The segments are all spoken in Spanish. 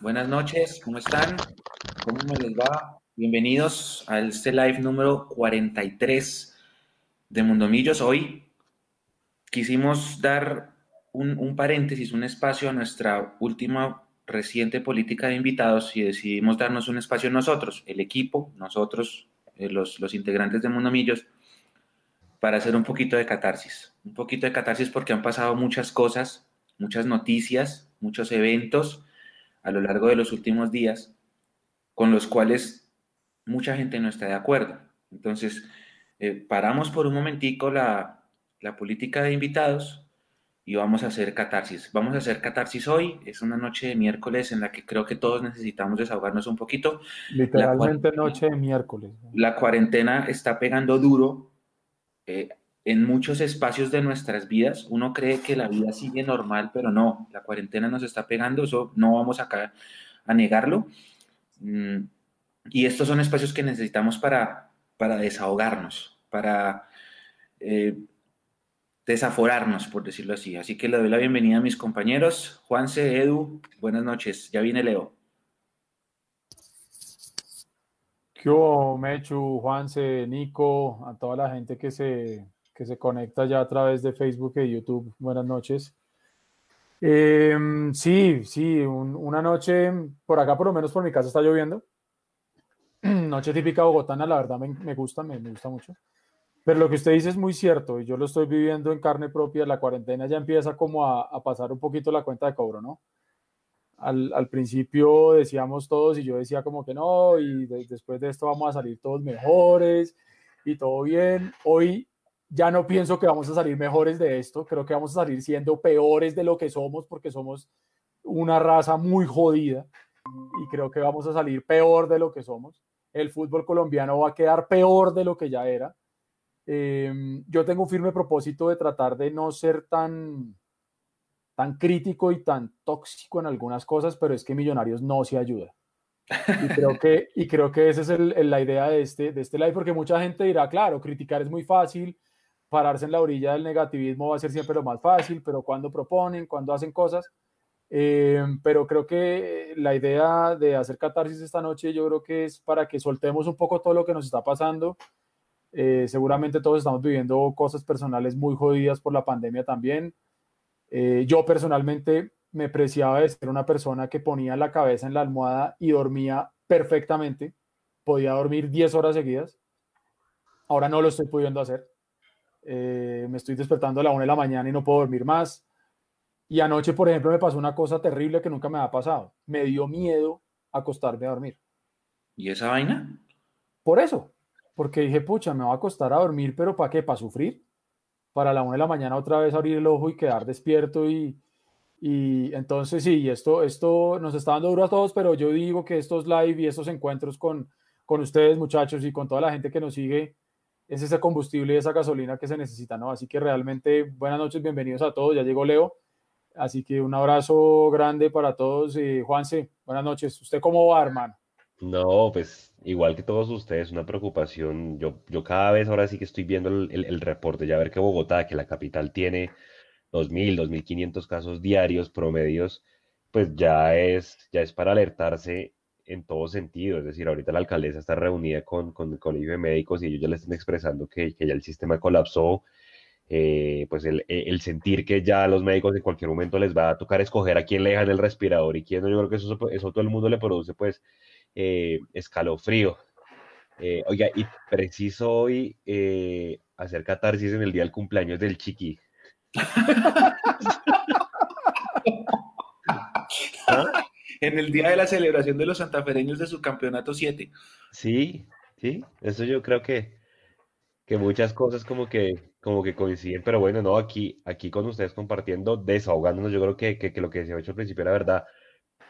Buenas noches, ¿cómo están? ¿Cómo me les va? Bienvenidos a este live número 43 de Mundomillos. Hoy quisimos dar un, un paréntesis, un espacio a nuestra última reciente política de invitados y decidimos darnos un espacio nosotros, el equipo, nosotros, eh, los, los integrantes de Mundomillos, para hacer un poquito de catarsis. Un poquito de catarsis porque han pasado muchas cosas, muchas noticias, muchos eventos a lo largo de los últimos días con los cuales mucha gente no está de acuerdo. Entonces, eh, paramos por un momentico la, la política de invitados y vamos a hacer catarsis. Vamos a hacer catarsis hoy. Es una noche de miércoles en la que creo que todos necesitamos desahogarnos un poquito. Literalmente noche de miércoles. La cuarentena está pegando duro eh, en muchos espacios de nuestras vidas. Uno cree que la vida sigue normal, pero no. La cuarentena nos está pegando. Eso no vamos acá a negarlo. Mm, y estos son espacios que necesitamos para, para desahogarnos, para eh, desaforarnos, por decirlo así. Así que le doy la bienvenida a mis compañeros. Juanse, Edu, buenas noches. Ya viene Leo. ¿Qué hubo, Mechu, Juanse, Nico, a toda la gente que se, que se conecta ya a través de Facebook y YouTube? Buenas noches. Eh, sí, sí, un, una noche, por acá por lo menos por mi casa está lloviendo. Noche típica bogotana, la verdad me, me gusta, me, me, gusta mucho. Pero lo que usted dice es muy cierto y yo lo estoy viviendo en carne propia. La cuarentena ya empieza como a, a pasar un poquito la cuenta de cobro, ¿no? Al, al, principio decíamos todos y yo decía como que no y de, después de esto vamos a salir todos mejores y todo bien. Hoy ya no pienso que vamos a salir mejores de esto, creo que vamos a salir siendo peores de lo que somos porque somos una raza muy jodida y creo que vamos a salir peor de lo que somos. El fútbol colombiano va a quedar peor de lo que ya era. Eh, yo tengo un firme propósito de tratar de no ser tan, tan crítico y tan tóxico en algunas cosas, pero es que Millonarios no se ayuda. Y creo que, y creo que esa es el, el, la idea de este, de este live, porque mucha gente dirá, claro, criticar es muy fácil, pararse en la orilla del negativismo va a ser siempre lo más fácil, pero cuando proponen, cuando hacen cosas. Eh, pero creo que la idea de hacer catarsis esta noche, yo creo que es para que soltemos un poco todo lo que nos está pasando. Eh, seguramente todos estamos viviendo cosas personales muy jodidas por la pandemia también. Eh, yo personalmente me preciaba de ser una persona que ponía la cabeza en la almohada y dormía perfectamente. Podía dormir 10 horas seguidas. Ahora no lo estoy pudiendo hacer. Eh, me estoy despertando a la 1 de la mañana y no puedo dormir más. Y anoche, por ejemplo, me pasó una cosa terrible que nunca me ha pasado. Me dio miedo acostarme a dormir. ¿Y esa vaina? Por eso. Porque dije, pucha, me va a acostar a dormir, pero ¿para qué? ¿Para sufrir? Para la 1 de la mañana otra vez abrir el ojo y quedar despierto y, y entonces sí, esto, esto nos está dando duro a todos, pero yo digo que estos live y estos encuentros con, con ustedes, muchachos, y con toda la gente que nos sigue, es ese combustible y esa gasolina que se necesita, ¿no? Así que realmente buenas noches, bienvenidos a todos, ya llegó Leo, así que un abrazo grande para todos. y Juanse, buenas noches, ¿usted cómo va, hermano? No, pues igual que todos ustedes, una preocupación. Yo, yo cada vez ahora sí que estoy viendo el, el, el reporte, ya ver que Bogotá, que la capital tiene 2.000, 2.500 casos diarios promedios, pues ya es, ya es para alertarse en todo sentido. Es decir, ahorita la alcaldesa está reunida con, con el colegio de médicos y ellos ya le están expresando que, que ya el sistema colapsó. Eh, pues el, el, sentir que ya los médicos en cualquier momento les va a tocar escoger a quién le dejan el respirador y quién no, yo creo que eso, eso todo el mundo le produce pues eh, escalofrío. Eh, oiga, y preciso hoy eh, hacer catarsis en el día del cumpleaños del chiqui. ¿Ah? En el día de la celebración de los santafereños de su campeonato 7. Sí, sí, eso yo creo que, que muchas cosas como que, como que coinciden, pero bueno, no, aquí, aquí con ustedes compartiendo, desahogándonos, yo creo que, que, que lo que decía hecho al principio era verdad,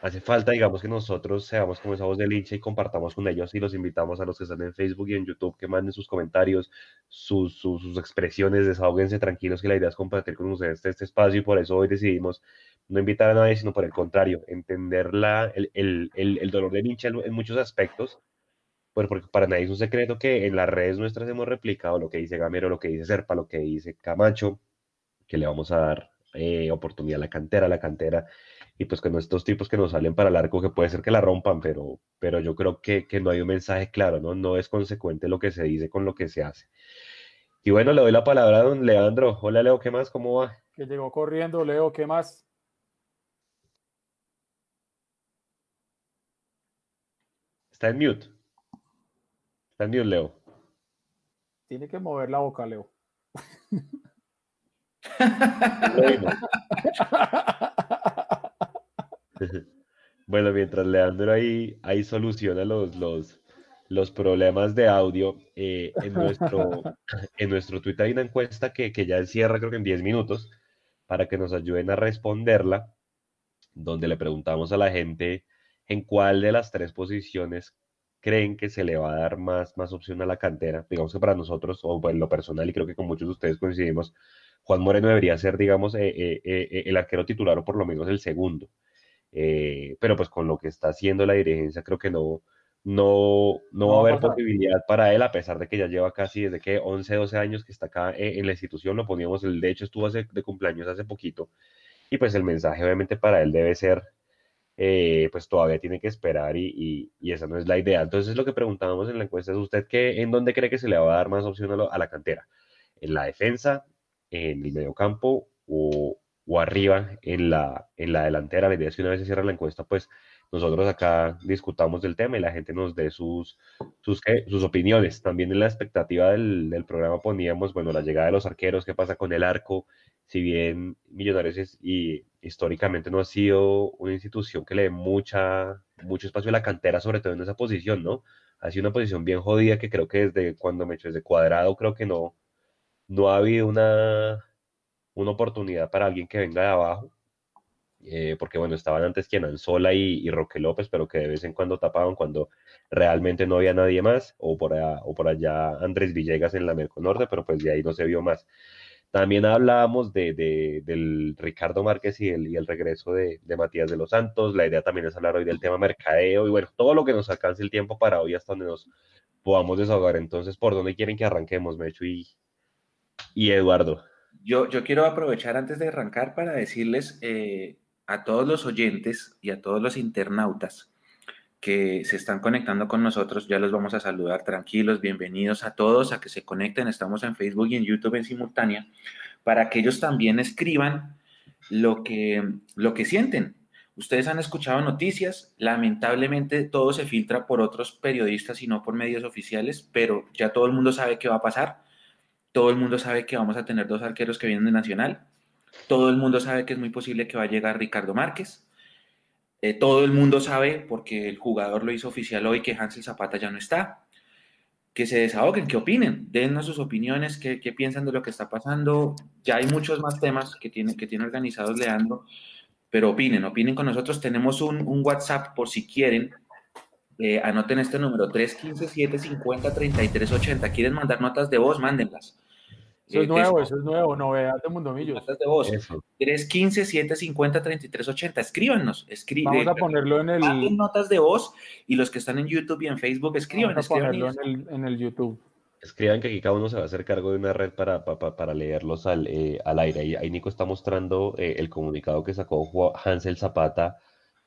hace falta, digamos, que nosotros seamos como esa voz del hincha y compartamos con ellos y los invitamos a los que están en Facebook y en YouTube que manden sus comentarios, sus, sus, sus expresiones, desahóguense tranquilos, que la idea es compartir con ustedes este, este, espacio y por eso hoy decidimos no invitar a nadie, sino por el contrario, entender la, el, el, el, dolor del hincha en, muchos aspectos, pues porque para nadie es un secreto que en las redes nuestras hemos replicado lo que dice Gamero, lo que dice Serpa, lo que dice Camacho, que le vamos a dar eh, oportunidad a la cantera, la cantera y pues con estos tipos que nos salen para el arco, que puede ser que la rompan, pero, pero yo creo que, que no hay un mensaje claro, ¿no? No es consecuente lo que se dice con lo que se hace. Y bueno, le doy la palabra a don Leandro. Hola Leo, ¿qué más? ¿Cómo va? Que llegó corriendo, Leo, ¿qué más? Está en mute. Está en mute, Leo. Tiene que mover la boca, Leo. Bueno, mientras Leandro ahí, ahí soluciona los, los, los problemas de audio, eh, en, nuestro, en nuestro Twitter hay una encuesta que, que ya encierra creo que en 10 minutos para que nos ayuden a responderla, donde le preguntamos a la gente en cuál de las tres posiciones creen que se le va a dar más, más opción a la cantera. Digamos que para nosotros, o en lo personal, y creo que con muchos de ustedes coincidimos, Juan Moreno debería ser, digamos, eh, eh, eh, el arquero titular o por lo menos el segundo. pero pues con lo que está haciendo la dirigencia, creo que no, no, no, va a haber posibilidad para él, a pesar de que ya lleva casi desde que 11, 12 años que está acá en la institución, lo poníamos, el, de hecho estuvo hace, de cumpleaños hace poquito, y pues el mensaje obviamente para él debe ser, pues todavía tiene que esperar y, y, esa no es la idea. Entonces lo que preguntábamos en la encuesta es, ¿usted qué, en dónde cree que se le va a dar más opción a, a la cantera? ¿En la defensa, en el mediocampo o, o arriba en la, en la delantera. La idea es que una vez se cierra la encuesta, pues nosotros acá discutamos del tema y la gente nos dé sus, sus, sus opiniones. También en la expectativa del, del, programa poníamos, bueno, la llegada de los arqueros, qué pasa con el arco, si bien Millonarios es, y históricamente no ha sido una institución que le dé mucha, mucho espacio a la cantera, sobre todo en esa posición, ¿no? Ha sido una posición bien jodida que creo que desde cuando me he hecho desde cuadrado, creo que no, no ha habido una, una oportunidad para alguien que venga de abajo, eh, porque bueno, estaban antes quien Anzola y, Roque López, pero que de vez en cuando tapaban cuando realmente no había nadie más, o por, allá, o por allá Andrés Villegas en la Merconorte, pero pues de ahí no se vio más. También hablábamos de, de, del Ricardo Márquez y el, y el regreso de, de, Matías de los Santos. La idea también es hablar hoy del tema mercadeo y bueno, todo lo que nos alcance el tiempo para hoy hasta donde nos podamos desahogar. Entonces, ¿por dónde quieren que arranquemos, Mecho y, y Eduardo. Yo, yo quiero aprovechar antes de arrancar para decirles eh, a todos los oyentes y a todos los internautas que se están conectando con nosotros, ya los vamos a saludar tranquilos, bienvenidos a todos a que se conecten, estamos en Facebook y en YouTube en simultánea, para que ellos también escriban lo que, lo que sienten. Ustedes han escuchado noticias, lamentablemente todo se filtra por otros periodistas y no por medios oficiales, pero ya todo el mundo sabe qué va a pasar todo el mundo sabe que vamos a tener dos arqueros que vienen de Nacional. Todo el mundo sabe que es muy posible que va a llegar Ricardo Márquez. Eh, todo el mundo sabe, porque el jugador lo hizo oficial hoy, que Hansel Zapata ya no está. Que se desahoguen, que opinen, dennos sus opiniones, qué, piensan de lo que está pasando. Ya hay muchos más temas que tiene, que tiene organizados Leandro, pero opinen, opinen con nosotros. Tenemos un, un WhatsApp por si quieren. Eh, anoten este número, 315-750-3380. ¿Quieren mandar notas de voz? Mándenlas. Eso es nuevo, eso es nuevo, novedad de Mundo Millos. de voz. 315-750-3380. Escríbanos. Escribe, Vamos a ponerlo en el. notas de voz y los que están en YouTube y en Facebook escriban. Vamos a ponerlo en el, en el, YouTube. Escriban que aquí cada uno se va a hacer cargo de una red para, para, para leerlos al, eh, al aire. Y ahí Nico está mostrando eh, el comunicado que sacó Hansel Zapata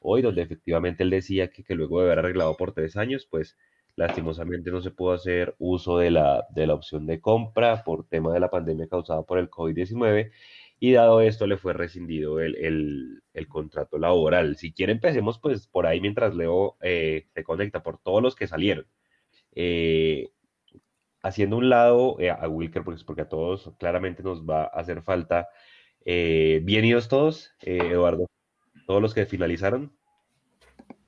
hoy, donde efectivamente él decía que, que luego de haber arreglado por tres años, pues Lastimosamente no se pudo hacer uso de la, de la opción de compra por tema de la pandemia causada por el COVID-19 y dado esto le fue rescindido el, el, contrato laboral. Si quiere empecemos pues por ahí mientras Leo eh, se conecta por todos los que salieron. Eh, haciendo un lado eh, a Wilker, porque a todos claramente nos va a hacer falta. Eh, bien idos todos, Eduardo, todos los que finalizaron.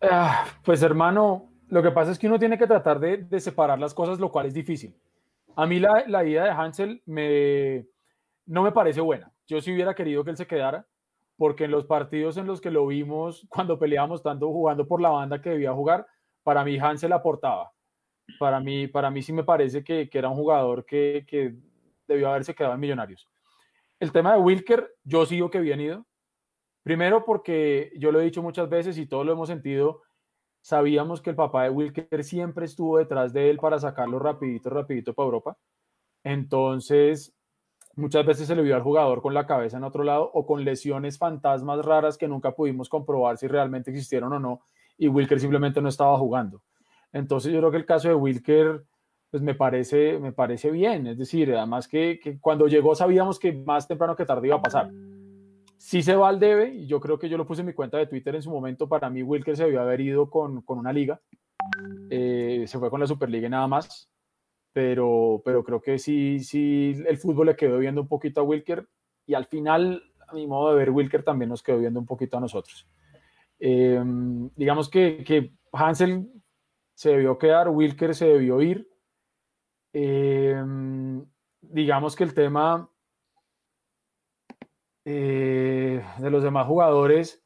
Ah, pues hermano, lo que pasa es que uno tiene que tratar de, separar las cosas, lo cual es difícil. A mí la, la idea de Hansel me, no me parece buena. Yo sí hubiera querido que él se quedara, porque en los partidos en los que lo vimos, cuando peleábamos tanto jugando por la banda que debía jugar, para mí Hansel aportaba. Para mí, para mí sí me parece que, que era un jugador que, que, debió haberse quedado en Millonarios. El tema de Wilker, yo sigo que bien ido. Primero porque yo lo he dicho muchas veces y todos lo hemos sentido, Sabíamos que el papá de Wilker siempre estuvo detrás de él para sacarlo rapidito, rapidito para Europa. Entonces, Muchas veces se le vio al jugador con la cabeza en otro lado o con lesiones fantasmas raras que nunca pudimos comprobar si realmente existieron o no y Wilker simplemente no estaba jugando. Entonces yo creo que el caso de Wilker pues me parece, me parece bien, es decir, además que, que cuando llegó sabíamos que más temprano que tarde iba a pasar. Si se va al debe, y yo creo que yo lo puse en mi cuenta de Twitter en su momento, para mí Wilker se debió haber ido con, con una liga, eh, se fue con la Superliga y nada más, pero, pero creo que sí, sí, el fútbol le quedó viendo un poquito a Wilker y al final, a mi modo de ver, Wilker también nos quedó viendo un poquito a nosotros. Eh, digamos que, que, Hansel se debió quedar, Wilker se debió ir. Eh, digamos que el tema eh, de los demás jugadores,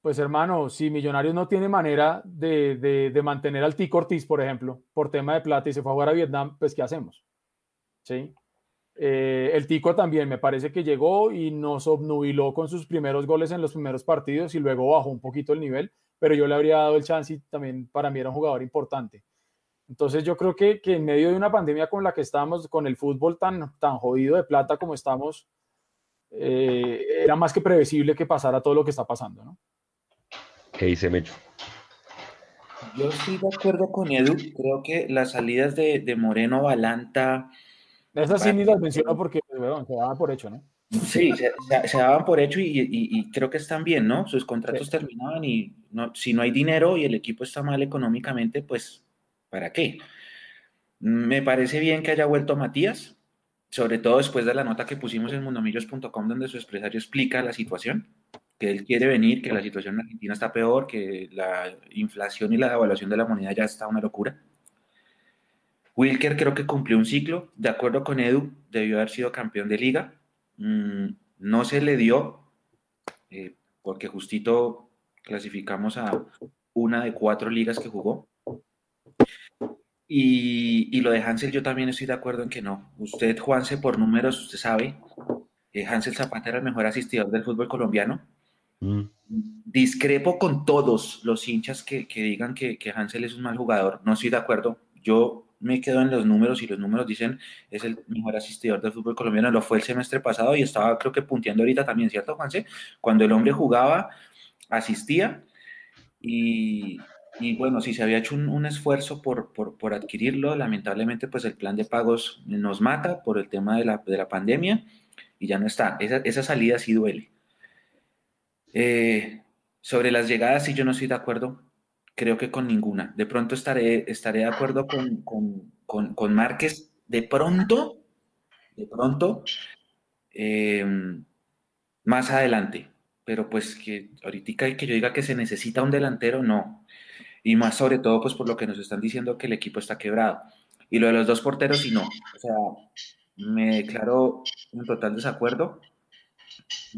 pues hermano, si Millonarios no tiene manera de, de, mantener al Tico Ortiz, por ejemplo, por tema de plata y se fue a jugar a Vietnam, pues ¿qué hacemos? ¿Sí? Eh, el Tico también me parece que llegó y nos obnubiló con sus primeros goles en los primeros partidos y luego bajó un poquito el nivel, pero yo le habría dado el chance y también para mí era un jugador importante. Entonces yo creo que, que en medio de una pandemia con la que estamos, con el fútbol tan, tan jodido de plata como estamos, eh, era más que previsible que pasara todo lo que está pasando, ¿no? ¿Qué dice Mecho? Yo estoy de acuerdo con Edu. Creo que las salidas de, de Moreno, Balanta. Esas sí ni las menciono porque bueno, se daban por hecho, ¿no? Sí, se, se, se daban por hecho y, y, y, creo que están bien, ¿no? Sus contratos sí. terminaban y no, si no hay dinero y el equipo está mal económicamente, pues, ¿para qué? Me parece bien que haya vuelto Matías, sobre todo después de la nota que pusimos en mundomillos.com donde su empresario explica la situación que él quiere venir, que la situación en Argentina está peor, que la inflación y la devaluación de la moneda ya está una locura. Wilker creo que cumplió un ciclo, de acuerdo con Edu, debió haber sido campeón de liga, mm, no se le dio, eh, porque justito clasificamos a una de cuatro ligas que jugó. Y, y, lo de Hansel yo también estoy de acuerdo en que no. Usted, Juanse, por números, usted sabe, eh, Hansel Zapata era el mejor asistidor del fútbol colombiano, Mm. Discrepo con todos los hinchas que, que digan que, que, Hansel es un mal jugador. No estoy de acuerdo. Yo me quedo en los números y los números dicen es el mejor asistidor del fútbol colombiano. Lo fue el semestre pasado y estaba creo que punteando ahorita también, ¿cierto, Juanse? Cuando el hombre jugaba, asistía y, y bueno, si se había hecho un, un esfuerzo por, por, por, adquirirlo, lamentablemente pues el plan de pagos nos mata por el tema de la, de la pandemia y ya no está. Esa, esa salida sí duele. Eh, sobre las llegadas, sí, yo no estoy de acuerdo, creo que con ninguna. De pronto estaré, estaré de acuerdo con, con, con, con Márquez, de pronto, de pronto, eh, más adelante. Pero pues que ahorita que yo diga que se necesita un delantero, no. Y más sobre todo, pues por lo que nos están diciendo que el equipo está quebrado. Y lo de los dos porteros, sí no. O sea, me declaro en total desacuerdo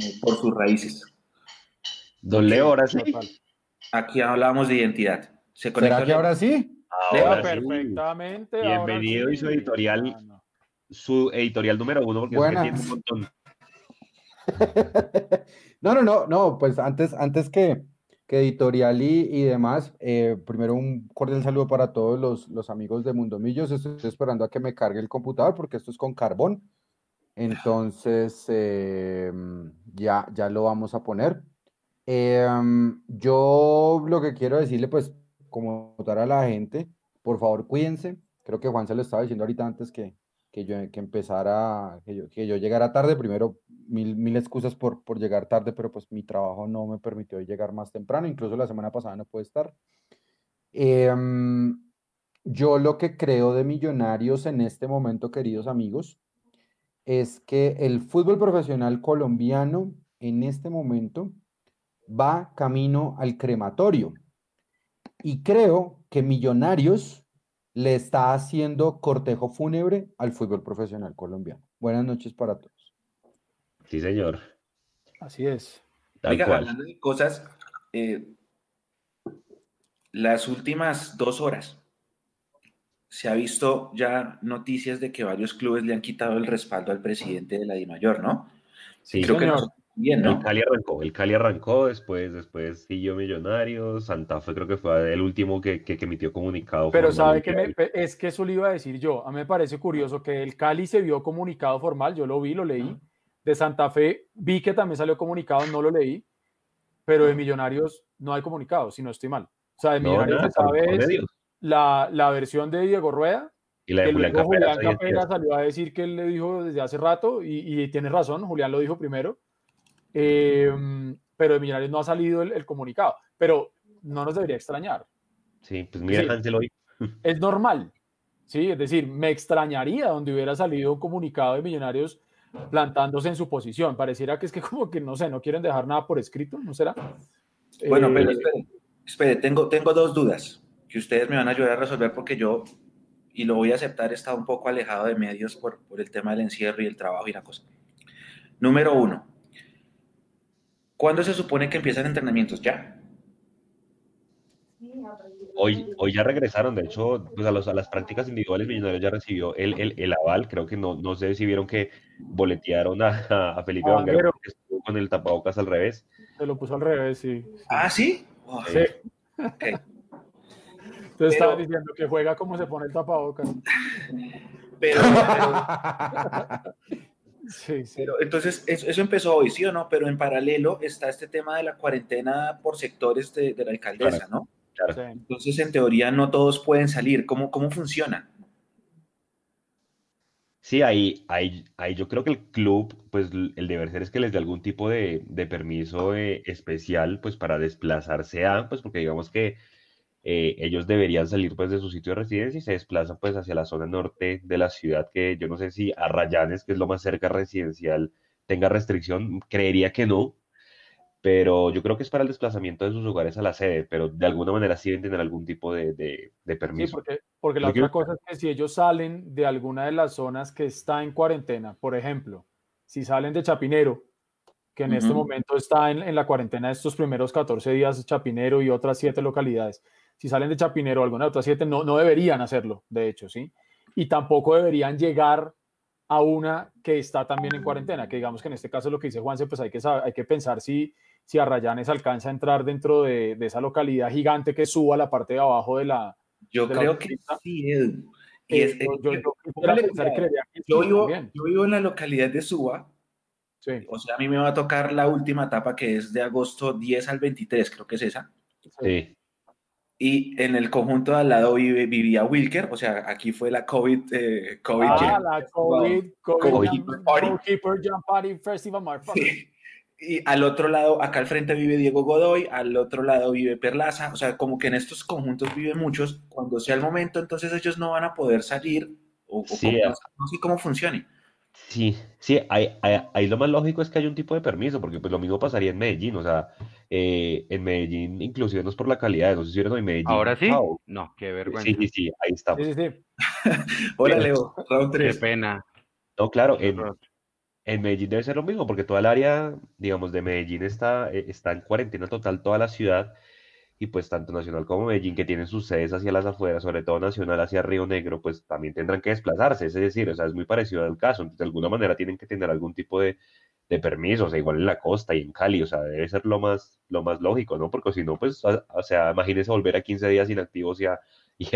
eh, por sus raíces. Don Leo, ahora sí. Aquí hablamos de identidad. ¿Se ¿Será que ahora sí? Ahora Leo, perfectamente. Sí. Bienvenido sí. y su editorial, su editorial número uno, porque Buenas. tiene un montón. no, no, no, no, pues antes, antes que, que editorial y, y demás, eh, primero un cordial saludo para todos los, los amigos de Mundomillos. Estoy esperando a que me cargue el computador porque esto es con carbón. Entonces, eh, ya, ya lo vamos a poner. Eh, yo lo que quiero decirle, pues, como votar a la gente, por favor, cuídense. Creo que Juan se lo estaba diciendo ahorita antes que, que yo que empezara, que yo, que yo llegara tarde. Primero, mil, mil excusas por, por llegar tarde, pero pues mi trabajo no me permitió llegar más temprano. Incluso la semana pasada no pude estar. Eh, yo lo que creo de Millonarios en este momento, queridos amigos, es que el fútbol profesional colombiano en este momento va camino al crematorio. Y creo que Millonarios le está haciendo cortejo fúnebre al fútbol profesional colombiano. Buenas noches para todos. Sí, señor. Así es. Tal Oiga, cual. hablando de cosas, eh, las últimas dos horas se ha visto ya noticias de que varios clubes le han quitado el respaldo al presidente de la DIMAYOR, ¿no? Sí, creo señor. que Bien, ¿no? El Cali arrancó, el Cali arrancó, después, después siguió Millonarios, Santa Fe creo que fue el último que, que, que emitió comunicado. Pero sabe que me- es que eso le iba a decir yo. A mí me parece curioso que el Cali se vio comunicado formal, yo lo vi, lo leí. De Santa Fe vi que también salió comunicado, no lo leí. Pero de Millonarios no hay comunicado, si no estoy mal. O sea, de No, Millonarios medios. la, la versión de Diego Rueda, Y la de que Julián luego Capera, Julián. Capera salió a decir que él le dijo desde hace rato, y, y tiene razón, Julián lo dijo primero, eh, pero de Millonarios no ha salido el, el comunicado, pero no nos debería extrañar, Sí, pues mira Sí. Hansel hoy. es normal, ¿sí? Es decir, me extrañaría donde hubiera salido un comunicado de Millonarios plantándose en su posición, pareciera que es que como que, no sé, no quieren dejar nada por escrito, ¿no será? Bueno, Eh, pero espere, espere, tengo, tengo dos dudas que ustedes me van a ayudar a resolver porque yo, y lo voy a aceptar, he estado un poco alejado de medios por, por el tema del encierro y el trabajo y la cosa. Número uno, ¿cuándo se supone que empiezan entrenamientos? ¿Ya? Hoy, hoy ya regresaron, de hecho, pues a, los, a las prácticas individuales Millonarios ya recibió el, el, el aval, creo que no, no sé si vieron que boletearon a, a Felipe Ah, Vanguero pero- porque estuvo con el tapabocas al revés. Se lo puso al revés, sí. Ah, ¿sí? Oh, Sí. Entonces estaba diciendo que juega como se pone el tapabocas. Pero, pero- Sí, sí. pero entonces, eso, eso empezó hoy, ¿sí o no? Pero en paralelo está este tema de la cuarentena por sectores de, de la alcaldesa, ¿no? Claro. sí. Entonces, en teoría, no todos pueden salir. ¿Cómo, cómo funciona? Sí, ahí, ahí, ahí yo creo que el club, pues el deber ser es que les dé algún tipo de, de permiso eh, especial, pues para desplazarse a, pues porque digamos que eh, ellos deberían salir pues de su sitio de residencia y se desplazan pues hacia la zona norte de la ciudad, que yo no sé si Arrayanes, que es lo más cerca residencial, tenga restricción, creería que no, pero yo creo que es para el desplazamiento de sus lugares a la sede, pero de alguna manera sí deben tener algún tipo de, de, de Sí, permiso. porque, porque la Lo otra cosa es que si ellos salen de alguna de las zonas que está en cuarentena, por ejemplo, si salen de Chapinero, que en este Ujú. momento está en, en la cuarentena estos primeros 14 días Chapinero y otras siete localidades, si salen de Chapinero o alguna de otras siete, no, no deberían hacerlo, de hecho, ¿sí? Y tampoco deberían llegar a una que está también en cuarentena, que digamos que en este caso lo que dice Juanse, pues hay que, saber- hay que pensar si, si Arrayanes alcanza a entrar dentro de, de esa localidad gigante que suba a la parte de abajo de la, Yo de la creo que sí, Edu. Y Eh, es- yo, yo- yo vivo, vivo en la localidad de Suba, Sí, o sea, a mí me va a tocar la última etapa que es de agosto 10 al 23, creo que es esa. sí. Y en el conjunto de al lado vive, vivía Wilker, o sea, aquí fue la COVID. eh, COVID Ah, Jam. la COVID, COVID, COVID Jam- Party. Goalkeeper Jam Party Festival, motherfucker. Sí. Y al otro lado, acá al frente vive Diego Godoy, al otro lado vive Perlaza, o sea, como que en estos conjuntos viven muchos. Cuando sea el momento, entonces ellos no van a poder salir, o, o Sí, como- a- no, sé- cómo funcione. Sí, sí, ahí, ahí- ahí lo más lógico es que haya un tipo de permiso, porque pues lo mismo pasaría en Medellín, o sea, eh, en Medellín, inclusive no es por la calidad, no sé si vieron hoy Medellín, Ahora sí. No, qué Sí, vergüenza. sí, sí, ahí estamos. Sí, sí, sí. Hola. Leo, round Qué 3. pena. No, claro, qué en. En Medellín debe ser lo mismo, porque toda el área, digamos, de Medellín está, eh, está en cuarentena total toda la ciudad, y pues tanto Nacional como Medellín, que tienen sus sedes hacia las afueras, sobre todo Nacional hacia Río Negro, pues también tendrán que desplazarse, es decir, o sea, es muy parecido al caso, de alguna manera tienen que tener algún tipo de, de permiso, o sea, igual en la costa y en Cali, o sea, debe ser lo más, lo más lógico, ¿no? Porque si no, pues, a- o sea, imagínense volver a 15 días inactivos y a, y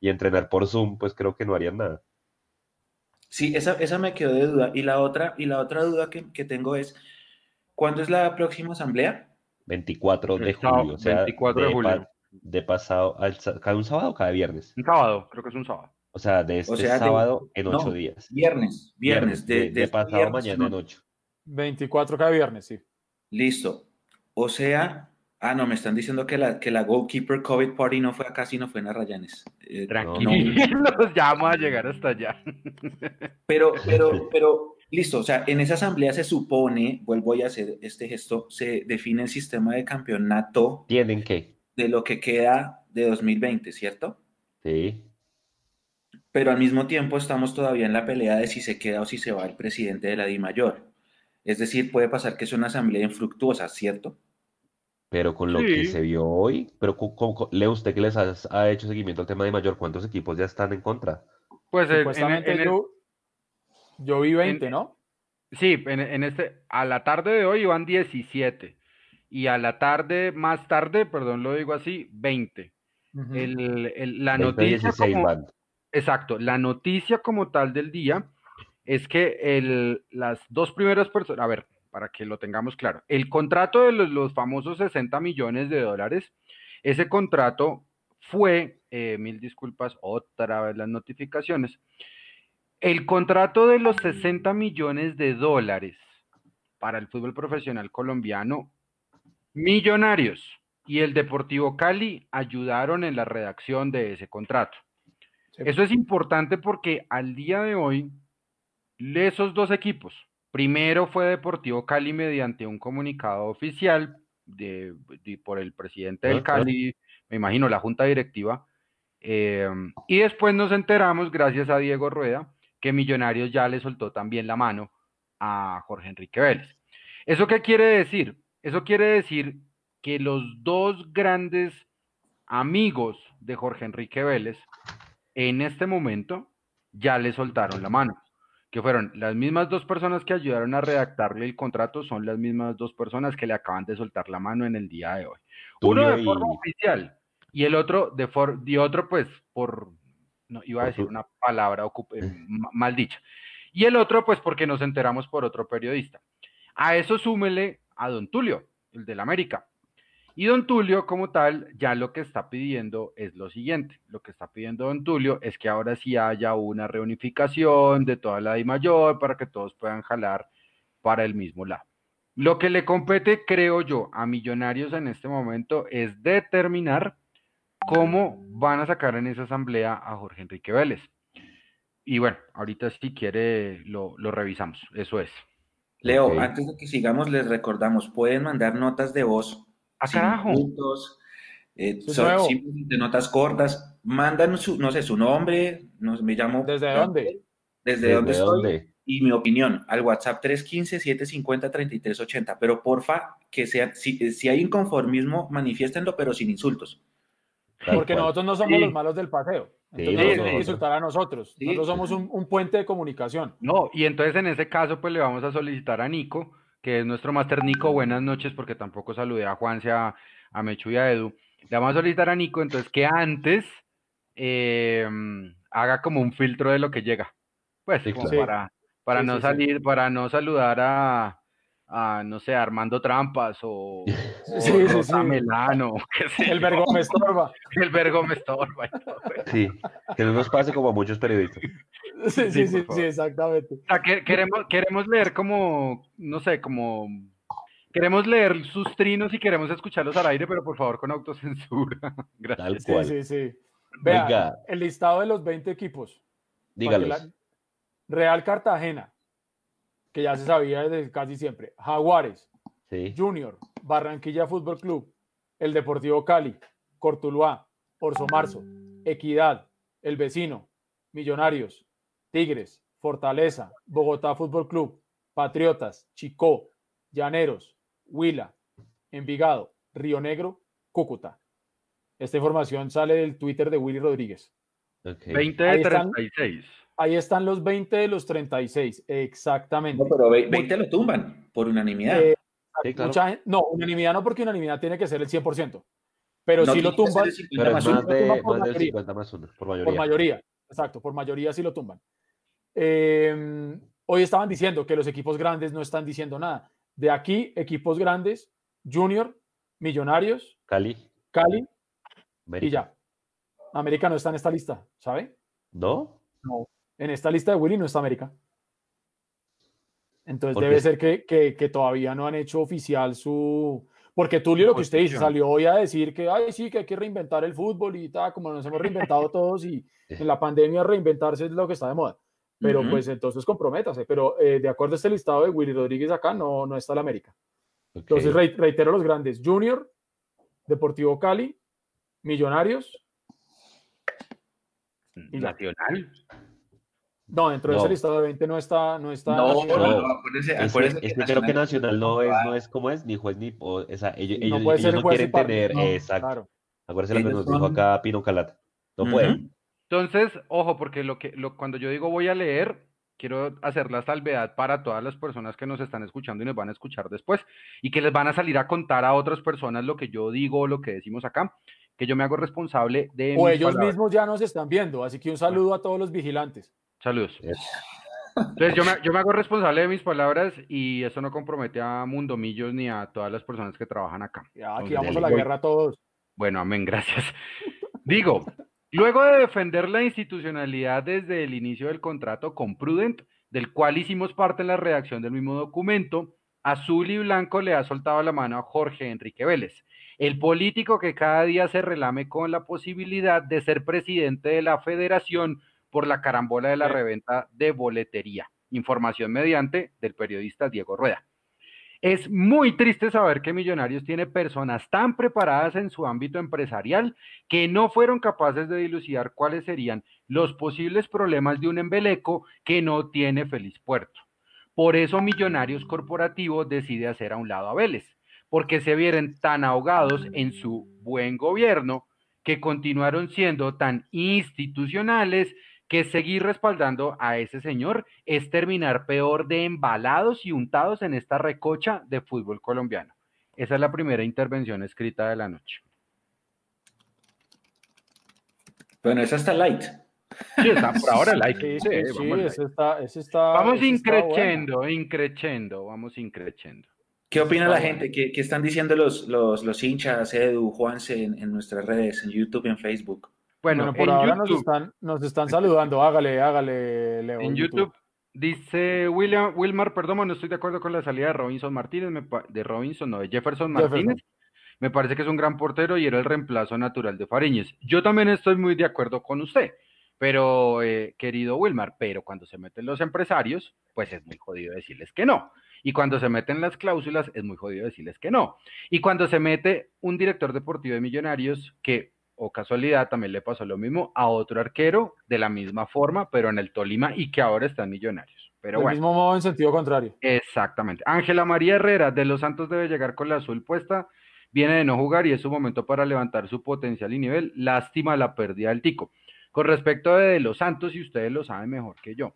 y a entrenar por Zoom, pues creo que no harían nada. Sí, esa, esa me quedó de duda. Y la otra, y la otra duda que, que tengo es, ¿cuándo es la próxima asamblea? 24 de julio, o sea, 24 de de, julio. pa- de pasado, al, cada un sábado o cada viernes. Un sábado, creo que es un sábado. O sea, de este sea, de- sábado en no, ocho días. Viernes, viernes, de, de, de de este pasado viernes mañana en no. ocho. 24 cada viernes, sí. Listo. O sea, ah, no, me están diciendo que la, que la Goalkeeper COVID Party no fue acá, sino fue en Arrayanes. Eh, Tranquilos, ya vamos a llegar hasta allá. Pero, pero, pero, listo, o sea, en esa asamblea se supone, vuelvo a hacer este gesto, se define el sistema de campeonato Tienen que, de lo que queda de 2020, ¿cierto? sí. Pero al mismo tiempo estamos todavía en la pelea de si se queda o si se va el presidente de la DIMAYOR. Es decir, puede pasar que es una asamblea infructuosa, ¿cierto? Pero con lo que se vio hoy, pero con, con- con- Leo, usted que les ha, ha hecho seguimiento al tema de mayor, ¿cuántos equipos ya están en contra? Pues en- en- Supuestamente el- yo, vi 20, ¿no? Sí, en, en este, a la tarde de hoy iban 17 y a la tarde, más tarde, perdón, lo digo así, 20. Ujú. El- el- la 20, noticia 16 como, exacto, la noticia como tal del día es que el, las dos primeras personas, a ver, para que lo tengamos claro, el contrato de los, los famosos 60 millones de dólares, ese contrato fue, eh, mil disculpas, otra vez las notificaciones, el contrato de los 60 millones de dólares para el fútbol profesional colombiano, Millonarios y el Deportivo Cali ayudaron en la redacción de ese contrato. Sí. Eso es importante porque al día de hoy, esos dos equipos, primero fue Deportivo Cali mediante un comunicado oficial de, de- por el presidente del Ajá. Cali, me imagino la junta directiva, eh, y después nos enteramos, gracias a Diego Rueda, que Millonarios ya le soltó también la mano a Jorge Enrique Vélez. ¿Eso qué quiere decir? Eso quiere decir que los dos grandes amigos de Jorge Enrique Vélez en este momento ya le soltaron la mano, que fueron las mismas dos personas que ayudaron a redactarle el contrato, son las mismas dos personas que le acaban de soltar la mano en el día de hoy. Uno de forma y- oficial y el otro de for y otro pues por no iba a decir una palabra eh, ma- mal dicha. Y el otro pues porque nos enteramos por otro periodista. A eso súmele a don Tulio, el del América. Y don Tulio, como tal, ya lo que está pidiendo es lo siguiente. Lo que está pidiendo don Tulio es que ahora sí haya una reunificación de toda la I mayor para que todos puedan jalar para el mismo lado. Lo que le compete, creo yo, a Millonarios en este momento es determinar cómo van a sacar en esa asamblea a Jorge Enrique Vélez. Y bueno, ahorita si quiere lo, lo revisamos. Eso es. Leo, antes de que sigamos, les recordamos, pueden mandar notas de voz ¡Ah, sin carajo! puntos, eh, son simplemente notas cortas, mandan su, no sé, su nombre, nos, me llamo... ¿Desde dónde? Desde, ¿Desde dónde estoy dónde? y mi opinión al WhatsApp 315-750-3380, pero porfa, que sea, si, si hay inconformismo, manifiéstenlo, pero sin insultos. Porque cual. nosotros no somos Sí. los malos del paseo. Entonces Sí, no no, nos insultar a nosotros. Sí. Nosotros somos un, un puente de comunicación. No, y entonces en ese caso, pues le vamos a solicitar a Nico, que es nuestro máster Nico, buenas noches, porque tampoco saludé a Juanse, a, a Mechu y a Edu. Le vamos a solicitar a Nico, entonces que antes eh, haga como un filtro de lo que llega. Pues, Sí, como claro. para, para Sí, no sí, sí. salir, para no saludar a, a, no sé, Armando Trampas o, o Sí, sí, Rosa sí. Melano, El vergo me estorba. El vergo me estorba. Sí, que no nos pase como a muchos periodistas. Sí, Sí, sí, sí, sí, exactamente. O sea, que- queremos, queremos leer como, no sé, como... Queremos leer sus trinos y queremos escucharlos al aire, pero por favor con autocensura. Tal Gracias. Sí, cual. sí, sí. Vea, Venga. el listado de los 20 equipos. Dígalos. Real Cartagena, que ya se sabía desde casi siempre. Jaguares, Sí. Junior, Barranquilla Fútbol Club, el Deportivo Cali, Cortuluá, Orso Marzo, Equidad, El Vecino, Millonarios, Tigres, Fortaleza, Bogotá Fútbol Club, Patriotas, Chicó, Llaneros, Huila, Envigado, Río Negro, Cúcuta. Esta información sale del Twitter de Willy Rodríguez. Ok. 20 de Ahí están. 36. Ahí están los 20 de los 36, exactamente. No, pero ve- 20 lo tumban por unanimidad. Eh, Sí, claro. Mucha gen- no, unanimidad no, porque unanimidad tiene que ser el 100%. Pero No sí lo tumban el 50 Pero es más más, uno. Lo tumban de, por más del mayoría. 50 más 1, por mayoría. por mayoría. Exacto, por mayoría sí lo tumban. Eh, hoy estaban diciendo que los equipos grandes no están diciendo nada. De aquí, equipos grandes, Junior, Millonarios, Cali, Cali y ya. América no está en esta lista, ¿sabe? ¿No? No. En esta lista de Willy no está América. Entonces ¿Por debe ser que, que- que todavía no han hecho oficial su... Porque Tulio lo que usted dice, salió hoy a decir que, ay, sí, que hay que reinventar el fútbol y tal, como nos hemos reinventado todos y en la pandemia reinventarse es lo que está de moda. Pero pues entonces comprométase. Pero eh, de acuerdo a este listado de Willy Rodríguez acá, no, no está la América. Entonces rei- reitero los grandes. Junior, Deportivo Cali, Millonarios. Y ya. Nacional. No, dentro de No. ese listado de 20 no está, no está No, Nacional. no, que, acuérdese es que creo que Nacional no es, no es como es, ni juez ni. O, sea, ellos, no ellos, puede ellos ser no quieren tener. no, exacto. claro. Acuérdense lo que nos dijo acá Pino Calata. No Ujú. pueden. Entonces, ojo, porque lo que lo, cuando yo digo voy a leer, quiero hacer la salvedad para todas las personas que nos están escuchando y nos van a escuchar después y que les van a salir a contar a otras personas lo que yo digo o lo que decimos acá, que yo me hago responsable de... O ellos palabras. mismos ya nos están viendo, así que un saludo a todos los vigilantes. Saludos. Es- Entonces yo me, yo me hago responsable de mis palabras y eso no compromete a Mundomillos ni a todas las personas que trabajan acá. Ya, aquí vamos a la voy. guerra todos. Bueno, amén, gracias. Digo, luego de defender la institucionalidad desde el inicio del contrato con Prudent, del cual hicimos parte en la redacción del mismo documento, Azul y Blanco le ha soltado la mano a Jorge Enrique Vélez, el político que cada día se relame con la posibilidad de ser presidente de la federación por la carambola de la reventa de boletería. Información mediante del periodista Diego Rueda. Es muy triste saber que Millonarios tiene personas tan preparadas en su ámbito empresarial que no fueron capaces de dilucidar cuáles serían los posibles problemas de un embeleco que no tiene feliz puerto. Por eso Millonarios Corporativo decide hacer a un lado a Vélez, porque se vieron tan ahogados en su buen gobierno que continuaron siendo tan institucionales que seguir respaldando a ese señor es terminar peor de embalados y untados en esta recocha de fútbol colombiano. Esa es la primera intervención escrita de la noche. Bueno, esa está light. Sí, está por ahora like. Sí, Sí, sí, ese está, ese está, vamos increchendo, increchendo, vamos increchendo. ¿Qué opina la gente? ¿Qué, qué están diciendo los, los, los hinchas, Edu, Juanse, en, en nuestras redes, en YouTube y en Facebook? Bueno, Bueno, por en ahora nos YouTube, están, nos están saludando. Hágale, hágale, Leo. en YouTube dice William, Wilmar, perdón, no estoy de acuerdo con la salida de Robinson Martínez, me de Robinson, no, de Jefferson Jefferson. Martínez. Me parece que es un gran portero y era el reemplazo natural de Fariñez. Yo también estoy muy de acuerdo con usted, pero, eh, querido Wilmar, pero cuando se meten los empresarios, pues es muy jodido decirles que no. Y cuando se meten las cláusulas, es muy jodido decirles que no. Y cuando se mete un director deportivo de Millonarios, que, o casualidad, también le pasó lo mismo a otro arquero de la misma forma, pero en el Tolima y que ahora está en Millonarios. Pero Del bueno. mismo modo en sentido contrario. Exactamente. Ángela María Herrera de Los Santos debe llegar con la azul puesta. Viene de no jugar y es su momento para levantar su potencial y nivel. Lástima la pérdida del tico. Con respecto de, de Los Santos, y ustedes lo saben mejor que yo,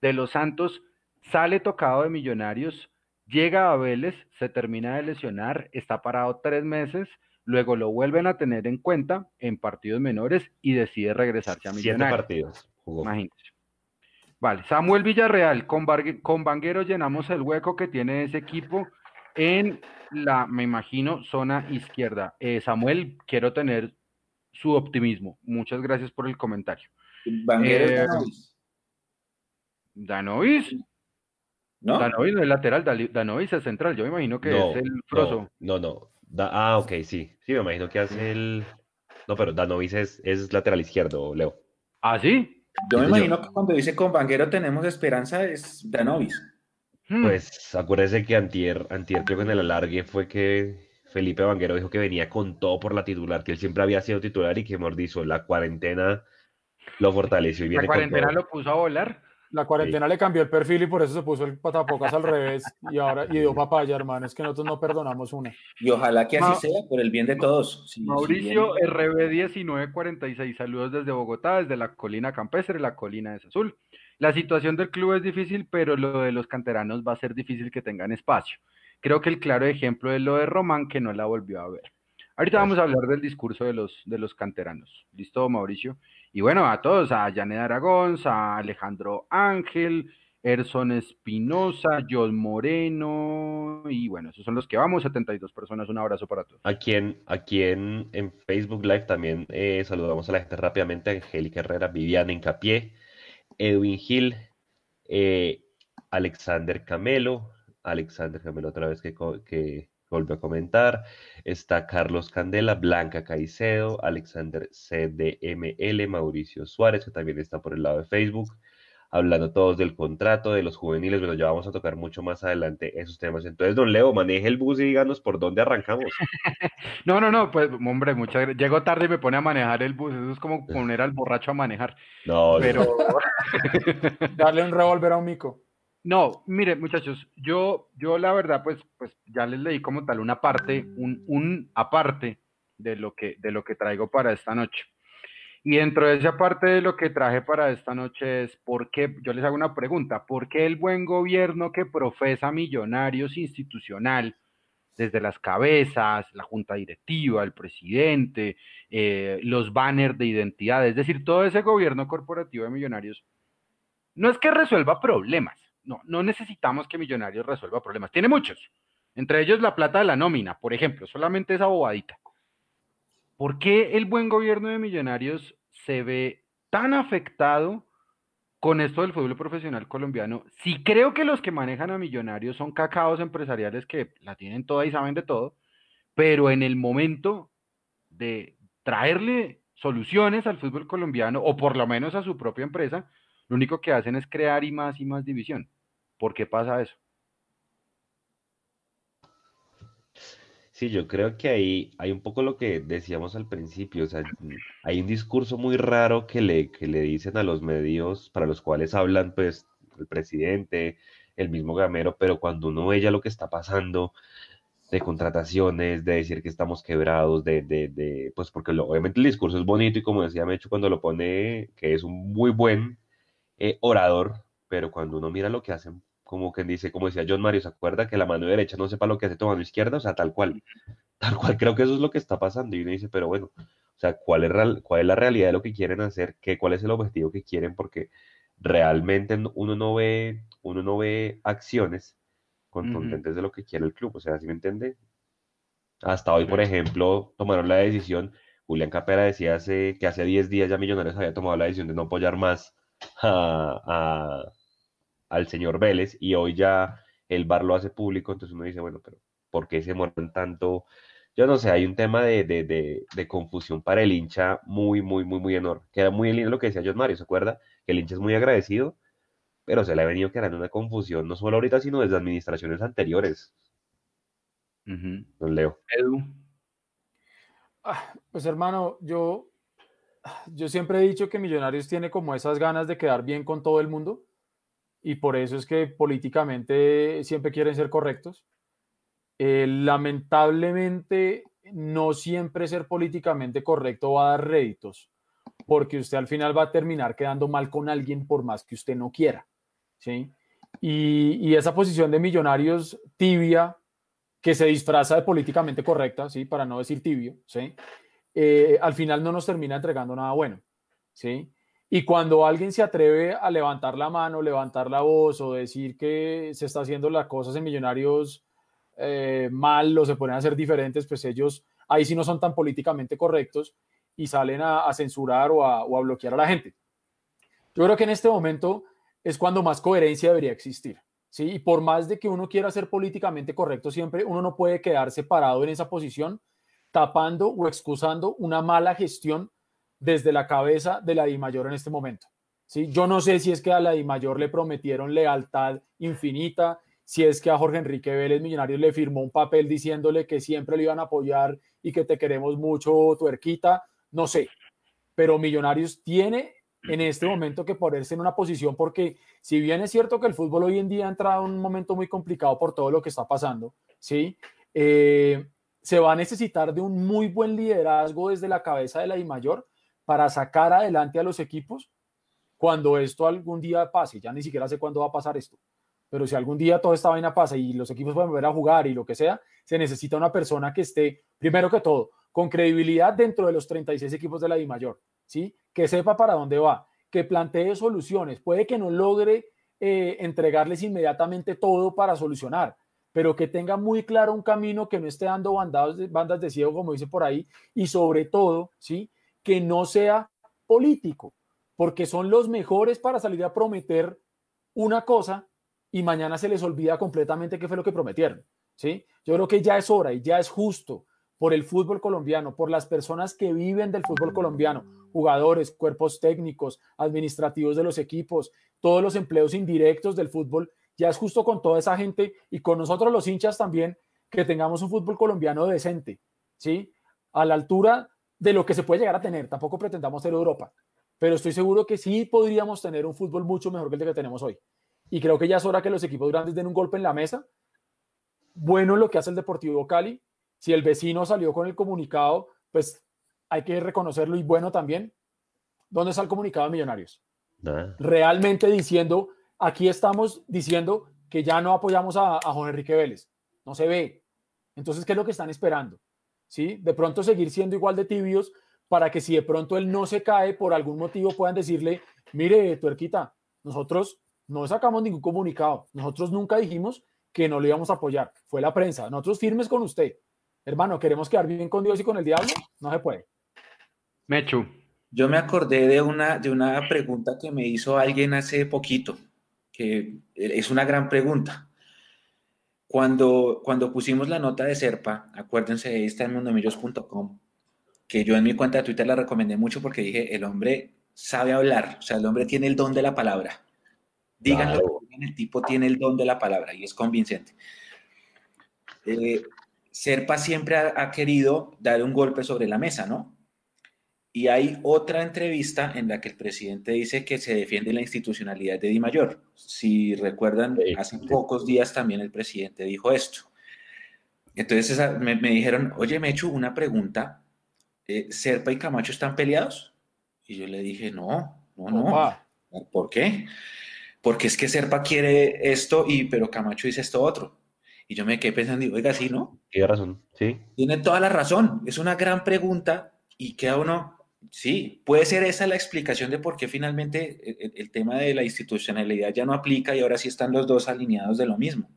de Los Santos sale tocado de Millonarios, llega a Vélez, se termina de lesionar, está parado tres meses, luego lo vuelven a tener en cuenta en partidos menores y decide regresarse a Siete Millonarios. partidos jugó. Imagínense. Vale, Samuel Villarreal, con, Bargue- con Vanguero llenamos el hueco que tiene ese equipo en la, me imagino, zona izquierda. Eh, Samuel, quiero tener su optimismo. Muchas gracias por el comentario. Vanguero Eh, Danovis, Danovis, ¿no? Danovis no es lateral, Danovis es central. Yo me imagino que No, es el Froso. no, no, no. Da- ah, ok, sí. Sí, me imagino que hace el. No, pero Danovis es, es lateral izquierdo, Leo. ¿Ah, sí? Yo me señor. imagino que cuando dice con Vanguero tenemos esperanza es Danovis. Hmm, Pues acuérdese que antier, antier creo que en el alargue fue que Felipe Vanguero dijo que venía con todo por la titular, que él siempre había sido titular y que Mordizo, la cuarentena lo fortaleció y la viene con cuarentena todo. lo puso a volar. La cuarentena le cambió el perfil y por eso se puso el patapocas al revés y ahora y dio papaya, hermano. Es que nosotros no perdonamos una. Y ojalá que así Ma- sea, por el bien de todos. Mauricio bien- RB1946, saludos desde Bogotá, desde la colina campestre, la colina es azul. La situación del club es difícil, pero lo de los canteranos va a ser difícil que tengan espacio. Creo que el claro ejemplo es lo de Román, que no la volvió a ver. Ahorita vamos a hablar del discurso de los, de los canteranos. ¿Listo, Mauricio? Y bueno, a todos, a Janet Aragón, a Alejandro Ángel, Erson Espinosa, John Moreno, y bueno, esos son los que vamos, 72 personas, un abrazo para todos. Aquí en, aquí en, en Facebook Live también eh, saludamos a la gente rápidamente. Angélica Herrera, Viviana Incapié, Edwin Gil, eh, Alexander Camelo, Alexander Camelo otra vez que, que volvió a comentar. Está Carlos Candela, Blanca Caicedo, Alexander CDML, Mauricio Suárez, que también está por el lado de Facebook. Hablando todos del contrato, de los juveniles, bueno, ya vamos a tocar mucho más adelante esos temas. Entonces, don Leo, maneje el bus y díganos por dónde arrancamos. No, no, no, pues hombre, muchas gracias. Llego tarde y me pone a manejar el bus. Eso es como poner al borracho a manejar. No, no, Pero Darle un revólver a un mico. No, mire, muchachos, yo, yo la verdad, pues, pues ya les leí como tal una parte, un, un aparte de lo que, de lo que traigo para esta noche. Y dentro de esa parte de lo que traje para esta noche es, ¿por qué? Yo les hago una pregunta, ¿por qué el buen gobierno que profesa millonarios institucional, desde las cabezas, la junta directiva, el presidente, eh, los banners de identidad, es decir, todo ese gobierno corporativo de millonarios, no es que resuelva problemas, no, no necesitamos que millonarios resuelva problemas, tiene muchos, entre ellos la plata de la nómina, por ejemplo, solamente esa bobadita. ¿Por qué el buen gobierno de Millonarios se ve tan afectado con esto del fútbol profesional colombiano? Si creo que los que manejan a Millonarios son cacaos empresariales que la tienen toda y saben de todo, pero en el momento de traerle soluciones al fútbol colombiano, o por lo menos a su propia empresa, lo único que hacen es crear y más y más división. ¿Por qué pasa eso? Sí, yo creo que ahí hay un poco lo que decíamos al principio, o sea, hay un discurso muy raro que le, que le dicen a los medios para los cuales hablan, pues, el presidente, el mismo Gamero, pero cuando uno ve ya lo que está pasando de contrataciones, de decir que estamos quebrados, de, de, de pues, porque obviamente el discurso es bonito y como decía Mecho cuando lo pone, que es un muy buen eh, orador, pero cuando uno mira lo que hacen como quien dice, como decía John Mario, ¿se acuerda que la mano derecha no sepa lo que hace tu mano izquierda? O sea, tal cual, tal cual creo que eso es lo que está pasando. Y uno dice, pero bueno, o sea, ¿cuál es, cuál es la realidad de lo que quieren hacer? ¿Qué, ¿Cuál es el objetivo que quieren? Porque realmente uno no ve, uno no ve acciones contundentes de lo que quiere el club. O sea, ¿sí me entiende? Hasta hoy, por ejemplo, tomaron la decisión, Julián Capera decía hace, que hace 10 días ya Millonarios había tomado la decisión de no apoyar más a al señor Vélez y hoy ya el bar lo hace público, entonces uno dice, bueno, pero ¿por qué se mueren tanto? Yo no sé, hay un tema de, de, confusión para el hincha muy, muy, muy, muy enorme. Queda muy lindo lo que decía John Mario, ¿se acuerda? Que el hincha es muy agradecido, pero se le ha venido quedando una confusión, no solo ahorita, sino desde administraciones anteriores. Don Leo. Edu. Ah, pues hermano, yo, yo siempre he dicho que Millonarios tiene como esas ganas de quedar bien con todo el mundo y por eso es que políticamente siempre quieren ser correctos. Eh, lamentablemente, no siempre ser políticamente correcto va a dar réditos, porque usted al final va a terminar quedando mal con alguien por más que usted no quiera. ¿sí? Y, esa posición de millonarios tibia, que se disfraza de políticamente correcta, ¿sí? para no decir tibio, ¿sí? Eh, al final no nos termina entregando nada bueno. ¿sí? Y cuando alguien se atreve a levantar la mano, levantar la voz o decir que se está haciendo las cosas en Millonarios eh, mal o se ponen a hacer diferentes, pues ellos ahí sí no son tan políticamente correctos y salen a, censurar o a, bloquear a la gente. Yo creo que en este momento es cuando más coherencia debería existir. ¿sí? Y por más de que uno quiera ser políticamente correcto siempre, uno no puede quedarse parado en esa posición tapando o excusando una mala gestión desde la cabeza de la Mayor en este momento. ¿sí? Yo no sé si es que a la Mayor le prometieron lealtad infinita, si es que a Jorge Enrique Vélez Millonarios le firmó un papel diciéndole que siempre le iban a apoyar y que te queremos mucho, tuerquita, no sé. Pero Millonarios tiene en este momento que ponerse en una posición porque si bien es cierto que el fútbol hoy en día ha entrado en un momento muy complicado por todo lo que está pasando, ¿sí? Eh, se va a necesitar de un muy buen liderazgo desde la cabeza de la Mayor para sacar adelante a los equipos cuando esto algún día pase. Ya ni siquiera sé cuándo va a pasar esto. Pero si algún día toda esta vaina pasa y los equipos pueden volver a jugar y lo que sea, se necesita una persona que esté, primero que todo, con credibilidad dentro de los 36 equipos de la I mayor, ¿sí? Que sepa para dónde va, que plantee soluciones. Puede que no logre eh, entregarles inmediatamente todo para solucionar, pero que tenga muy claro un camino que no esté dando bandas de ciego, como dice por ahí, y sobre todo, ¿sí? que no sea político, porque son los mejores para salir a prometer una cosa y mañana se les olvida completamente qué fue lo que prometieron. ¿sí? Yo creo que ya es hora y ya es justo por el fútbol colombiano, por las personas que viven del fútbol colombiano, jugadores, cuerpos técnicos, administrativos de los equipos, todos los empleos indirectos del fútbol, ya es justo con toda esa gente y con nosotros los hinchas también que tengamos un fútbol colombiano decente, ¿sí? A la altura de lo que se puede llegar a tener. Tampoco pretendamos ser Europa, pero estoy seguro que sí podríamos tener un fútbol mucho mejor que el que tenemos hoy. Y creo que ya es hora que los equipos grandes den un golpe en la mesa. Bueno lo que hace el Deportivo Cali. Si el vecino salió con el comunicado, pues hay que reconocerlo y bueno también. ¿Dónde está el comunicado de Millonarios? Realmente diciendo, aquí estamos diciendo que ya no apoyamos a, a Juan Enrique Vélez. No se ve. Entonces, ¿qué es lo que están esperando? ¿Sí? De pronto seguir siendo igual de tibios para que si de pronto él no se cae por algún motivo puedan decirle, mire, tuerquita, nosotros no sacamos ningún comunicado, nosotros nunca dijimos que no le íbamos a apoyar, fue la prensa, nosotros firmes con usted. Hermano, queremos quedar bien con Dios y con el diablo, no se puede. Mechu. Yo me acordé de una, de una pregunta que me hizo alguien hace poquito, que es una gran pregunta. Cuando, cuando pusimos la nota de Serpa, acuérdense, está en mundomillos.com, que yo en mi cuenta de Twitter la recomendé mucho porque dije, el hombre sabe hablar, o sea, el hombre tiene el don de la palabra. Díganlo, el tipo tiene el don de la palabra y es convincente. Eh, Serpa siempre ha, querido dar un golpe sobre la mesa, ¿no? Y hay otra entrevista en la que el presidente dice que se defiende la institucionalidad de Di Mayor. Si recuerdan, hace pocos días también el presidente dijo esto. Entonces me, dijeron, oye, me he hecho una pregunta eh, ¿Serpa y Camacho están peleados? Y yo le dije, no, no, no. ¿Por qué? Porque es que Serpa quiere esto, y, pero Camacho dice esto otro. Y yo me quedé pensando, digo, oiga, sí, ¿no? Tiene razón, sí. Tiene toda la razón. Es una gran pregunta y queda uno, sí, puede ser esa la explicación de por qué finalmente el, el, tema de la institucionalidad ya no aplica y ahora sí están los dos alineados de lo mismo.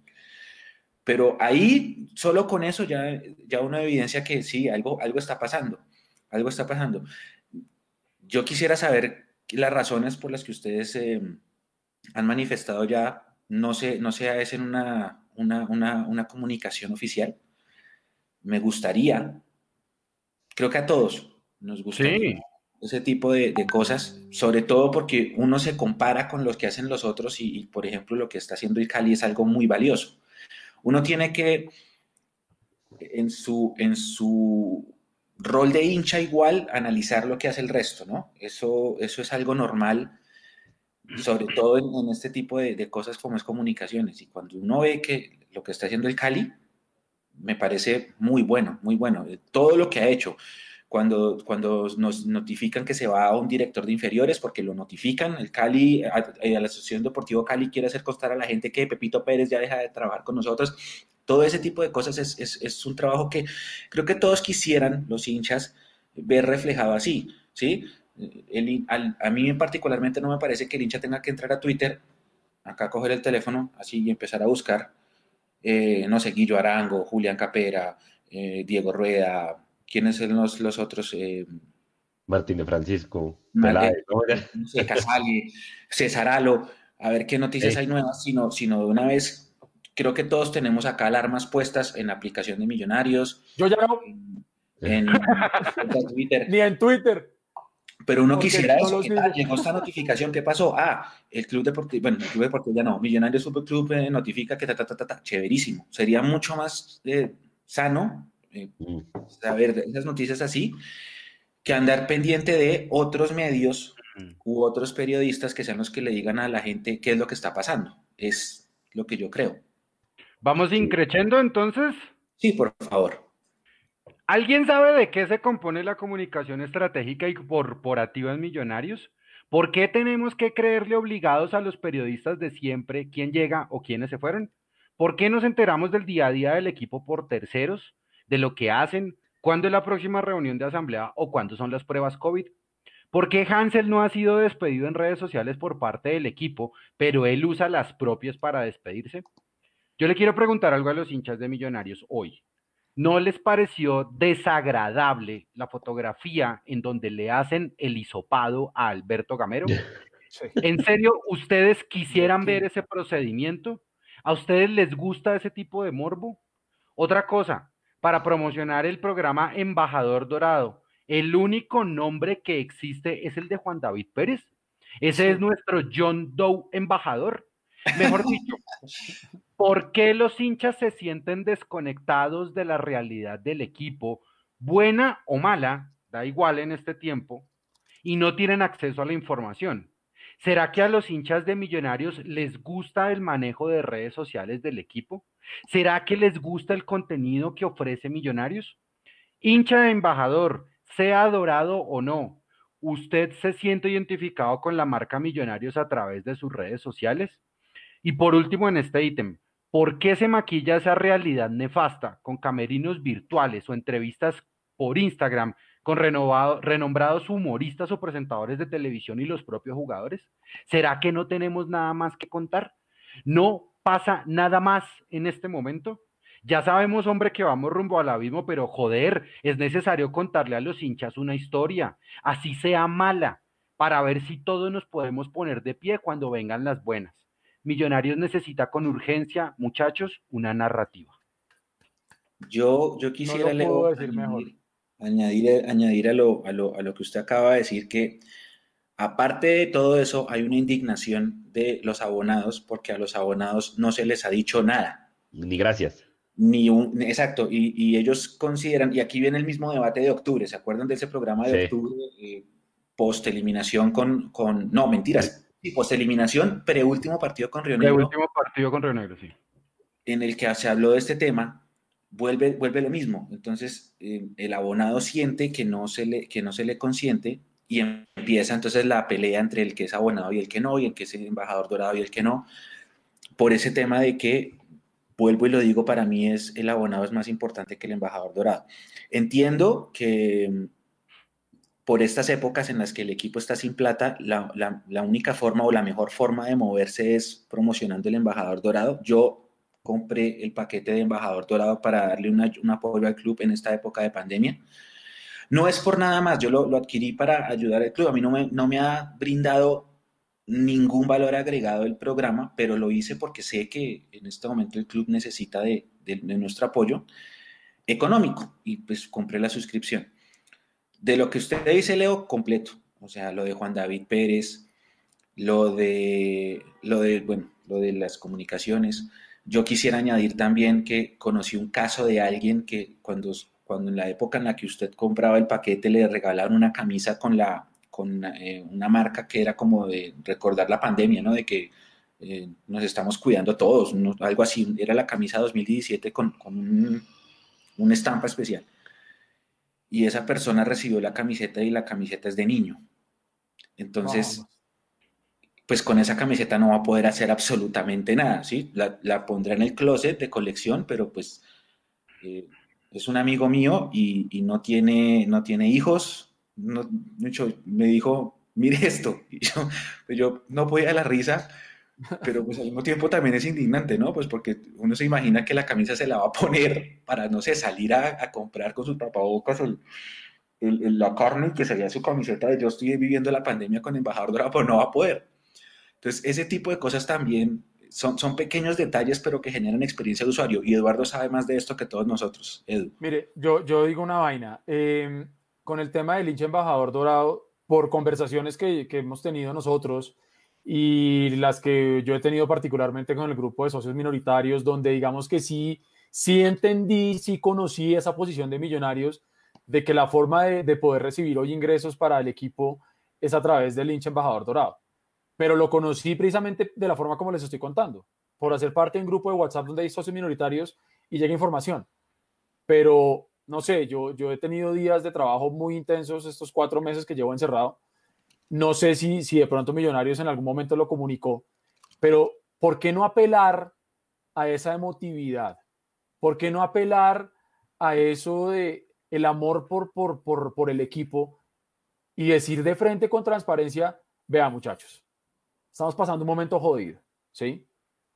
Pero ahí, solo con eso ya, ya uno evidencia que sí, algo, algo está pasando algo está pasando. Yo quisiera saber las razones por las que ustedes eh, han manifestado ya, no sé, no sea es en una, una, comunicación oficial. Me gustaría, creo que a todos nos gusta ese tipo de, cosas, sobre todo porque uno se compara con los que hacen los otros y, por ejemplo, lo que está haciendo el Cali es algo muy valioso. Uno tiene que, en su, en su rol de hincha igual analizar lo que hace el resto, ¿no? Eso, eso es algo normal, sobre todo en, este tipo de, cosas como es comunicaciones. Y cuando uno ve que lo que está haciendo el Cali, me parece muy bueno, muy bueno. Todo lo que ha hecho, cuando, cuando nos notifican que se va a un director de inferiores, porque lo notifican, el Cali, a, a, la Asociación Deportivo Cali quiere hacer constar a la gente que Pepito Pérez ya deja de trabajar con nosotros, todo ese tipo de cosas es, un trabajo que creo que todos quisieran, los hinchas, ver reflejado así, ¿sí? a mí particularmente no me parece que el hincha tenga que entrar a Twitter, acá coger el teléfono así y empezar a buscar, eh, no sé, Guillo Arango, Julián Capera, eh, Diego Rueda, ¿quiénes son los, los otros? Eh, Martín de Francisco, Casali, César Alo, a ver qué noticias hay nuevas, sino, sino de una vez creo que todos tenemos acá alarmas puestas en la aplicación de Millonarios. Yo ya no. En, Twitter. Ni en Twitter. Pero uno quisiera eso. Llegó esta notificación. ¿Qué pasó? Ah, el Club Deportivo, bueno, el Club Deportivo ya no. Millonarios Super Club eh, notifica que ta, ta, ta, ta, ta, chéverísimo. Sería mucho más eh, sano eh, mm. saber esas noticias así que andar pendiente de otros medios u otros periodistas que sean los que le digan a la gente qué es lo que está pasando. Es lo que yo creo. ¿Vamos increciendo entonces? Sí, por favor. ¿Alguien sabe de qué se compone la comunicación estratégica y corporativa en Millonarios? ¿Por qué tenemos que creerle obligados a los periodistas de siempre quién llega o quiénes se fueron? ¿Por qué nos enteramos del día a día del equipo por terceros, de lo que hacen, cuándo es la próxima reunión de asamblea o cuándo son las pruebas COVID? ¿Por qué Hansel no ha sido despedido en redes sociales por parte del equipo, pero él usa las propias para despedirse? Yo le quiero preguntar algo a los hinchas de Millonarios hoy. ¿No les pareció desagradable la fotografía en donde le hacen el hisopado a Alberto Gamero? ¿En serio ustedes quisieran ver ese procedimiento? ¿A ustedes les gusta ese tipo de morbo? Otra cosa, para promocionar el programa Embajador Dorado, el único nombre que existe es el de Juan David Pérez. Ese es nuestro John Doe embajador. Mejor dicho, ¿por qué los hinchas se sienten desconectados de la realidad del equipo, buena o mala, da igual en este tiempo, y no tienen acceso a la información? ¿Será que a los hinchas de Millonarios les gusta el manejo de redes sociales del equipo? ¿Será que les gusta el contenido que ofrece Millonarios? Hincha de embajador, sea adorado o no, ¿usted se siente identificado con la marca Millonarios a través de sus redes sociales? Y por último, en este ítem, ¿por qué se maquilla esa realidad nefasta con camerinos virtuales o entrevistas por Instagram con renombrados humoristas o presentadores de televisión y los propios jugadores? ¿Será que no tenemos nada más que contar? ¿No pasa nada más en este momento? Ya sabemos, hombre, que vamos rumbo al abismo, pero joder, es necesario contarle a los hinchas una historia, así sea mala, para ver si todos nos podemos poner de pie cuando vengan las buenas. Millonarios necesita con urgencia, muchachos, una narrativa. Yo, yo quisiera añadir, añadir, a, lo, a, lo, a lo que usted acaba de decir que aparte de todo eso hay una indignación de los abonados porque a los abonados no se les ha dicho nada. Ni gracias. Ni un, exacto, y, ellos consideran, y aquí viene el mismo debate de octubre, ¿se acuerdan de ese programa de octubre eh, post eliminación con, con, no, mentiras, sí, post eliminación, preúltimo partido con Río Negro. Preúltimo partido con Río Negro, sí. En el que se habló de este tema, vuelve, vuelve lo mismo. Entonces, eh, el abonado siente que no, se le, que no se le consiente y empieza entonces la pelea entre el que es abonado y el que no, y el que es el embajador dorado y el que no, por ese tema de que vuelvo y lo digo, para mí es el abonado es más importante que el embajador dorado. Entiendo que por estas épocas en las que el equipo está sin plata, la, única forma o la mejor forma de moverse es promocionando el embajador dorado. Yo compré el paquete de embajador dorado para darle una, un apoyo al club en esta época de pandemia. No es por nada más, yo lo, adquirí para ayudar al club. A mí no me, no me ha brindado ningún valor agregado del programa, pero lo hice porque sé que en este momento el club necesita de, nuestro apoyo económico y pues compré la suscripción. De lo que usted dice, Leo, completo. O sea, lo de Juan David Pérez, lo de, lo de, bueno, lo de las comunicaciones. Yo quisiera añadir también que conocí un caso de alguien que cuando, cuando en la época en la que usted compraba el paquete le regalaron una camisa con la con eh, una marca que era como de recordar la pandemia, ¿no? De que eh, nos estamos cuidando todos, algo así. Era la camisa 2017 con, con una estampa especial. Y esa persona recibió la camiseta y la camiseta es de niño. Entonces, pues con esa camiseta no va a poder hacer absolutamente nada, ¿sí? La, la pondrá en el closet de colección, pero pues eh, es un amigo mío y, no, tiene, no tiene hijos, no, mucho, me dijo, mire esto. Yo, pues yo no podía la risa, pero pues al mismo tiempo también es indignante, ¿no? Pues porque uno se imagina que la camisa se la va a poner para, no sé, salir a, comprar con sus tapabocas el, el, la carne que sería su camiseta de yo estoy viviendo la pandemia con embajador dorado, pero no va a poder. Entonces, ese tipo de cosas también son, son pequeños detalles, pero que generan experiencia de usuario. Y Eduardo sabe más de esto que todos nosotros. Edu. Mire, yo, yo digo una vaina. Eh, con el tema del hincha embajador dorado, por conversaciones que, que, hemos tenido nosotros y las que yo he tenido particularmente con el grupo de socios minoritarios, donde digamos que sí, sí entendí, sí conocí esa posición de millonarios, de que la forma de, de poder recibir hoy ingresos para el equipo es a través del hincha embajador dorado. Pero lo conocí precisamente de la forma como les estoy contando, por hacer parte de un grupo de WhatsApp donde hay socios minoritarios y llega información. Pero no sé, yo, yo he tenido días de trabajo muy intensos estos cuatro meses que llevo encerrado. No sé si, de pronto Millonarios en algún momento lo comunicó, pero ¿por qué no apelar a esa emotividad? ¿Por qué no apelar a eso de el amor por el equipo y decir de frente con transparencia, vea muchachos, estamos pasando un momento jodido, ¿sí?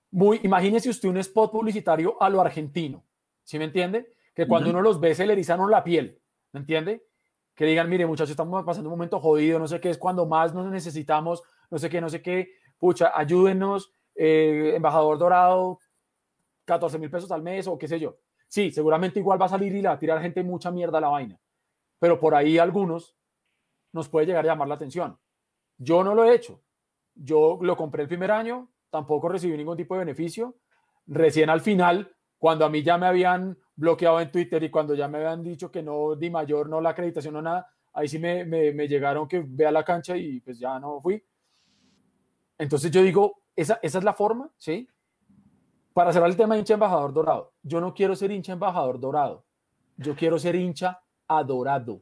Muy, imagínese usted un spot publicitario a lo argentino, ¿sí me entiende? que cuando uno los ve se le erizaron la piel, ¿me entiende? Que digan, mire muchachos, estamos pasando un momento jodido, no sé qué es cuando más nos necesitamos, no sé qué, no sé qué, pucha, ayúdenos, eh, embajador dorado, 14 mil pesos al mes o qué sé yo. Sí, seguramente igual va a salir y va a tirar gente mucha mierda a la vaina, pero por ahí algunos nos puede llegar a llamar la atención. Yo no lo he hecho. Yo lo compré el primer año, tampoco recibí ningún tipo de beneficio. Recién al final, cuando a mí ya me habían bloqueado en Twitter y cuando ya me habían dicho que no di mayor, no la acreditación, no nada, ahí sí me, me, llegaron que vea la cancha y pues ya no fui. Entonces yo digo, esa, esa es la forma, ¿sí? Para cerrar el tema hincha embajador dorado, yo no quiero ser hincha embajador dorado, yo quiero ser hincha adorado.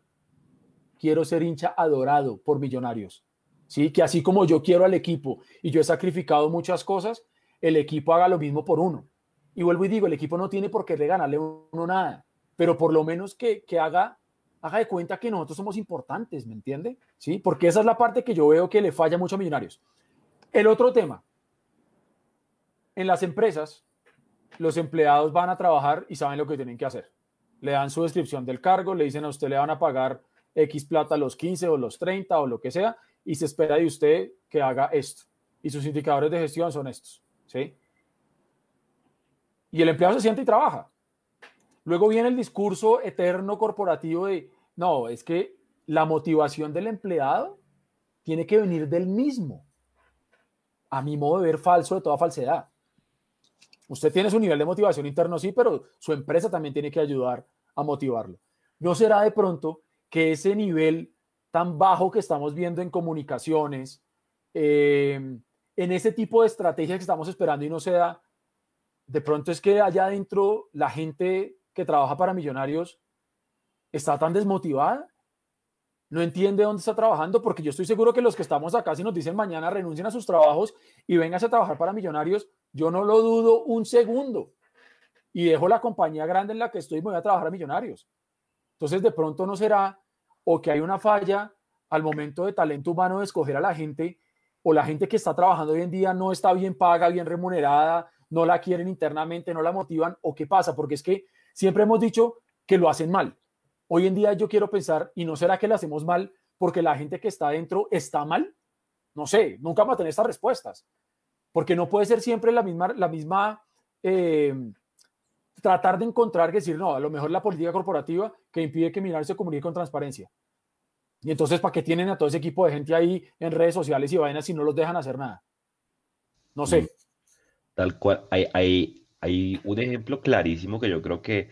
quiero ser hincha adorado por millonarios. ¿Sí? Que así como yo quiero al equipo y yo he sacrificado muchas cosas, el equipo haga lo mismo por uno. Y vuelvo y digo, el equipo no tiene por qué regalarle a uno nada, pero por lo menos que, que haga, haga de cuenta que nosotros somos importantes, ¿me entiende? ¿Sí? Porque esa es la parte que yo veo que le falla mucho a Millonarios. El otro tema, en las empresas, los empleados van a trabajar y saben lo que tienen que hacer. Le dan su descripción del cargo, le dicen a usted le van a pagar X plata los 15 o los 30 o lo que sea, y se espera de usted que haga esto. Y sus indicadores de gestión son estos. ¿sí? Y el empleado se siente y trabaja. Luego viene el discurso eterno corporativo de, no, es que la motivación del empleado tiene que venir del mismo. A mi modo de ver falso de toda falsedad. Usted tiene su nivel de motivación interno, sí, pero su empresa también tiene que ayudar a motivarlo. ¿No será de pronto que ese nivel tan bajo que estamos viendo en comunicaciones, eh, en ese tipo de estrategias que estamos esperando y no se da, de pronto es que allá adentro la gente que trabaja para millonarios está tan desmotivada, no entiende dónde está trabajando, porque yo estoy seguro que los que estamos acá, si nos dicen mañana renuncien a sus trabajos y vengan a trabajar para millonarios, yo no lo dudo un segundo y dejo la compañía grande en la que estoy y voy a trabajar a millonarios. Entonces, de pronto no será o que hay una falla al momento de talento humano de escoger a la gente o la gente que está trabajando hoy en día no está bien paga, bien remunerada, no la quieren internamente, no la motivan o qué pasa, porque es que siempre hemos dicho que lo hacen mal. Hoy en día yo quiero pensar, ¿y no será que lo hacemos mal porque la gente que está adentro está mal? No sé, nunca vamos a tener estas respuestas porque no puede ser siempre la misma, la misma eh, tratar de encontrar decir, no, a lo mejor la política corporativa que impide que Minar se comunique con transparencia. Y entonces, ¿para qué tienen a todo ese equipo de gente ahí en redes sociales y vainas si no los dejan hacer nada? No sé. Mm. Tal cual, hay, hay, hay un ejemplo clarísimo que yo creo que,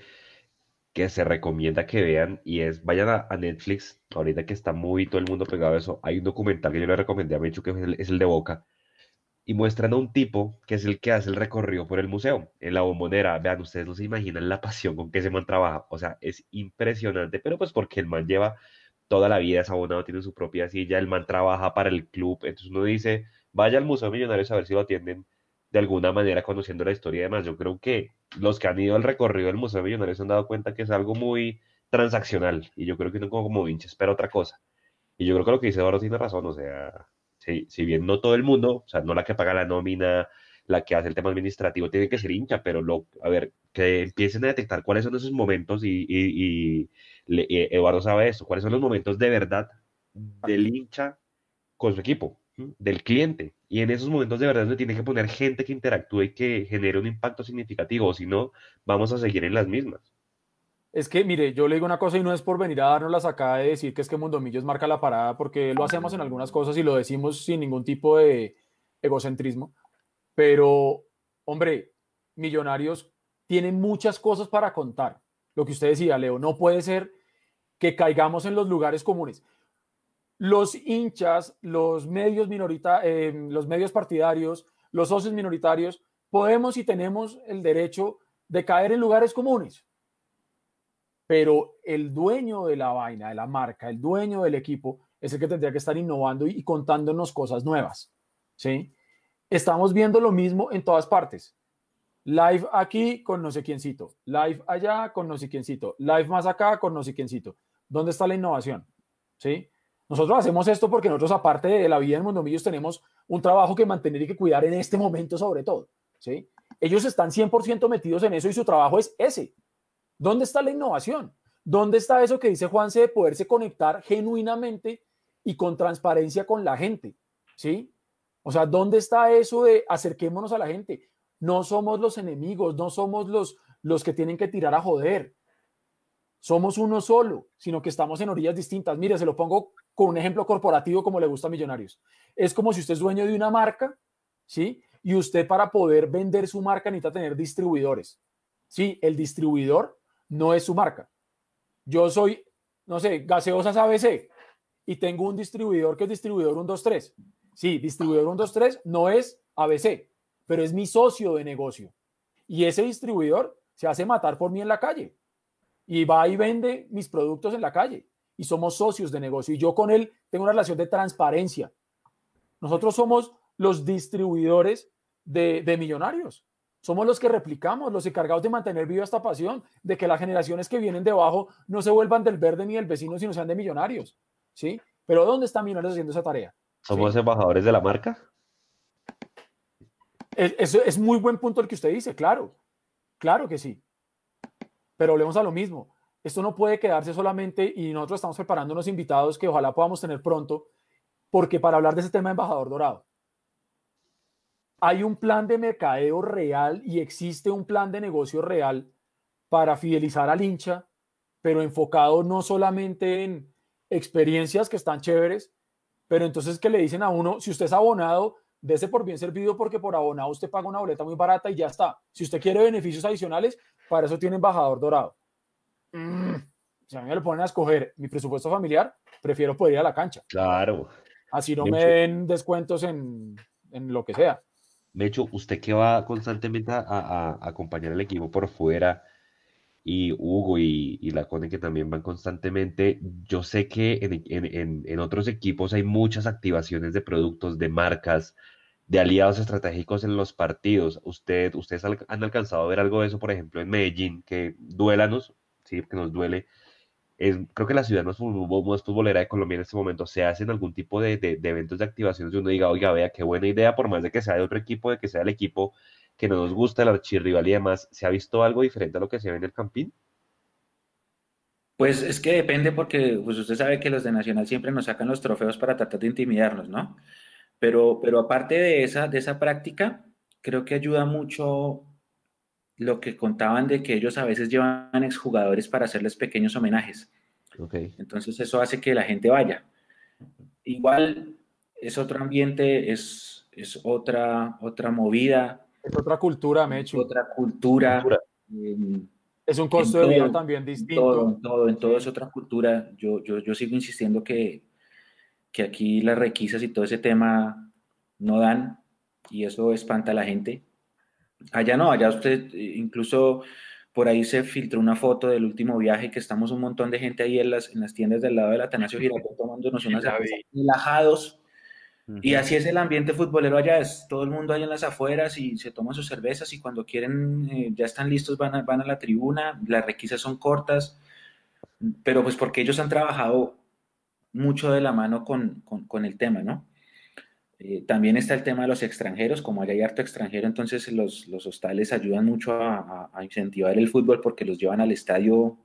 que se recomienda que vean y es, vayan a, Netflix, ahorita que está muy todo el mundo pegado a eso, hay un documental que yo le recomendé a Mechu que es el de Boca, y muestran a un tipo que es el que hace el recorrido por el museo, en la bombonera. Vean, ustedes no se imaginan la pasión con que ese man trabaja. O sea, es impresionante, pero pues porque el man lleva toda la vida, es abonado, tiene su propia silla, el man trabaja para el club. Entonces uno dice, vaya al Museo Millonarios a ver si lo atienden de alguna manera conociendo la historia y demás. Yo creo que los que han ido al recorrido del Museo Millonarios se han dado cuenta que es algo muy transaccional y yo creo que uno como, como hincha espera otra cosa. Y yo creo que lo que dice Eduardo tiene razón, o sea, si, bien no todo el mundo, o sea, no la que paga la nómina, la que hace el tema administrativo, tiene que ser hincha, pero lo, a ver, que empiecen a detectar cuáles son esos momentos y, y, Eduardo sabe eso, cuáles son los momentos de verdad del hincha con su equipo, del cliente. Y en esos momentos de verdad se tiene que poner gente que interactúe y que genere un impacto significativo, si no, vamos a seguir en las mismas. Es que, mire, yo le digo una cosa y no es por venir a darnos la sacada de decir que es que Mundomillos marca la parada, porque lo hacemos en algunas cosas y lo decimos sin ningún tipo de egocentrismo. Pero, hombre, Millonarios tienen muchas cosas para contar. Lo que usted decía, Leo, no puede ser que caigamos en los lugares comunes. Los hinchas, los medios minorita, eh, los medios partidarios, los socios minoritarios, podemos y tenemos el derecho de caer en lugares comunes pero el dueño de la vaina, de la marca, el dueño del equipo, es el que tendría que estar innovando y, contándonos cosas nuevas. ¿sí? Estamos viendo lo mismo en todas partes. Live aquí con no sé quiéncito, live allá con no sé quiéncito, live más acá con no sé quiéncito. ¿Dónde está la innovación? ¿Sí? Nosotros hacemos esto porque nosotros, aparte de la vida en Mundomillos, tenemos un trabajo que mantener y que cuidar en este momento sobre todo. ¿sí? Ellos están 100% metidos en eso y su trabajo es ese, ¿Dónde está la innovación? ¿Dónde está eso que dice Juanse de poderse conectar genuinamente y con transparencia con la gente? ¿Sí? O sea, ¿dónde está eso de acerquémonos a la gente? No somos los enemigos, no somos los, los que tienen que tirar a joder. Somos uno solo, sino que estamos en orillas distintas. Mire, se lo pongo con un ejemplo corporativo como le gusta a Millonarios. Es como si usted es dueño de una marca, ¿sí? Y usted para poder vender su marca necesita tener distribuidores. Sí, el distribuidor no es su marca. Yo soy, no sé, gaseosas ABC y tengo un distribuidor que es distribuidor 123. Sí, distribuidor 123 no es ABC, pero es mi socio de negocio. Y ese distribuidor se hace matar por mí en la calle y va y vende mis productos en la calle. y somos socios de negocio. Y yo con él tengo una relación de transparencia. Nosotros somos los distribuidores de, de millonarios. Somos los que replicamos, los encargados de mantener viva esta pasión, de que las generaciones que vienen debajo no se vuelvan del verde ni del vecino, sino sean de millonarios. ¿Sí? Pero ¿dónde están millonarios haciendo esa tarea? ¿Somos embajadores de la marca? Es, es, muy buen punto el que usted dice, claro. Claro que sí. Pero volvemos a lo mismo. Esto no puede quedarse solamente, y nosotros estamos preparando unos invitados que ojalá podamos tener pronto, porque para hablar de ese tema de embajador dorado, hay un plan de mercadeo real y existe un plan de negocio real para fidelizar al hincha, pero enfocado no solamente en experiencias que están chéveres, pero entonces que le dicen a uno, si usted es abonado, dese por bien servido porque por abonado usted paga una boleta muy barata y ya está. Si usted quiere beneficios adicionales, para eso tiene embajador dorado. Mm, si a mí me lo ponen a escoger mi presupuesto familiar, prefiero poder ir a la cancha. Claro. Así no me den descuentos en, en lo que sea. Mecho, usted que va constantemente a, acompañar al equipo por fuera, y Hugo y, y la Cone que también van constantemente, yo sé que en, otros equipos hay muchas activaciones de productos, de marcas, de aliados estratégicos en los partidos. Usted, ¿Ustedes han alcanzado a ver algo de eso, por ejemplo, en Medellín, que duélanos, sí, que nos duele, creo que la ciudad más, futbolera de Colombia en este momento se hacen algún tipo de, eventos de activación donde uno diga, oiga, vea, qué buena idea, por más de que sea de otro equipo, de que sea el equipo que no nos gusta, el archirrival y demás, ¿se ha visto algo diferente a lo que se ve en el Campín? Pues es que depende porque pues usted sabe que los de Nacional siempre nos sacan los trofeos para tratar de intimidarnos, ¿no? Pero, pero aparte de esa, de esa práctica, creo que ayuda mucho lo que contaban de que ellos a veces llevan exjugadores para hacerles pequeños homenajes. Okay. Entonces eso hace que la gente vaya. Igual es otro ambiente, es, es otra, otra movida. Es otra cultura, Mecho. Otra cultura. Em, es un costo de vida también distinto. Todo, en todo, en todo es otra cultura. Yo, yo, yo sigo insistiendo que, que aquí las requisas y todo ese tema no dan y eso espanta a la gente. Allá no, allá usted incluso por ahí se filtró una foto del último viaje que estamos un montón de gente ahí en las, en las tiendas del lado del Atanasio Girardot tomándonos unas relajados. Y así es el ambiente futbolero allá, es todo el mundo ahí en las afueras y se toman sus cervezas y cuando quieren, eh, ya están listos, van a, van a la tribuna, las requisas son cortas, pero pues porque ellos han trabajado mucho de la mano con, con, con el tema, ¿no? Eh, también está el tema de los extranjeros, como hay harto extranjero, entonces los, los hostales ayudan mucho a, incentivar el fútbol porque los llevan al estadio,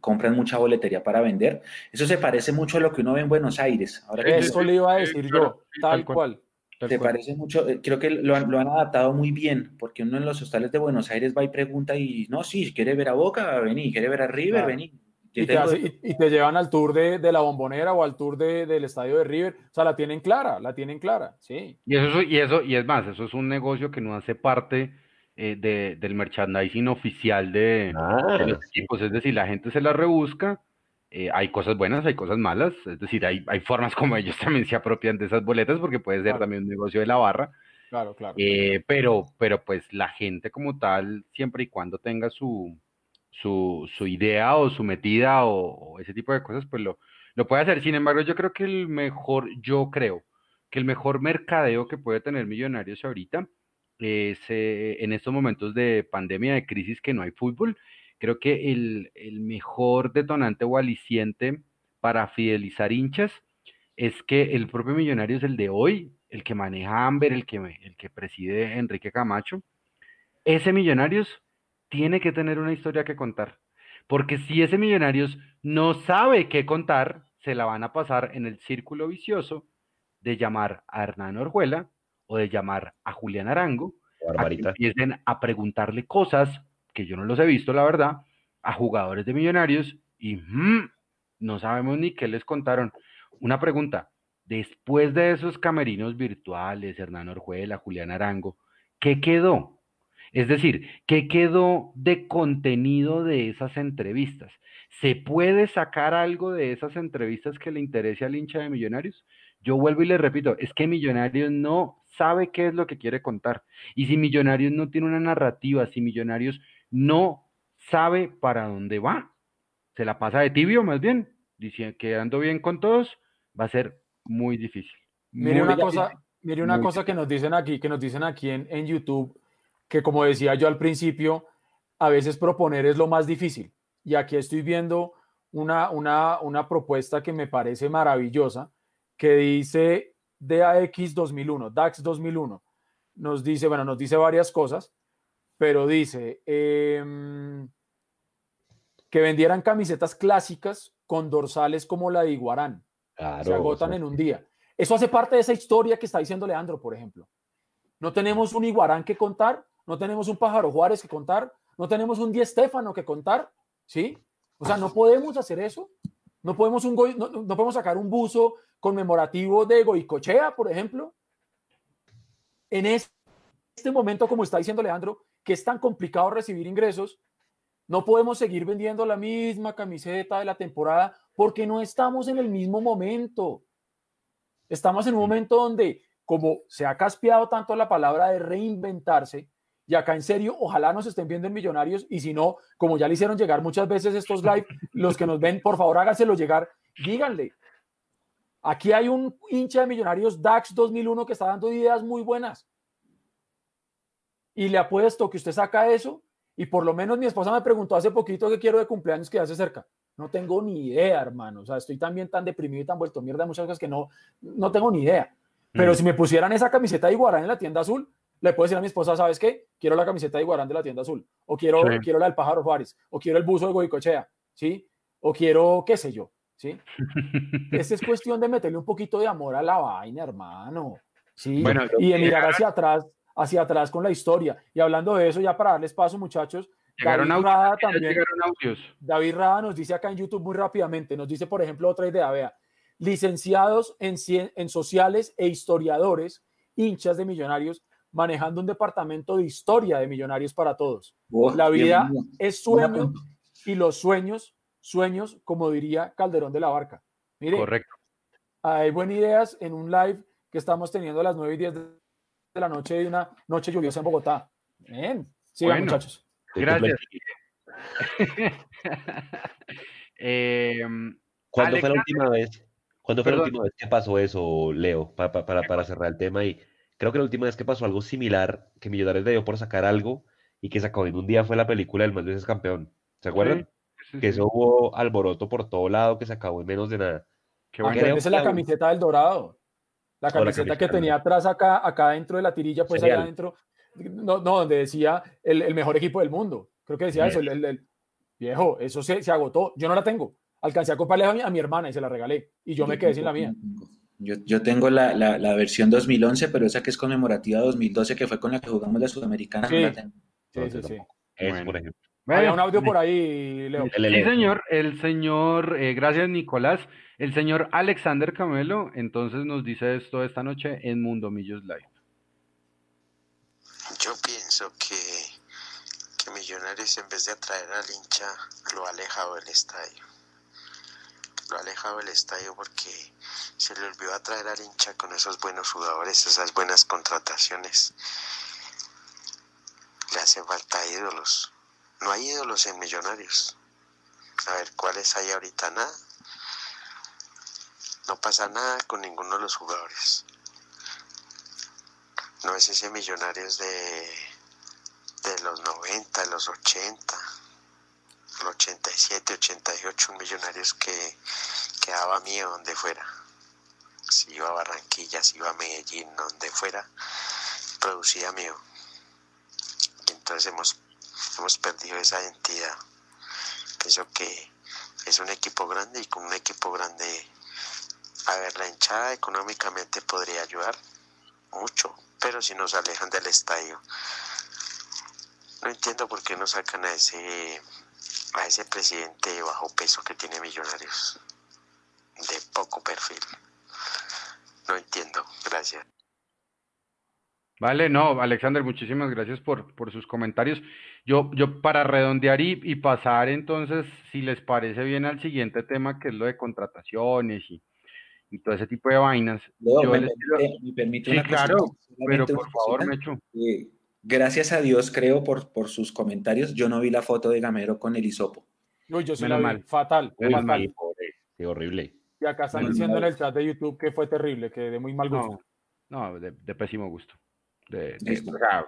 compran mucha boletería para vender. Eso se parece mucho a lo que uno ve en Buenos Aires. Ahora Eso le iba a decir yo, tal cual. Se parece mucho, eh, creo que lo han, lo han, adaptado muy bien, porque uno en los hostales de Buenos Aires va y pregunta y no, sí, quiere ver a Boca, vení, quiere ver a River, vení. Y te, llevan al tour de, la bombonera o al tour del estadio de River. O sea, la tienen clara, la tienen clara, sí. Y eso, y eso, y es más, eso es un negocio que no hace parte eh, del merchandising oficial de, ah, los equipos. Es decir, la gente se la rebusca. Eh, hay cosas buenas, hay cosas malas. Es decir, hay, hay formas como ellos también se apropian de esas boletas, porque puede ser también un negocio de la barra. Claro, claro. Eh, pero, pero pues la gente como tal, siempre y cuando tenga su, su, su idea o su metida o, ese tipo de cosas, pues lo, lo puede hacer. Sin embargo, yo creo que el mejor, yo creo que el mejor mercadeo que puede tener Millonarios ahorita es eh, en estos momentos de pandemia, de crisis que no hay fútbol, creo que el, el mejor detonante o aliciente para fidelizar hinchas es que el propio millonario es el de hoy, el que maneja Amber, el que, el que preside Enrique Camacho. Ese Millonarios tiene que tener una historia que contar. Porque si ese Millonarios no sabe qué contar, se la van a pasar en el círculo vicioso de llamar a Hernán Orjuela o de llamar a Julián Arango, a que empiecen a preguntarle cosas que yo no los he visto, la verdad, a jugadores de Millonarios y mm, no sabemos ni qué les contaron. Una pregunta, después de esos camerinos virtuales, Hernán Orjuela, Julián Arango, ¿qué quedó? Es decir, ¿qué quedó de contenido de esas entrevistas? ¿Se puede sacar algo de esas entrevistas que le interese al hincha de Millonarios? Yo vuelvo y le repito, es que Millonarios no sabe qué es lo que quiere contar. Y si Millonarios no tiene una narrativa, si Millonarios no sabe para dónde va, se la pasa de tibio más bien, diciendo, quedando bien con todos, va a ser muy difícil. Mire Muy una cosa, mire una cosa que nos dicen aquí, que nos dicen aquí en, en YouTube, que como decía yo al principio, a veces proponer es lo más difícil. Y aquí estoy viendo una, una, una propuesta que me parece maravillosa, que dice DAX 2001, DAX 2001. Nos dice, bueno, nos dice varias cosas, pero dice em, que vendieran camisetas clásicas con dorsales como la de Iguarán Claro, se agotan o sea, en un día. Eso hace parte de esa historia que está diciendo Leandro, por ejemplo. No tenemos un Iguarán que contar, no tenemos un Pájaro Juárez que contar, no tenemos un Di Stéfano que contar, ¿sí? O sea, no podemos hacer eso. No podemos, un no, no podemos sacar un buzo conmemorativo de Goicochea, por ejemplo. En es- este momento, como está diciendo Leandro, que es tan complicado recibir ingresos, no podemos seguir vendiendo la misma camiseta de la temporada porque no estamos en el mismo momento. Estamos en un momento donde, como se ha caspeado tanto la palabra de reinventarse, y acá en serio, ojalá nos estén viendo en Millonarios, y si no, como ya le hicieron llegar muchas veces estos live, los que nos ven, por favor háganselo llegar, díganle. Aquí hay un hincha de Millonarios DAX 2001 que está dando ideas muy buenas. Y le apuesto que usted saca eso, y por lo menos mi esposa me preguntó hace poquito qué quiero de cumpleaños que hace cerca. No tengo ni idea, hermano. O sea, estoy también tan deprimido y tan vuelto mierda muchas cosas que no, no tengo ni idea. Pero Mm. si me pusieran esa camiseta de Iguarán en la tienda azul, le puedo decir a mi esposa, ¿sabes qué? Quiero la camiseta de Iguarán de la tienda azul. O quiero, Sí. quiero la del pájaro Juárez. O quiero el buzo de Goicochea. ¿Sí? O quiero, qué sé yo. ¿Sí? Esta es cuestión de meterle un poquito de amor a la vaina, hermano. ¿Sí? Bueno, y de mirar hacia atrás, hacia atrás con la historia. Y hablando de eso, ya para darles paso, muchachos, Llegaron David audios, Rada también. llegaron audios. David Rada nos dice acá en YouTube muy rápidamente, nos dice, por ejemplo, otra idea, vea, licenciados en, cien- en sociales e historiadores, hinchas de millonarios, manejando un departamento de historia de millonarios para todos. Oh, La vida es sueño y los sueños, sueños, como diría Calderón de la Barca. Mire, Correcto. hay buenas ideas en un live que estamos teniendo a las 9 y 10 de la noche de una noche lluviosa en Bogotá. Bien, sigan Bueno. muchachos. Gracias. Em, ¿Cuándo fue la última vez? ¿Cuándo fue la última vez que pasó eso, Leo? Pa- pa- para, para cerrar el tema. Y creo que la última vez que pasó algo similar, que Millonarios le dio por sacar algo y que sacó en un día fue la película del más veces campeón. ¿Se acuerdan? sí, Que sí, eso hubo alboroto por todo lado, que se acabó en menos de nada. qué bueno. creo la camiseta del Dorado. La camiseta que tenía atrás acá, acá dentro de la tirilla, pues Serial. allá adentro. No, no, donde decía el, el mejor equipo del mundo. Creo que decía eso. El, el- el- viejo, eso se, se agotó. Yo no la tengo. Alcancé a comprarle a mi, a mi hermana y se la regalé. Y yo me quedé sin la mía. Yo, yo tengo la, la, la versión 2011, pero esa que es conmemorativa 2012, que fue con la que jugamos la Sudamericana. no Sí. la tengo. Sí, sí, sí. tampoco. Eso, Bueno. por ejemplo. Había Bueno, un audio por ahí, Leo. El Sí, señor, el señor, eh, gracias Nicolás, el señor Alexander Camelo, entonces nos dice esto esta noche en Mundo Millos Live. Yo pienso que, que Millonarios en vez de atraer al hincha lo ha alejado del estadio. Lo alejado del estadio porque se le olvidó atraer al hincha con esos buenos jugadores, esas buenas contrataciones. Le hacen falta ídolos. No hay ídolos en Millonarios. A ver, ¿cuáles hay ahorita? Nada. No pasa nada con ninguno de los jugadores. No es ese Millonarios de, de los 90, de los 80, el 87, 88, un Millonarios que, que daba miedo donde fuera. Si iba a Barranquilla, si iba a Medellín, donde fuera, producía. Y entonces hemos, hemos perdido esa identidad. Pienso que es un equipo grande y con un equipo grande, a ver, la hinchada económicamente podría ayudar mucho, pero si nos alejan del estadio. No entiendo por qué no sacan a ese a ese presidente de bajo peso que tiene Millonarios, de poco perfil. No entiendo, gracias. Vale, no, Alexander, muchísimas gracias por, por sus comentarios. Yo, yo para redondear y, y pasar entonces, si les parece bien al siguiente tema, que es lo de contrataciones y, y todo ese tipo de vainas. Yo ¿me, les me permite Sí, una claro, pero por favor, cosita. Mechu. Gracias a Dios, creo, por, por sus comentarios. Yo no vi la foto de Gamero con el hisopo. Uy, yo sí Menos la vi. mal. Fatal, Menos fatal. mal. Sí, pobre. Qué horrible. Y acá están No, diciendo en el chat de YouTube que fue terrible, que de muy mal gusto. No, no, de, de pésimo gusto. De, de- o sea,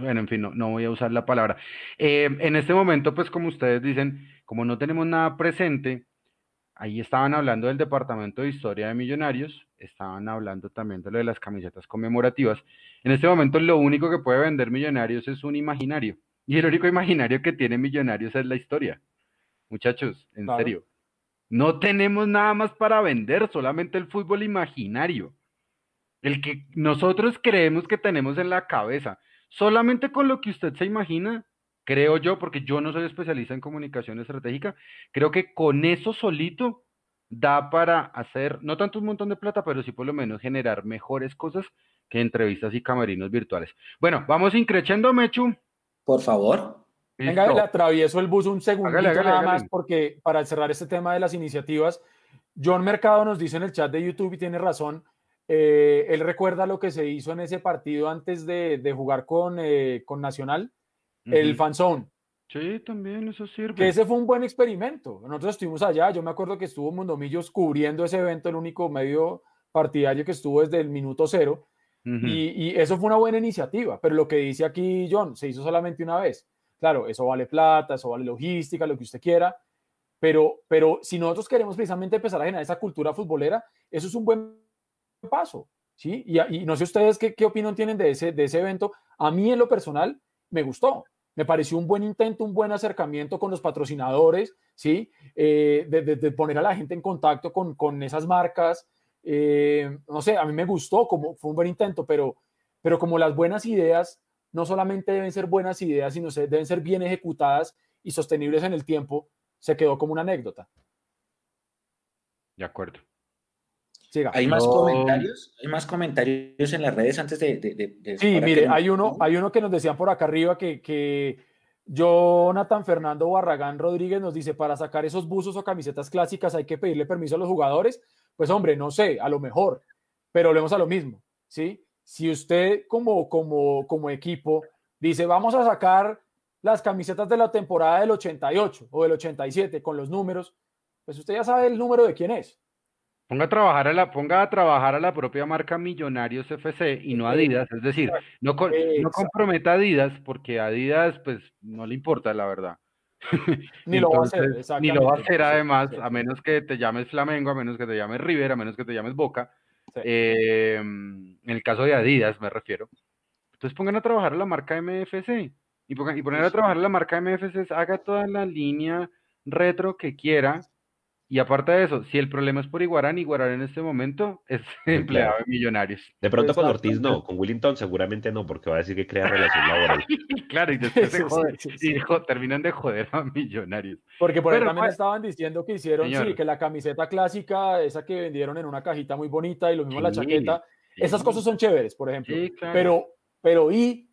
Bueno, en fin, no, no voy a usar la palabra. Eh, en este momento, pues como ustedes dicen, como no tenemos nada presente, ahí estaban hablando del Departamento de Historia de Millonarios, estaban hablando también de lo de las camisetas conmemorativas. En este momento, lo único que puede vender Millonarios es un imaginario. Y el único imaginario que tiene Millonarios es la historia. Muchachos, en Claro. serio. No tenemos nada más para vender, solamente el fútbol imaginario. El que nosotros creemos que tenemos en la cabeza. Solamente con lo que usted se imagina, creo yo, porque yo no soy especialista en comunicación estratégica, creo que con eso solito da para hacer, no tanto un montón de plata, pero sí por lo menos generar mejores cosas que entrevistas y camerinos virtuales. Bueno, vamos increchendo, Mechu. Por favor. Venga, Listo. le atravieso el bus un segundito Hágale, hágale, nada hágale. más, porque para cerrar este tema de las iniciativas, John Mercado nos dice en el chat de YouTube y tiene razón. eh, él recuerda lo que se hizo en ese partido antes de, de jugar con, eh, con Nacional, el Ujú. fanzone, Sí, también eso sirve. que ese fue un buen experimento. Nosotros estuvimos allá, yo me acuerdo que estuvo Mundomillos cubriendo ese evento, el único medio partidario que estuvo desde el minuto cero. Y, eso fue una buena iniciativa, pero lo que dice aquí John, se hizo solamente una vez. Claro, eso vale plata, eso vale logística, lo que usted quiera, pero, pero si nosotros queremos precisamente empezar a generar esa cultura futbolera, eso es un buen paso, ¿sí? Y, no sé ustedes qué, qué opinión tienen de ese, de ese evento. A mí en lo personal me gustó, me pareció un buen intento, un buen acercamiento con los patrocinadores, ¿sí? Eh, de poner a la gente en contacto con, con esas marcas. Eh, no sé, a mí me gustó, como fue un buen intento, pero, pero como las buenas ideas no solamente deben ser buenas ideas, sino se deben ser bien ejecutadas y sostenibles en el tiempo, se quedó como una anécdota. De acuerdo. Siga. ¿Hay más comentarios? ¿Hay más comentarios en las redes antes de... de- de- de- Sí, mire, que- hay uno, hay uno que nos decían por acá arriba que, que Jonathan Fernando Barragán Rodríguez nos dice, para sacar esos buzos o camisetas clásicas hay que pedirle permiso a los jugadores. Pues hombre, no sé, a lo mejor, pero volvemos a lo mismo, ¿sí? Si usted como, como, como equipo dice, vamos a sacar las camisetas de la temporada del 88 o del 87 con los números, pues usted ya sabe el número de quién es. Ponga a trabajar a la, ponga a trabajar a la propia marca Millonarios FC y no Adidas, es decir, no, no comprometa a Adidas porque a Adidas pues no le importa la verdad. Ni lo va a hacer, Ni lo va a hacer además, a menos que te llames Flamengo, a menos que te llames River, a menos que te llames Boca. Sí. Eh, en el caso de Adidas me refiero. Entonces pongan a trabajar a la marca MFC y, pongan- y poner a trabajar a la marca MFC, haga toda la línea retro que quiera. Y aparte de eso, si el problema es por Iguarán, Iguarán en este momento es empleado de Millonarios. De pronto con. Ortiz no, con Willington seguramente no, porque va a decir que crea relación laboral. Claro, y después se Sí, sí, joden- sí, y terminan de joder a Millonarios. Porque por ahí Pero, también pues, estaban diciendo que hicieron, señor. sí, que la camiseta clásica, esa que vendieron en una cajita muy bonita y lo mismo la Sí, chaqueta, esas sí. cosas son chéveres, por ejemplo. Sí, claro. Pero, pero ¿y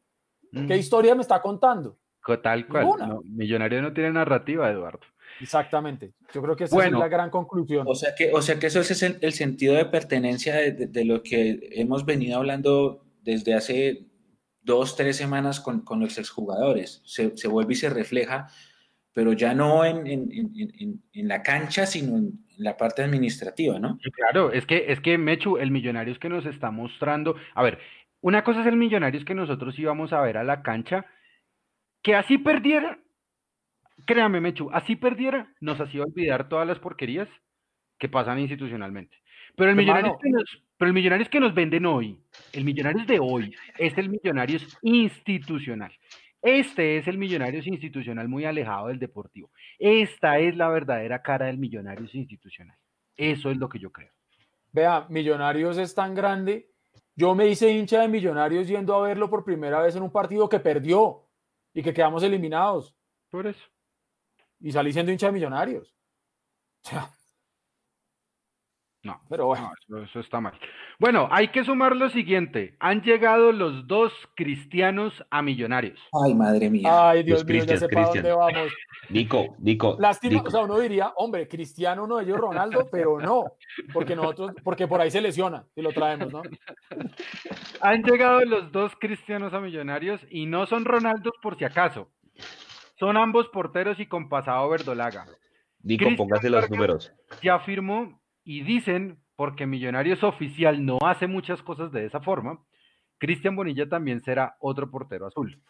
Mm, qué historia me está contando? co- Tal cual. No, Millonarios no tiene narrativa, Eduardo. Exactamente. Yo creo que esa Bueno. es la gran conclusión. O sea que, o sea que eso es el, el sentido de pertenencia de, de- de lo que hemos venido hablando desde hace dos, tres semanas con, con los exjugadores. Se, se vuelve y se refleja, pero ya no en, en- en- en- en la cancha, sino en, la parte administrativa, ¿no? Sí, Claro, es que, es que Mechu, el Millonarios que nos está mostrando, a ver, una cosa es el Millonarios que nosotros íbamos a ver a la cancha, que así perdiera, créame Mechu, así perdiera, nos hacía olvidar todas las porquerías que pasan institucionalmente. Pero el Millonarios Hermano. que nos, pero el Millonarios que nos venden hoy, el Millonarios de hoy, es el Millonarios institucional. Este es el Millonarios institucional muy alejado del deportivo. Esta es la verdadera cara del Millonarios institucional. Eso es lo que yo creo. Vea, Millonarios es tan grande. Yo me hice hincha de Millonarios yendo a verlo por primera vez en un partido que perdió y que quedamos eliminados. Por eso. Y salí siendo hincha de Millonarios. O sea, No, pero bueno. no, eso, eso está mal. Bueno, hay que sumar lo siguiente. Han llegado los dos cristianos a millonarios. Ay, madre mía. Ay, Dios Los mío, ya para dónde vamos. Nico, Nico, Lástima, Nico. o sea, uno diría, hombre, Cristiano uno de ellos Ronaldo, pero no, porque nosotros, porque por ahí se lesiona y lo traemos, ¿no? Han llegado los dos cristianos a millonarios y no son Ronaldos por si acaso. Son ambos porteros y con pasado verdolaga. Nico, Cristian póngase los Vargas números. Ya firmó y dicen, porque Millonarios oficial no hace muchas cosas de esa forma, Cristian Bonilla también será otro portero azul.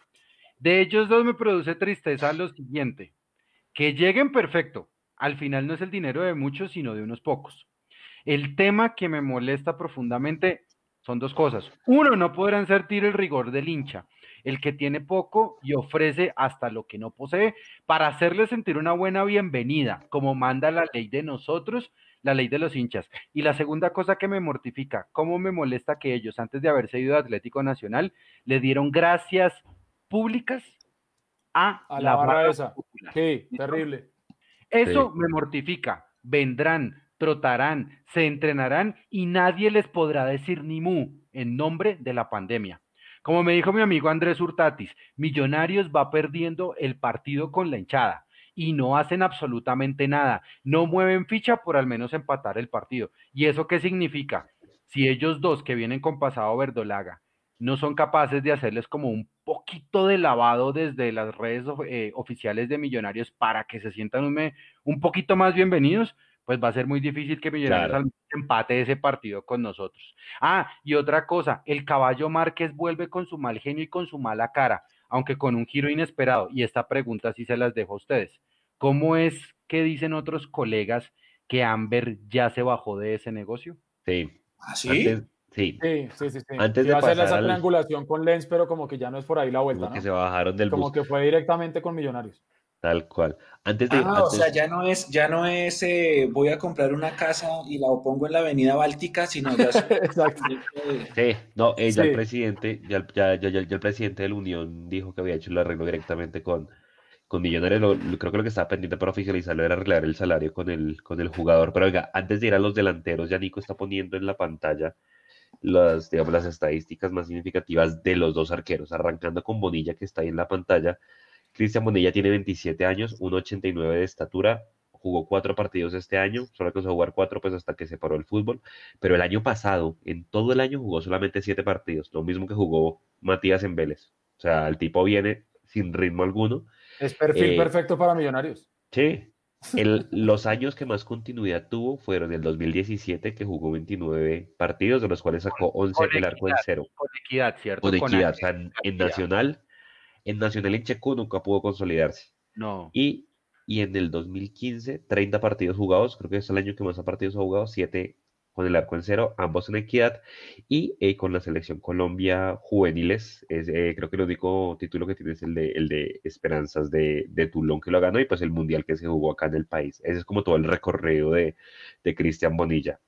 De ellos dos me produce tristeza lo siguiente, que lleguen perfecto. Al final no es el dinero de muchos, sino de unos pocos. El tema que me molesta profundamente son dos cosas. Uno, no podrán sentir el rigor del hincha, el que tiene poco y ofrece hasta lo que no posee, para hacerle sentir una buena bienvenida, como manda la ley de nosotros, la ley de los hinchas. Y la segunda cosa que me mortifica, cómo me molesta que ellos, antes de haberse ido de Atlético Nacional, le dieron gracias públicas a, A la, la barra barra esa. popular. Sí, terrible. Eso Sí. me mortifica. Vendrán, trotarán, se entrenarán y nadie les podrá decir ni mu en nombre de la pandemia. Como me dijo mi amigo Andrés Hurtatis, Millonarios va perdiendo el partido con la hinchada y no hacen absolutamente nada. No mueven ficha por al menos empatar el partido. ¿Y eso qué significa? Si ellos dos que vienen con pasado verdolaga no son capaces de hacerles como un poquito de lavado desde las redes eh, oficiales de Millonarios para que se sientan un poquito más bienvenidos, pues va a ser muy difícil que Millonarios Claro. empate ese partido con nosotros. Ah, y otra cosa, el caballo Márquez vuelve con su mal genio y con su mala cara, aunque con un giro inesperado. Y esta pregunta sí se las dejo a ustedes. ¿Cómo es que dicen otros colegas que Amber ya se bajó de ese negocio? Sí. ¿Ah, sí? Antes, sí. Sí, sí, sí. sí. Antes de a hacer esa al- triangulación con Lens, pero como que ya no es por ahí la vuelta, Como que se bajaron del Como bus, que fue directamente con Millonarios. Tal cual. Antes de, Ah, o antes- sea, ya no es, ya no es eh, voy a comprar una casa y la pongo en la avenida Báltica, sino ya Exacto. Sí, no, eh, ya el presidente, ya, el- ya, ya, ya- ya el presidente de la Unión dijo que había hecho el arreglo directamente con, con Millonarios. Lo- lo- creo que lo que estaba pendiente para oficializarlo era arreglar el salario con el, con el jugador. Pero oiga, antes de ir a los delanteros, ya Nico está poniendo en la pantalla las, digamos, las estadísticas más significativas de los dos arqueros, arrancando con Bonilla, que está ahí en la pantalla. Cristian Bonilla tiene 27 años, 1,89 de estatura, jugó cuatro partidos este año, solo alcanzó a jugar cuatro pues hasta que se paró el fútbol, pero el año pasado, en todo el año jugó solamente siete partidos, lo mismo que jugó Matías en Vélez. O sea, el tipo viene sin ritmo alguno. Es perfil Eh, perfecto para Millonarios. Sí. El- los años que más continuidad tuvo fueron el 2017, que jugó 29 partidos, de los cuales sacó 11 Con el arco en cero. Con equidad, ¿cierto? Con Con equidad. O sea, en. Nacional, en Nacional en Checo nunca pudo consolidarse. No. Y, y en el 2015, 30 partidos jugados, creo que es el año que más partidos ha jugado, 7 con el arco en cero, ambos en equidad, y eh, con la selección Colombia juveniles, es, eh, creo que el único título que tiene es el de, el de Esperanzas de, de Toulon que lo ganó, y pues el mundial que se jugó acá en el país. Ese es como todo el recorrido de, de Cristian Bonilla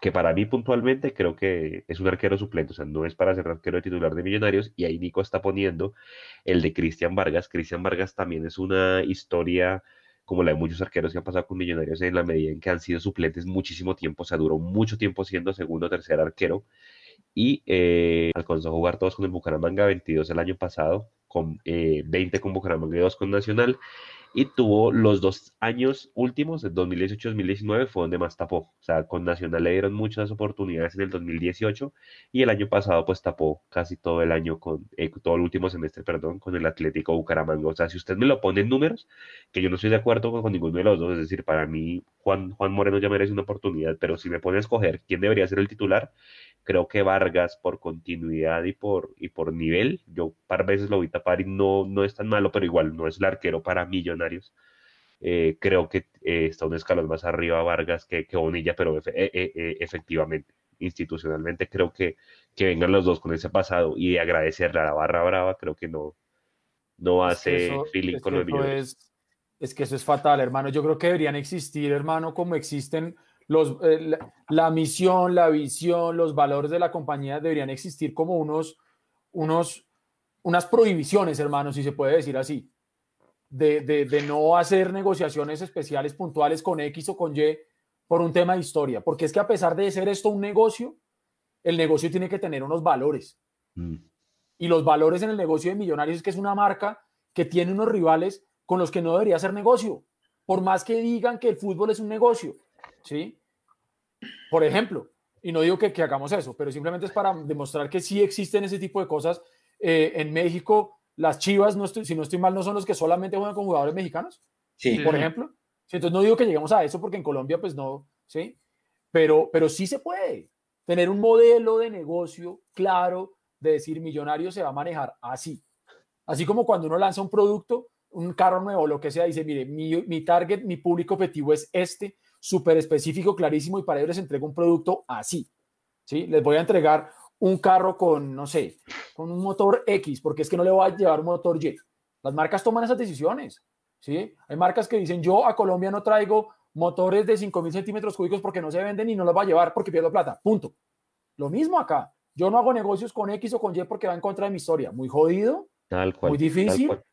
que para mí puntualmente creo que es un arquero suplente, o sea, no es para ser arquero de titular de Millonarios, y ahí Nico está poniendo el de Cristian Vargas. Cristian Vargas también es una historia como la de muchos arqueros que han pasado con Millonarios en la medida en que han sido suplentes muchísimo tiempo, o sea, duró mucho tiempo siendo segundo o tercer arquero, y eh, alcanzó a jugar todos con el Bucaramanga, 22 el año pasado, con eh, 20 con Bucaramanga y 2 con Nacional, y tuvo los dos años últimos, el 2018-2019, fue donde más tapó. O sea, con Nacional le dieron muchas oportunidades en el 2018 y el año pasado pues tapó casi todo el año con, eh, todo el último semestre, perdón, con el Atlético Bucaramanga. O sea, si usted me lo pone en números, que yo no estoy de acuerdo con, con ninguno de los dos, es decir, para mí Juan, Juan Moreno ya merece una oportunidad, pero si me pone a escoger quién debería ser el titular, creo que Vargas por continuidad y por, y por nivel, yo par veces lo vi tapar y no, no es tan malo, pero igual no es el arquero para millonarios. Eh, creo que eh, está un escalón más arriba Vargas que, que Bonilla, pero efe- eh, eh, eh, efectivamente, institucionalmente creo que, que vengan los dos con ese pasado y de agradecerle a la barra brava, creo que no, no Es que hace eso- feeling es con los es, es que eso es fatal, hermano. Yo creo que deberían existir, hermano, como existen los, eh, la, la misión, la visión, los valores de la compañía, deberían existir como unos, unos, unas prohibiciones, hermano, si se puede decir así, de, de, de no hacer negociaciones especiales puntuales con X o con Y por un tema de historia. Porque es que a pesar de ser esto un negocio, el negocio tiene que tener unos valores Mm, y los valores en el negocio de Millonarios es que es una marca que tiene unos rivales con los que no debería hacer negocio, por más que digan que el fútbol es un negocio, ¿sí? Por ejemplo, y no digo que, que hagamos eso, pero simplemente es para demostrar que sí existen ese tipo de cosas. Eh, en México, las Chivas, no estoy, si no estoy mal, no son los que solamente juegan con jugadores mexicanos, Sí. por ejemplo, Entonces no digo que lleguemos a eso porque en Colombia pues no, ¿sí? Pero, pero sí se puede tener un modelo de negocio claro de decir millonario se va a manejar así. Así como cuando uno lanza un producto, un carro nuevo, lo que sea, dice, mire, mi, mi target, mi público objetivo es este, súper específico, clarísimo, y para ellos les entrego un producto así. ¿sí? Les voy a entregar un carro con, no sé, con un motor X, porque es que no le voy a llevar un motor Y. Las marcas toman esas decisiones. ¿sí? Hay marcas que dicen, yo a Colombia no traigo motores de 5.000 centímetros cúbicos porque no se venden y no los va a llevar porque pierdo plata. Punto. Lo mismo acá. Yo no hago negocios con X o con Y porque va en contra de mi historia. Muy jodido, Tal cual. muy tal difícil. cual.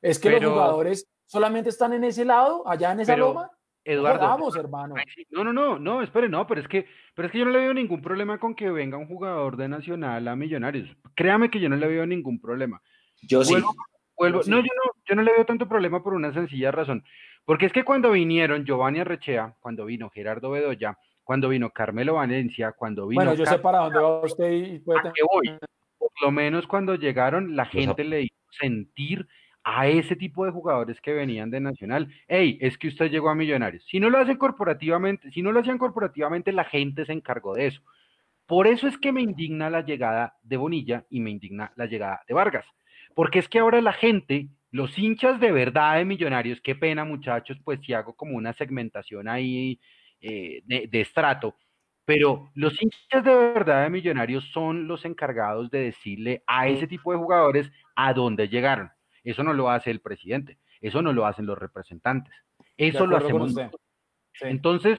Es que los jugadores solamente están en ese lado, allá en esa Pero, loma. Eduardo, Vamos, hermano. No, no, no, no, espere, no, pero es que, pero es que yo no le veo ningún problema con que venga un jugador de Nacional a Millonarios. Créame que yo no le veo ningún problema. Yo sí. Vuelvo- sí. no, yo no, yo no le veo tanto problema por una sencilla razón. Porque es que cuando vinieron Giovanni Arrechea, cuando vino Gerardo Bedoya, cuando vino Carmelo Valencia, cuando vino Bueno, yo sé para dónde va usted y puede ¿A tener- voy? Por lo menos cuando llegaron, la gente le hizo sentir a ese tipo de jugadores que venían de Nacional, hey, es que usted llegó a Millonarios. Si no lo hacen corporativamente, si no lo hacían corporativamente, la gente se encargó de eso. Por eso es que me indigna la llegada de Bonilla y me indigna la llegada de Vargas. Porque es que ahora la gente, los hinchas de verdad de Millonarios, qué pena muchachos, pues si hago como una segmentación ahí eh, de, de estrato, pero los hinchas de verdad de Millonarios son los encargados de decirle a ese tipo de jugadores a dónde llegaron. Eso no lo hace el presidente, eso no lo hacen los representantes, eso lo hacemos usted. nosotros. Sí. Entonces,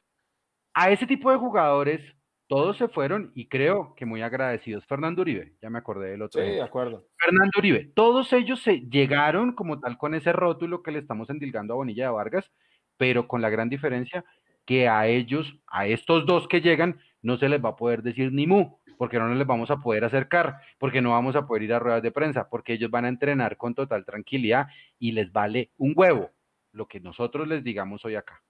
a ese tipo de jugadores, todos se fueron y creo que muy agradecidos. Fernando Uribe, ya me acordé del otro. Sí, de ejemplo. acuerdo. Fernando Uribe, todos ellos se llegaron como tal con ese rótulo que le estamos endilgando a Bonilla de Vargas, pero con la gran diferencia que a ellos, a estos dos que llegan, no se les va a poder decir ni mu, porque no les vamos a poder acercar, porque no vamos a poder ir a ruedas de prensa, porque ellos van a entrenar con total tranquilidad y les vale un huevo lo que nosotros les digamos hoy acá.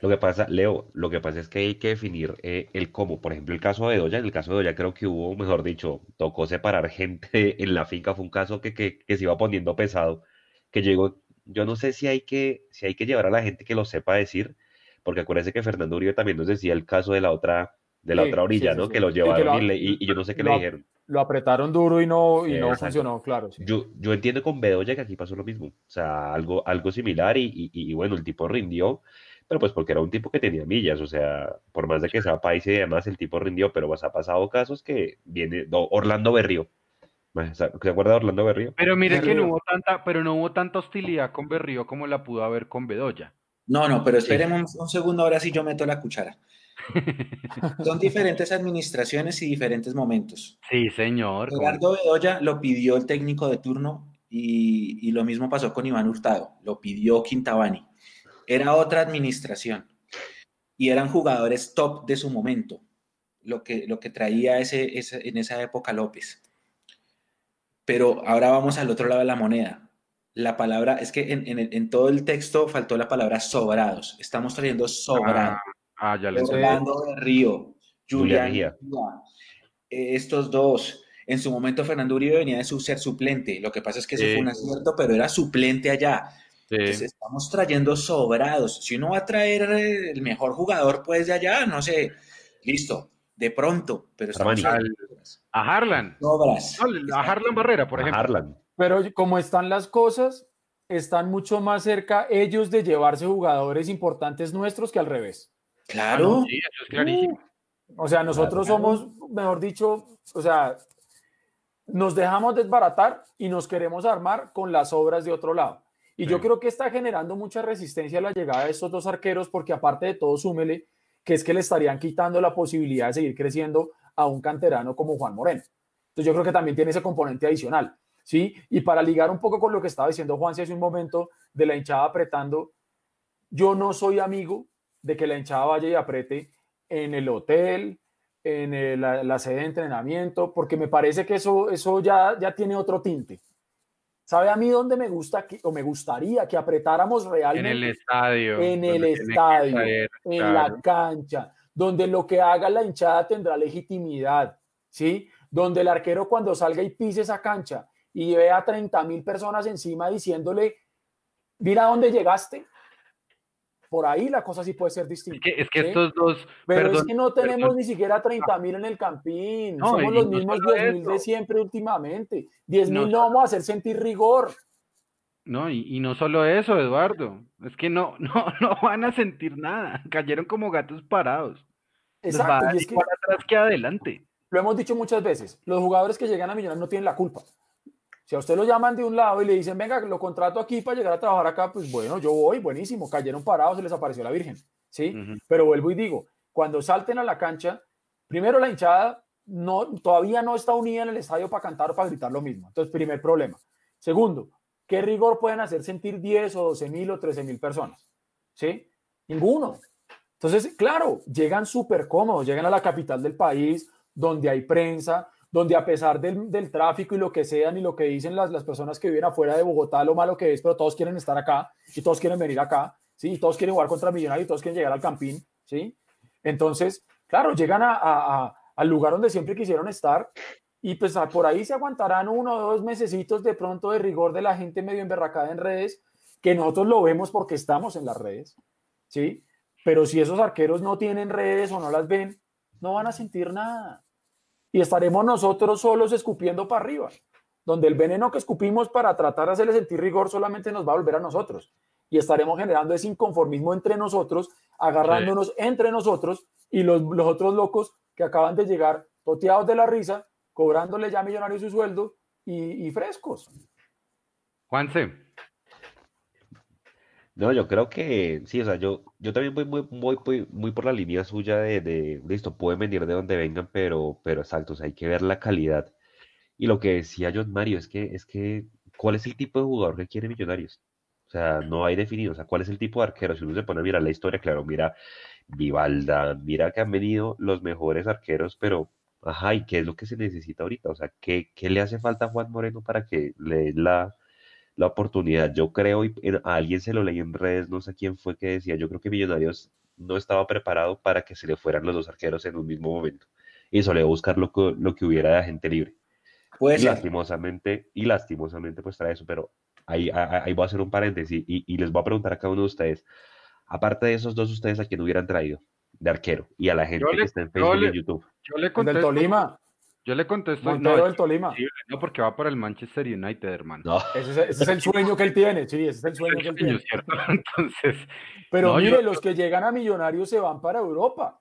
Lo que pasa, Leo, lo que pasa es que hay que definir eh, el cómo. Por ejemplo, el caso de Doya, en el caso de Doya creo que hubo, mejor dicho, tocó separar gente en la finca, fue un caso que, que, que se iba poniendo pesado, que llegó, yo no sé si hay que, si hay que llevar a la gente que lo sepa decir, porque acuérdense que Fernando Uribe también nos decía el caso de la otra, de la Sí, otra orilla, sí, sí, ¿no? sí. Que lo Sí, que llevaron lo- y, le- y- yo no sé qué le lo- dijeron. Lo apretaron duro y no, y no funcionó, claro. sí. Yo, yo entiendo con Bedoya que aquí pasó lo mismo, o sea, algo, algo similar y, y- y bueno, el tipo rindió, pero pues porque era un tipo que tenía millas, o sea, por más de que sea país y demás, el tipo rindió, pero pues ha pasado casos que viene, no, Orlando Berrío, ¿se acuerda de Orlando Berrío? Pero mire que no hubo tanta, pero no hubo tanta hostilidad con Berrío como la pudo haber con Bedoya. No, no, pero esperemos un, un segundo, ahora sí yo meto la cuchara. Son diferentes administraciones y diferentes momentos. Sí, señor. Gerardo Bedoya lo pidió el técnico de turno y, y lo mismo pasó con Iván Hurtado, lo pidió Quintabani. Era otra administración y eran jugadores top de su momento, lo que, lo que traía ese, ese- en esa época López. Pero ahora vamos al otro lado de la moneda. La palabra, es que en, en en todo el texto faltó la palabra sobrados. Estamos trayendo sobrados. Ah, ya le entendí. Orlando de Río, Julián eh, estos dos. En su momento Fernando Uribe venía de su ser suplente. Lo que pasa es que eso Sí. fue un acierto, pero era suplente allá. Sí. Entonces estamos trayendo sobrados. Si uno va a traer eh, el mejor jugador, pues de allá, no sé, listo, de pronto, pero estamos trayendo A Harlan. sobras. No, a Harlan Barrera, por A ejemplo. Harlan. Pero como están las cosas, están mucho más cerca ellos de llevarse jugadores importantes nuestros que al revés. Ah, Claro. no, sí, eso es clarísimo. O sea, nosotros Claro. somos, mejor dicho, o sea, nos dejamos desbaratar y nos queremos armar con las obras de otro lado. Y yo creo que está generando mucha resistencia a la llegada de estos dos arqueros, porque aparte de todo, súmele que es que le estarían quitando la posibilidad de seguir creciendo a un canterano como Juan Moreno. Entonces yo creo que también tiene ese componente adicional, ¿sí? Y para ligar un poco con lo que estaba diciendo Juan hace un momento de la hinchada apretando, yo no soy amigo de que la hinchada vaya y apriete en el hotel, en el- la, la sede de entrenamiento, porque me parece que eso, eso ya, ya tiene otro tinte. ¿Sabe a mí dónde me gusta que- o me gustaría que apretáramos En realmente? el estadio. en el estadio, en claro. la cancha, donde lo que haga la hinchada tendrá legitimidad, ¿sí? Donde el arquero cuando salga y pise esa cancha y vea a 30 mil personas encima diciéndole, mira dónde llegaste, por ahí la cosa sí puede ser distinta. Es que, es que ¿sí? estos dos. Pero perdón, es que no tenemos perdón. ni siquiera 30 mil en el campín. No, Somos los no mismos solo 10 mil de siempre últimamente. 10 No mil no vamos a hacer sentir rigor. No, y, y no solo eso, Eduardo. Es que no, no, no van a sentir nada. Cayeron como gatos parados. Exacto. Y es que igual atrás que adelante. lo hemos dicho muchas veces. Los jugadores que llegan a Millonarios no tienen la culpa. Si a usted lo llaman de un lado y le dicen, venga, lo contrato aquí para llegar a trabajar acá, pues bueno, yo voy, buenísimo. Cayeron parados, se les apareció la Virgen. ¿sí? Pero vuelvo y digo, cuando salten a la cancha, primero la hinchada no, todavía no está unida en el estadio para cantar o para gritar lo mismo. Entonces, primer problema. Segundo, ¿qué rigor pueden hacer sentir 10 o 12 mil o 13 mil personas? ¿Sí? Ninguno. Entonces, claro, llegan súper cómodos, llegan a la capital del país, donde hay prensa, donde a pesar del, del tráfico y lo que sean y lo que dicen las, las personas que viven afuera de Bogotá, lo malo que es, pero todos quieren estar acá y todos quieren venir acá, ¿sí? Y todos quieren jugar contra Millonarios y todos quieren llegar al Campín, ¿sí? Entonces, claro, llegan a- a- al lugar donde siempre quisieron estar y pues por ahí se aguantarán uno o dos mesecitos de pronto de rigor de la gente medio emberracada en redes, que nosotros lo vemos porque estamos en las redes, ¿sí? Pero si esos arqueros no tienen redes o no las ven, no van a sentir nada. Y estaremos nosotros solos escupiendo para arriba, donde el veneno que escupimos para tratar de hacerle sentir rigor solamente nos va a volver a nosotros. Y estaremos generando ese inconformismo entre nosotros, agarrándonos entre nosotros y los, los otros locos que acaban de llegar toteados de la risa, cobrándole ya millonarios su sueldo y, y frescos. Juanse, No, yo creo que sí, o sea, yo, yo también voy muy, muy, muy, por la línea suya de, de, listo, pueden venir de donde vengan, pero, pero exacto, o sea, hay que ver la calidad. Y lo que decía John Mario es que, es que, ¿cuál es el tipo de jugador que quiere Millonarios? O sea, no hay definido, o sea, ¿cuál es el tipo de arquero? Si uno se pone a mirar la historia, claro, mira Vivalda, mira que han venido los mejores arqueros, pero, ajá, ¿y qué es lo que se necesita ahorita? O sea, ¿qué, qué le hace falta a Juan Moreno para que le dé la, la oportunidad. Yo creo, y en- a alguien se lo leí en redes, no sé quién fue que decía, yo creo que Millonarios no estaba preparado para que se le fueran los dos arqueros en un mismo momento. Y solía buscar lo que, lo que hubiera de gente libre. Ser. lastimosamente, y lastimosamente pues trae eso, pero ahí, ahí, ahí voy a hacer un paréntesis y, y les voy a preguntar a cada uno de ustedes, aparte de esos dos, ustedes a quién hubieran traído de arquero y a la gente le- que está en Facebook y le- en YouTube. yo le El del contesto. Tolima, Yo le contesto. Montero No, del Tolima. no, porque va para el Manchester United, hermano. No, Ese es, ese es el sueño que él tiene, sí, ese es el sueño que él tiene. ¿cierto? Entonces, Pero No, yo- mire, los que llegan a Millonarios se van para Europa.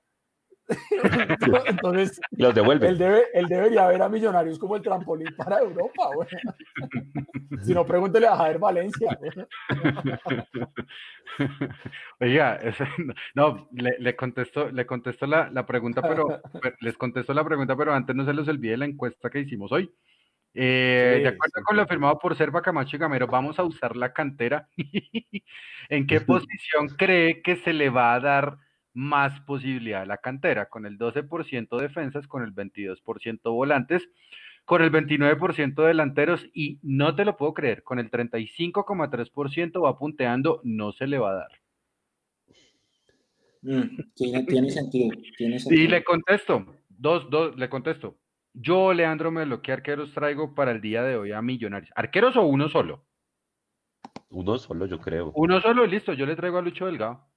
Entonces, los devuelven. él, debe, él debería ver a Millonarios como el trampolín para Europa. güey. Si no, pregúntele a Javier Valencia. güey. Oiga, ese- no, le, le contesto, le contesto la, la pregunta, pero, pero- les contesto la pregunta, pero antes no se les olvide la encuesta que hicimos hoy. Eh, Sí, de acuerdo sí, con lo afirmado por Serva Camacho y Gamero, vamos a usar la cantera. ¿En qué posición cree que se le va a dar más posibilidad a la cantera? Con el 12% defensas, con el 22% volantes, con el 29% delanteros y no te lo puedo creer, con el 35,3% va punteando, no se le va a dar. Mm, tiene, tiene sentido. Tiene Y le contesto, dos, dos, le contesto. Yo, Leandro Melo, ¿qué arqueros traigo para el día de hoy a Millonarios? ¿Arqueros o uno solo? Uno solo, yo creo. Uno solo, listo, yo le traigo a Lucho Delgado.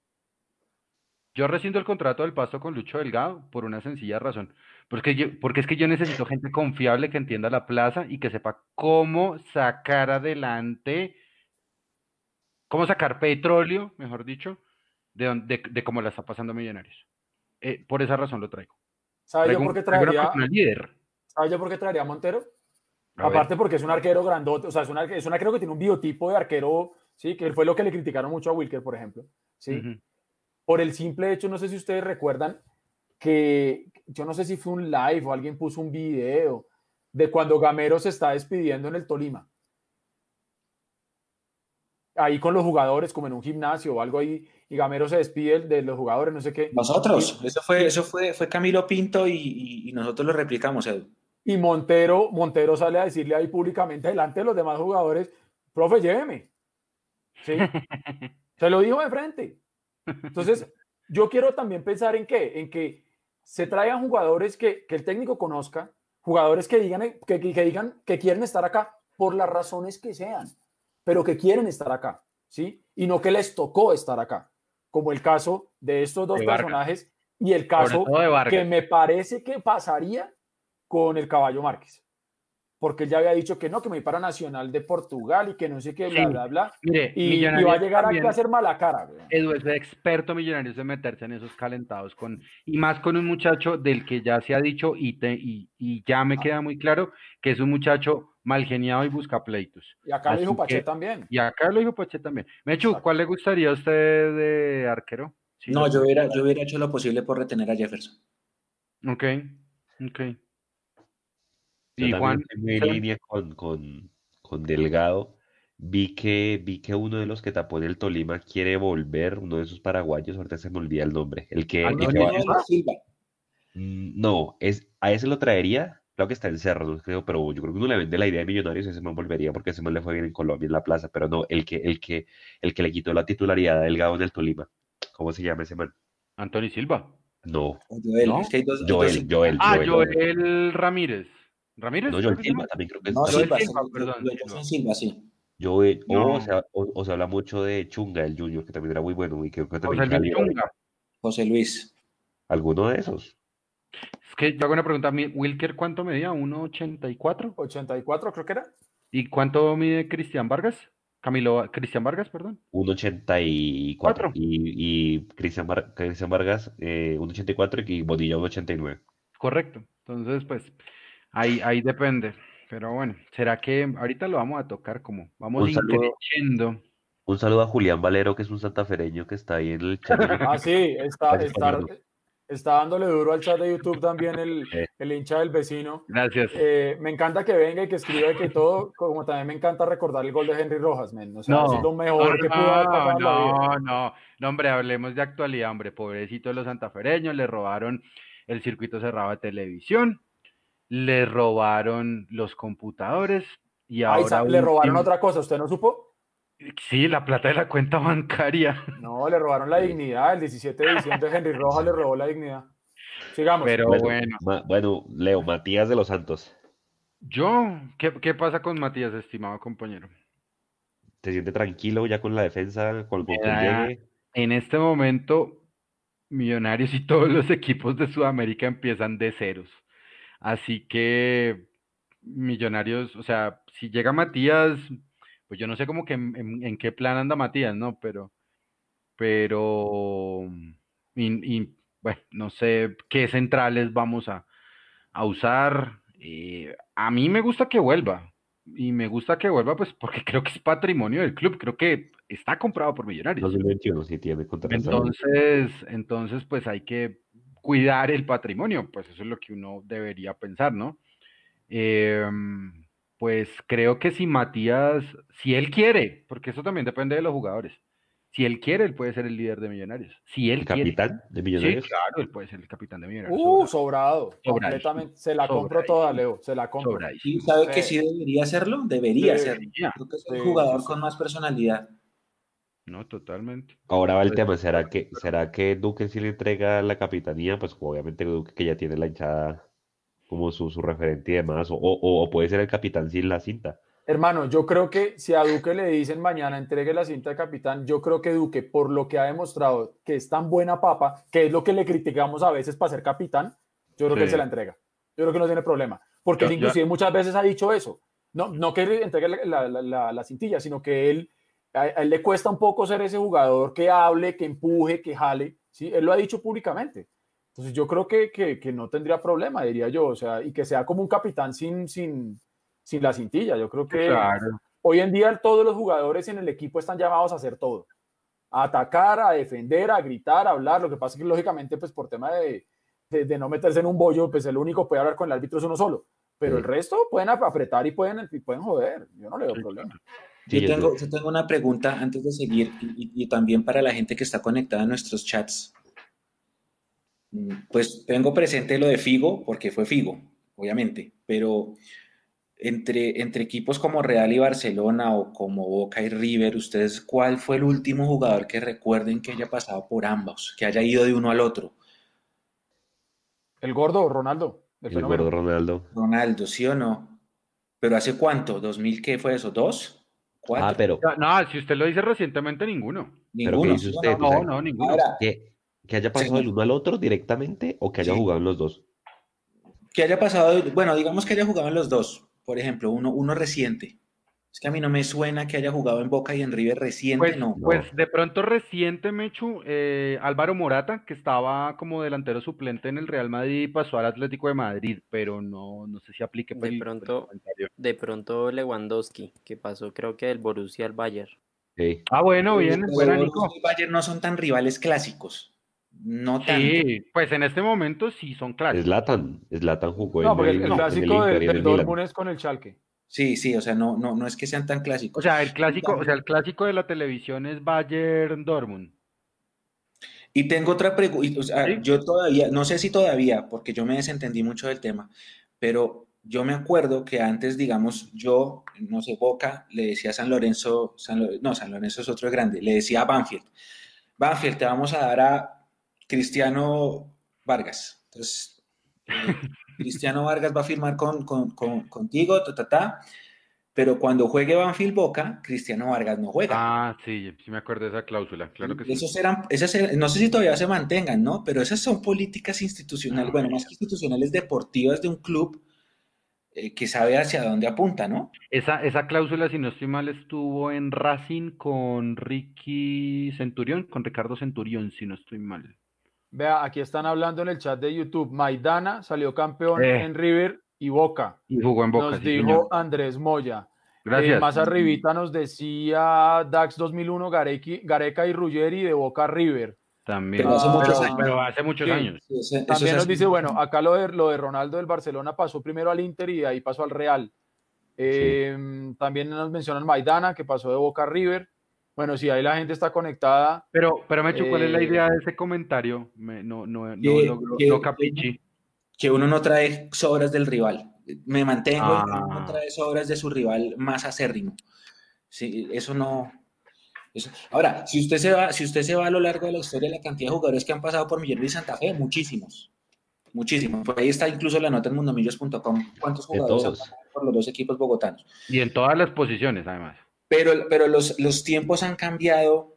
Yo rescindo el contrato del paso con Lucho Delgado por una sencilla razón. Porque, yo, porque es que yo necesito gente confiable que entienda la plaza y que sepa cómo sacar adelante, cómo sacar petróleo, mejor dicho, de, de, de cómo la está pasando Millonarios. Eh, por esa razón lo traigo. ¿Sabe yo Traigo, por un- qué traería, líder. ¿sabe yo por qué traería a Montero? A ver. Aparte porque es un arquero grandote, o sea, es un, arque- es un arquero que tiene un biotipo de arquero, sí, que fue lo que le criticaron mucho a Wilker, por ejemplo, sí. Ujú. Por el simple hecho, no sé si ustedes recuerdan que, yo no sé si fue un live o alguien puso un video de cuando Gamero se está despidiendo en el Tolima. Ahí con los jugadores, como en un gimnasio o algo ahí, y Gamero se despide de los jugadores, no sé qué. Nosotros, eso fue, eso fue, fue Camilo Pinto y, y- y nosotros lo replicamos, Edu. Y Montero, Montero sale a decirle ahí públicamente delante de los demás jugadores, profe, lléveme. ¿Sí? Se lo dijo de frente. Entonces, yo quiero también pensar en qué, en que se traigan jugadores que, que el técnico conozca, jugadores que digan, que, que- digan que quieren estar acá por las razones que sean, pero que quieren estar acá, ¿sí? Y no que les tocó estar acá. como el caso de estos dos De personajes y el caso de que me parece que pasaría con el caballo Márquez. Porque él ya había dicho que no, que me iba para Nacional de Portugal y que no sé qué, bla, Sí. bla, bla. Mire, Y, y va a llegar también- aquí a hacer mala cara. güey. Edu es experto millonarios en meterse en esos calentados con y más con un muchacho del que ya se ha dicho y, te, y, y ya me queda muy claro que es un muchacho mal geniado y busca pleitos. Y acá lo dijo Así Pache que- también. Y acá lo dijo Pache también. Mechu, Exacto. ¿cuál le gustaría a usted de arquero? Sí, No, yo hubiera, yo hubiera hecho lo posible por retener a Jefferson. Ok, ok. Yo Y Juan, en línea con, con, con Delgado. Vi que, vi que uno de los que tapó en el Tolima quiere volver, uno de esos paraguayos, ahorita se me olvida el nombre. El que, el que va-. Mm, No, es, a ese lo traería, creo que está en Cerro, no creo, pero yo creo que uno le vende la idea de Millonarios y ese man volvería porque ese man le fue bien en Colombia, en la plaza, pero no, el que, el que, el que le quitó la titularidad a Delgado en el Tolima. ¿Cómo se llama ese man? Antonio Silva. No, Joel, Ah, Joel. Joel Ramírez. ¿Ramírez? No, Joel? Silva también creo que es. No, Joel Silva, Silva, sí, perdón, Joel Silva. Sí. Joel- o, No. se, ha- o- o se habla mucho de Chunga, el Junior, que también era muy bueno y creo que también José Luis. Chunga. José Luis. ¿Alguno de esos? Es que yo hago una pregunta. ¿Wilker cuánto medía? ¿1.84? 84 creo que era. ¿Y cuánto mide Cristian Vargas? Camilo, Cristian Vargas, perdón. 1.84 Cuatro. y, y Cristian, Var- Cristian Vargas eh, 1.84 y Bonilla 1.89. Correcto. Entonces, pues, ahí, ahí depende. Pero bueno, ¿será que ahorita lo vamos a tocar como vamos Un saludo. increciendo? Un saludo a Julián Valero, que es un santafereño que está ahí en el chat. Ah, sí, está, está, está dándole duro al chat de YouTube también el, Sí. el hincha del vecino. Gracias. Eh, me encanta que venga y que escriba y que todo, como también me encanta recordar el gol de Henry Rojas, men. O sea, es lo mejor que pudo haber pasado en la vida. no, no, no, hombre, hablemos de actualidad, hombre, pobrecito de los santafereños, le robaron el circuito cerrado de televisión, le robaron los computadores y Ay, ahora le robaron otra cosa, ¿usted no supo? Sí, la plata de la cuenta bancaria. No, le robaron la dignidad. El 17 de diciembre Henry Rojas le robó la dignidad. Sigamos. Pero Bueno, bueno, Ma- bueno, Leo, Matías de los Santos. yo, ¿qué, qué pasa con Matías, estimado compañero? ¿Se siente tranquilo ya con la defensa, con, llegue? En este momento, Millonarios y todos los equipos de Sudamérica empiezan de ceros. Así que Millonarios, o sea, si llega Matías, pues yo no sé cómo que en, en- en qué plan anda Matías, ¿no? Pero, pero, y, y, bueno, no sé qué centrales vamos a, a usar. Eh, a mí me gusta que vuelva. Y me gusta que vuelva, pues, porque creo que es patrimonio del club. Creo que está comprado por Millonarios. 2021 sí tiene contrato. Entonces, entonces, pues hay que cuidar el patrimonio, pues eso es lo que uno debería pensar, ¿no? Em, pues creo que si Matías, si él quiere, porque eso también depende de los jugadores, si él quiere, él puede ser el líder de Millonarios. Si él ¿El quiere. capitán de Sí, Millonarios? claro, él puede ser el capitán de Millonarios. Uh, sobrado. Completamente. Se la compro toda, Leo. Se la compro. ¿Y sabe que sí debería hacerlo? Debería hacerlo. Debería. Creo que es Sí, el jugador sí, con más personalidad. No, totalmente. Ahora va el Pues, tema, ¿será que, será que Duque sí le entrega la capitanía? Pues obviamente Duque que ya tiene la hinchada como su, su referente y demás, o, o, o puede ser el capitán sin la cinta. Hermano, yo creo que si a Duque le dicen mañana entregue la cinta de capitán, yo creo que Duque, por lo que ha demostrado que es tan buena papa, que es lo que le criticamos a veces para ser capitán, yo creo que él se la entrega. Yo creo que no tiene problema. Porque Yo- él inclusive muchas veces ha dicho eso. No, no que le entregue la, la- la- la- la cintilla, sino que él, a, él le cuesta un poco ser ese jugador que hable, que empuje, que jale. ¿sí? Él lo ha dicho públicamente. Entonces yo creo que, que- que no tendría problema, diría yo. O sea, y que sea como un capitán sin, sin, sin la cintilla. Yo creo que Claro. hoy en día todos los jugadores en el equipo están llamados a hacer todo. A atacar, a defender, a gritar, a hablar. Lo que pasa es que lógicamente, pues por tema de, de- de no meterse en un bollo, pues el único que puede hablar con el árbitro es uno solo. Pero Sí. el resto pueden ap- apretar y pueden, y pueden joder. Yo no le veo Sí, problema. Sí, Yo tengo, yo tengo una pregunta antes de seguir y, también para la gente que está conectada a nuestros chats. Mm, Pues tengo presente lo de Figo, porque fue Figo, obviamente, pero entre, entre equipos como Real y Barcelona o como Boca y River, ¿ustedes cuál fue el último jugador que recuerden que haya pasado por ambos, que haya ido de uno al otro? El gordo, Ronaldo. El El gordo Ronaldo. Ronaldo, ¿sí o no? ¿Pero hace cuánto? ¿2000 qué fue eso? ¿Dos? Cuatro. Ah, pero, No, si usted lo dice recientemente, ninguno. pero ¿qué Ninguno. dice usted? No, O sea, no, no, ninguno. Ahora, que, que haya pasado Sí. del uno al otro directamente o que haya Sí. jugado en los dos. que haya pasado, bueno, digamos que haya jugado en los dos, por ejemplo, uno, uno reciente. Es que a mí no me suena que haya jugado en Boca y en River reciente, Pues, no. pues de pronto reciente, Mechu, eh, Álvaro Morata, que estaba como delantero suplente en el Real Madrid pasó al Atlético de Madrid, pero no, no sé si aplique por De el- por el pronto-. De pronto Lewandowski, que pasó creo que del Borussia al Bayern. Sí. Ah, bueno, bien, Los buena, Borussia Nico. y Bayern no son tan rivales clásicos. No tanto. Sí, pues en este momento sí son clásicos. Zlatan, Zlatan jugó No, en porque el, el, el en el clásico del, del. Dortmund es con el Schalke. Sí, sí, o sea, no, no, no es que sean tan clásicos. O sea, el clásico, o sea, el clásico de la televisión es Bayern Dortmund. Y tengo otra pregunta, o sea, ¿Sí? yo todavía, no sé si todavía, porque yo me desentendí mucho del tema, pero yo me acuerdo que antes, digamos, yo, no sé, Boca, le decía a San Lorenzo, San Lo- no, San Lorenzo es otro grande, le decía a Banfield, Banfield, te vamos a dar a Cristiano Vargas. Entonces, Cristiano Vargas va a firmar con, con- con- contigo, ta, ta, ta, pero cuando juegue Banfield Boca, Cristiano Vargas no juega. Ah, sí, sí me acuerdo de esa cláusula, claro que sí. Esos eran, esas eran- no sé si todavía se mantengan, ¿no? Pero esas son políticas institucionales, bueno, más que institucionales, deportivas de un club eh, que sabe hacia dónde apunta, ¿no? Esa, esa cláusula, si no estoy mal, estuvo en Racing con Ricky Centurión, con Ricardo Centurión, si no estoy mal. Vea, aquí están hablando en el chat de YouTube. Maidana salió campeón Eh. en River y Boca. Y jugó en Boca, Nos sí, dijo señor. Andrés Moya. Eh, Gracias. más arribita nos decía Dax 2001 Garequi- Gareca y Ruggeri de Boca River. También. Pero hace muchos años. Pero hace muchos Sí. años. Sí, ese- eso También nos así. dice, bueno, acá lo de, lo de Ronaldo del Barcelona pasó primero al Inter y de ahí pasó al Real. Eh, También nos mencionan Maidana, que pasó de Boca a River. Bueno, si ahí la gente está conectada. Pero, pero Mechu, ¿cuál es la Eh, idea de ese comentario? Me- no, no, no, Que- logro- que- no capichi. que uno no trae sobras del rival. Me mantengo en que uno Ah. no trae sobras de su rival más acérrimo. Sí, eso no. eso- Ahora, si usted se va, si usted se va a lo largo de la historia, la cantidad de jugadores que han pasado por Millonarios y Santa Fe, muchísimos. Muchísimos. Por ahí está incluso la nota en mundomillos.com. ¿Cuántos jugadores han todos. pasado por los dos equipos bogotanos? Y en todas las posiciones, además. Pero, pero los, los tiempos han cambiado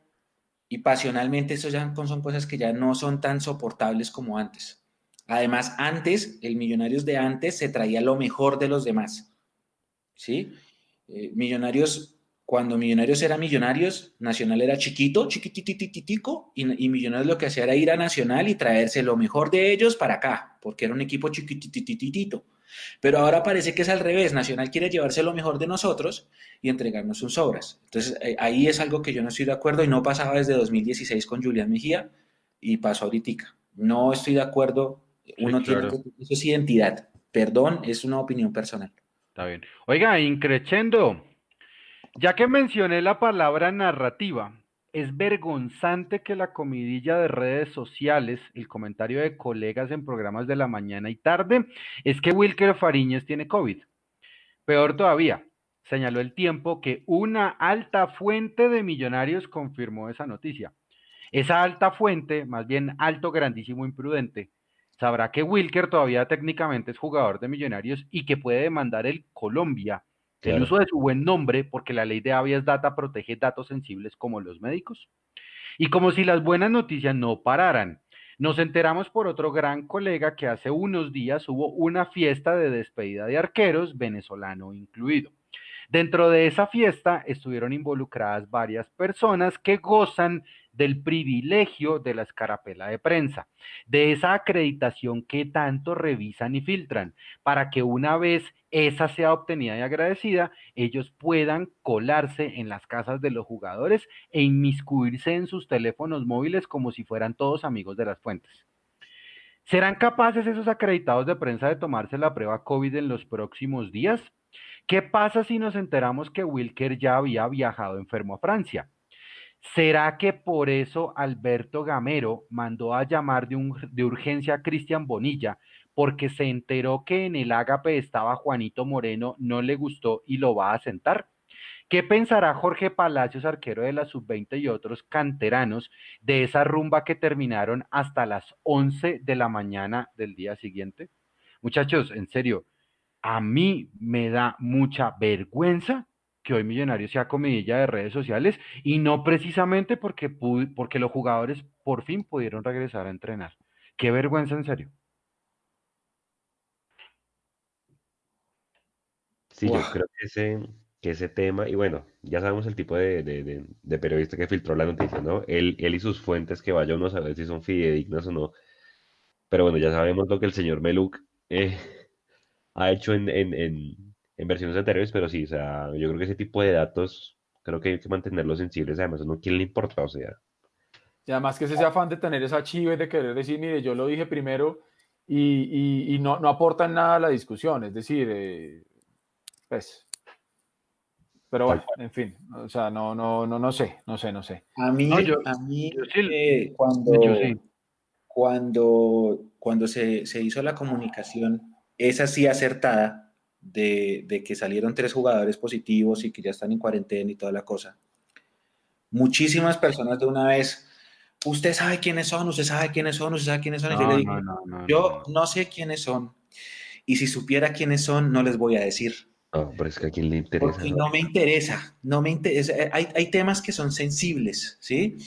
y pasionalmente eso ya son cosas que ya no son tan soportables como antes. Además, antes, el Millonarios de antes se traía lo mejor de los demás. ¿Sí? Eh, millonarios, cuando Millonarios era Millonarios, Nacional era chiquito, chiquititititico, y, Millonarios lo que hacía era ir a Nacional y traerse lo mejor de ellos para acá, porque era un equipo chiquititititito. Pero ahora parece que es al revés. Nacional quiere llevarse lo mejor de nosotros y entregarnos sus obras. Entonces, eh, ahí es algo que yo no estoy de acuerdo y no pasaba desde 2016 con Julián Mejía y pasó ahorita. No estoy de acuerdo. Uno claro. tiene que, eso es identidad. Perdón, es una opinión personal. Está bien. Oiga, increchendo. Ya que mencioné la palabra narrativa, es vergonzante que la comidilla de redes sociales, el comentario de colegas en programas de la mañana y tarde, es que Wilker Fariñez tiene COVID. Peor todavía, señaló el tiempo que una alta fuente de millonarios confirmó esa noticia. Esa alta fuente, más bien alto, grandísimo, imprudente, sabrá que Wilker todavía técnicamente es jugador de millonarios y que puede demandar el Colombia el uso de su buen nombre porque la ley de habeas data protege datos sensibles como los médicos. Y como si las buenas noticias no pararan, nos enteramos por otro gran colega que hace unos días hubo una fiesta de despedida de arqueros, venezolano incluido. Dentro de esa fiesta estuvieron involucradas varias personas que gozan del privilegio de la escarapela de prensa, de esa acreditación que tanto revisan y filtran, para que una vez esa sea obtenida y agradecida, ellos puedan colarse en las casas de los jugadores e inmiscuirse en sus teléfonos móviles como si fueran todos amigos de las fuentes. ¿Serán capaces esos acreditados de prensa de tomarse la prueba COVID en los próximos días? ¿Qué pasa si nos enteramos que Wilker ya había viajado enfermo a Francia? ¿Será que por eso Alberto Gamero mandó a llamar de, un, de urgencia a Cristian Bonilla porque se enteró que en el ágape estaba Juanito Moreno, no le gustó y lo va a sentar? ¿Qué pensará Jorge Palacios, arquero de la sub-20 y otros canteranos de esa rumba que terminaron hasta las 11 de la mañana del día siguiente? Muchachos, en serio, a mí me da mucha vergüenza que hoy Millonarios sea comidilla de redes sociales y no precisamente porque, porque los jugadores por fin pudieron regresar a entrenar. Qué vergüenza en serio. Sí, yo creo que ese, que ese tema, y bueno, ya sabemos el tipo de, de, periodista que filtró la noticia, ¿no? Él, él y sus fuentes, que vaya uno a saber si son fidedignas o no. Pero bueno, ya sabemos lo que el señor Meluk eh, ha hecho en, en versiones anteriores, pero sí, o sea, yo creo que ese tipo de datos, creo que hay que mantenerlos sensibles, además, no quién le importa, o sea. Y además que ese afán de tener esa chiva y de querer decir, mire, yo lo dije primero y, y, no, no aportan nada a la discusión, es decir, eh, pues, pero bueno, en fin, o sea, no, no, no, no sé, no sé, no sé. A mí, a mí eh, cuando, cuando, cuando se, se, hizo la comunicación, esa sí acertada, de, que salieron tres jugadores positivos y que ya están en cuarentena y toda la cosa. Muchísimas personas de una vez, usted sabe quiénes son, usted sabe quiénes son, usted sabe quiénes son. yo le digo, yo no sé quiénes son. Y si supiera quiénes son, no les voy a decir. No, pero es que a quién le interesa. Porque no me interesa, no me interesa. Hay, hay temas que son sensibles, ¿sí?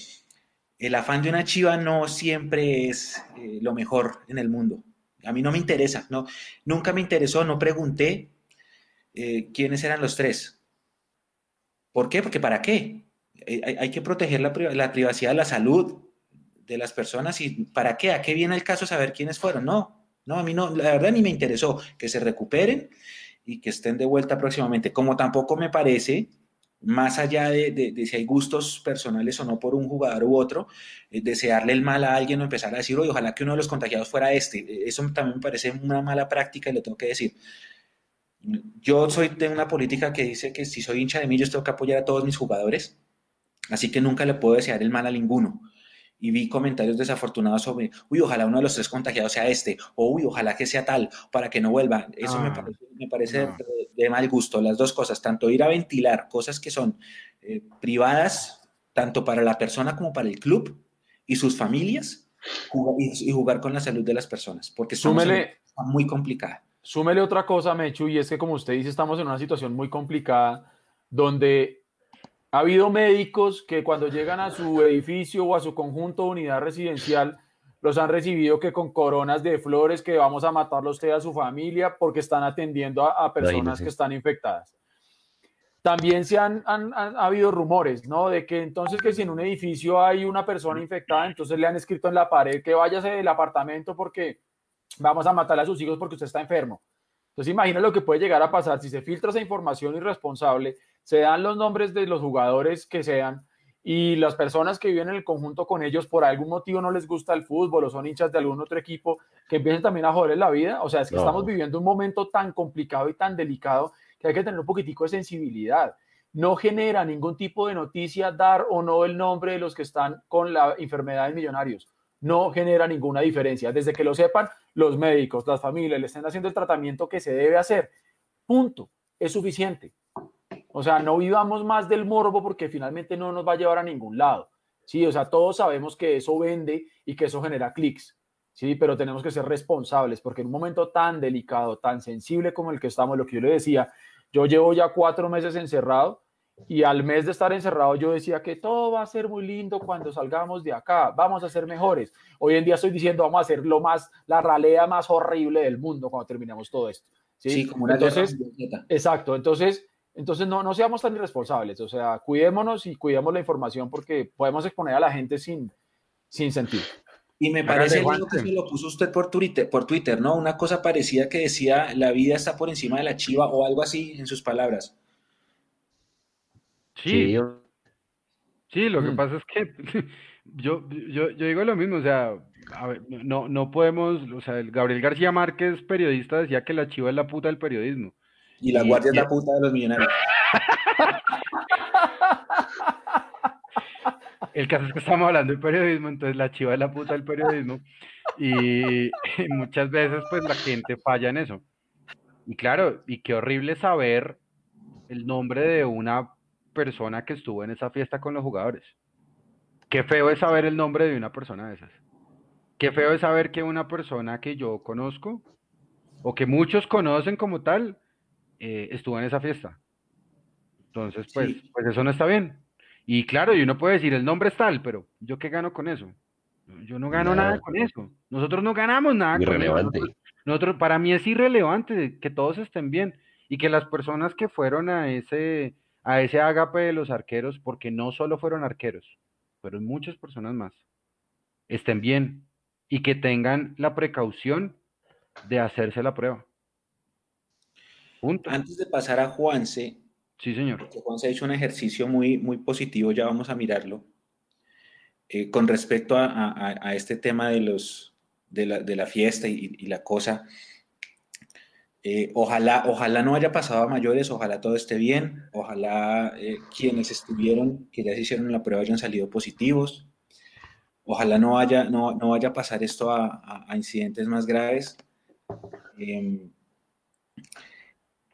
El afán de una chiva no siempre es eh, lo mejor en el mundo. A mí no me interesa, no, nunca me interesó, no pregunté eh, quiénes eran los tres. ¿Por qué? Porque ¿para qué? Eh, hay, que proteger la, privacidad, la salud de las personas y ¿para qué? ¿A qué viene el caso saber quiénes fueron? No, no, a mí no, la verdad ni me interesó que se recuperen y que estén de vuelta próximamente. Como tampoco me parece más allá de, si hay gustos personales o no por un jugador u otro, eh, desearle el mal a alguien o empezar a decir, oye, ojalá que uno de los contagiados fuera este. Eh, eso también me parece una mala práctica y lo tengo que decir. Yo soy de una política que dice que si soy hincha de mí, yo tengo que apoyar a todos mis jugadores, así que nunca le puedo desear el mal a ninguno y vi comentarios desafortunados sobre, uy, ojalá uno de los tres contagiados sea este, o uy, ojalá que sea tal, para que no vuelva. Eso me ah, parece, de, mal gusto, las dos cosas, tanto ir a ventilar cosas que son eh, privadas, tanto para la persona como para el club y sus familias, y, jugar con la salud de las personas, porque es muy complicada. Súmele otra cosa, Mechu, y es que como usted dice, estamos en una situación muy complicada donde ha habido médicos que cuando llegan a su edificio o a su conjunto de unidad residencial los han recibido que con coronas de flores que vamos a matarlo usted a su familia porque están atendiendo a, personas que están infectadas. También se han, han, ha habido rumores, ¿no? De que entonces que si en un edificio hay una persona infectada, entonces le han escrito en la pared que váyase del apartamento porque vamos a matar a sus hijos porque usted está enfermo. Entonces imagina lo que puede llegar a pasar si se filtra esa información irresponsable se dan los nombres de los jugadores que sean y las personas que viven en el conjunto con ellos por algún motivo no les gusta el fútbol o son hinchas de algún otro equipo, que empiecen también a joder la vida. O sea, es que estamos viviendo un momento tan complicado y tan delicado que hay que tener un poquitico de sensibilidad. No genera ningún tipo de noticia dar o no el nombre de los que están con la enfermedad de millonarios. No genera ninguna diferencia. Desde que lo sepan los médicos, las familias, le estén haciendo el tratamiento que se debe hacer. Punto. Es suficiente. O sea, no vivamos más del morbo porque finalmente no nos va a llevar a ningún lado. Sí, o sea, todos sabemos que eso vende y que eso genera clics. Sí, pero tenemos que ser responsables porque en un momento tan delicado, tan sensible como el que estamos, lo que yo le decía, yo llevo ya cuatro meses encerrado y al mes de estar encerrado yo decía que todo va a ser muy lindo cuando salgamos de acá, vamos a ser mejores. Hoy en día estoy diciendo vamos a hacer lo más, la ralea más horrible del mundo cuando terminemos todo esto. Sí, como una entonces, exacto. Entonces, entonces, no, no seamos tan irresponsables, o sea, cuidémonos y cuidemos la información porque podemos exponer a la gente sin, sin sentido. Y me parece lindo que se lo puso usted por Twitter, por Twitter, ¿no? Una cosa parecida que decía, la vida está por encima de la chiva o algo así en sus palabras. Sí. Sí, lo que mm. pasa es que yo, yo, yo, digo lo mismo, o sea, no, no podemos, o sea, el Gabriel García Márquez, periodista, decía que la chiva es la puta del periodismo. Y la guardia es la puta de los millonarios. El caso es que estamos hablando de periodismo, entonces la chiva es la puta del periodismo. Y, muchas veces, pues la gente falla en eso. Y claro, y qué horrible saber el nombre de una persona que estuvo en esa fiesta con los jugadores. Qué feo es saber el nombre de una persona de esas. Qué feo es saber que una persona que yo conozco o que muchos conocen como tal eh, estuvo en esa fiesta. Entonces, pues, Sí. pues eso no está bien. Y claro, y uno puede decir, el nombre es tal, pero ¿yo qué gano con eso? Yo no gano nada, Nada. con eso. Nosotros no ganamos nada con eso. Irrelevante. Nosotros, nosotros- para mí es irrelevante que todos estén bien y que las personas que fueron a ese, a ese ágape de los arqueros, porque no solo fueron arqueros, fueron muchas personas más, estén bien y que tengan la precaución de hacerse la prueba. Punto. Antes de pasar a Juanse, Sí, señor. porque Juanse ha hecho un ejercicio muy, muy positivo, ya vamos a mirarlo, eh, con respecto a, a- a este tema de, los, de, la, de la fiesta y, y la cosa. Eh, ojalá, ojalá no haya pasado a mayores, ojalá todo esté bien, ojalá eh, quienes estuvieron, que ya se hicieron la prueba, hayan salido positivos. Ojalá no vaya, no, no vaya a pasar esto a, a- a incidentes más graves. Em,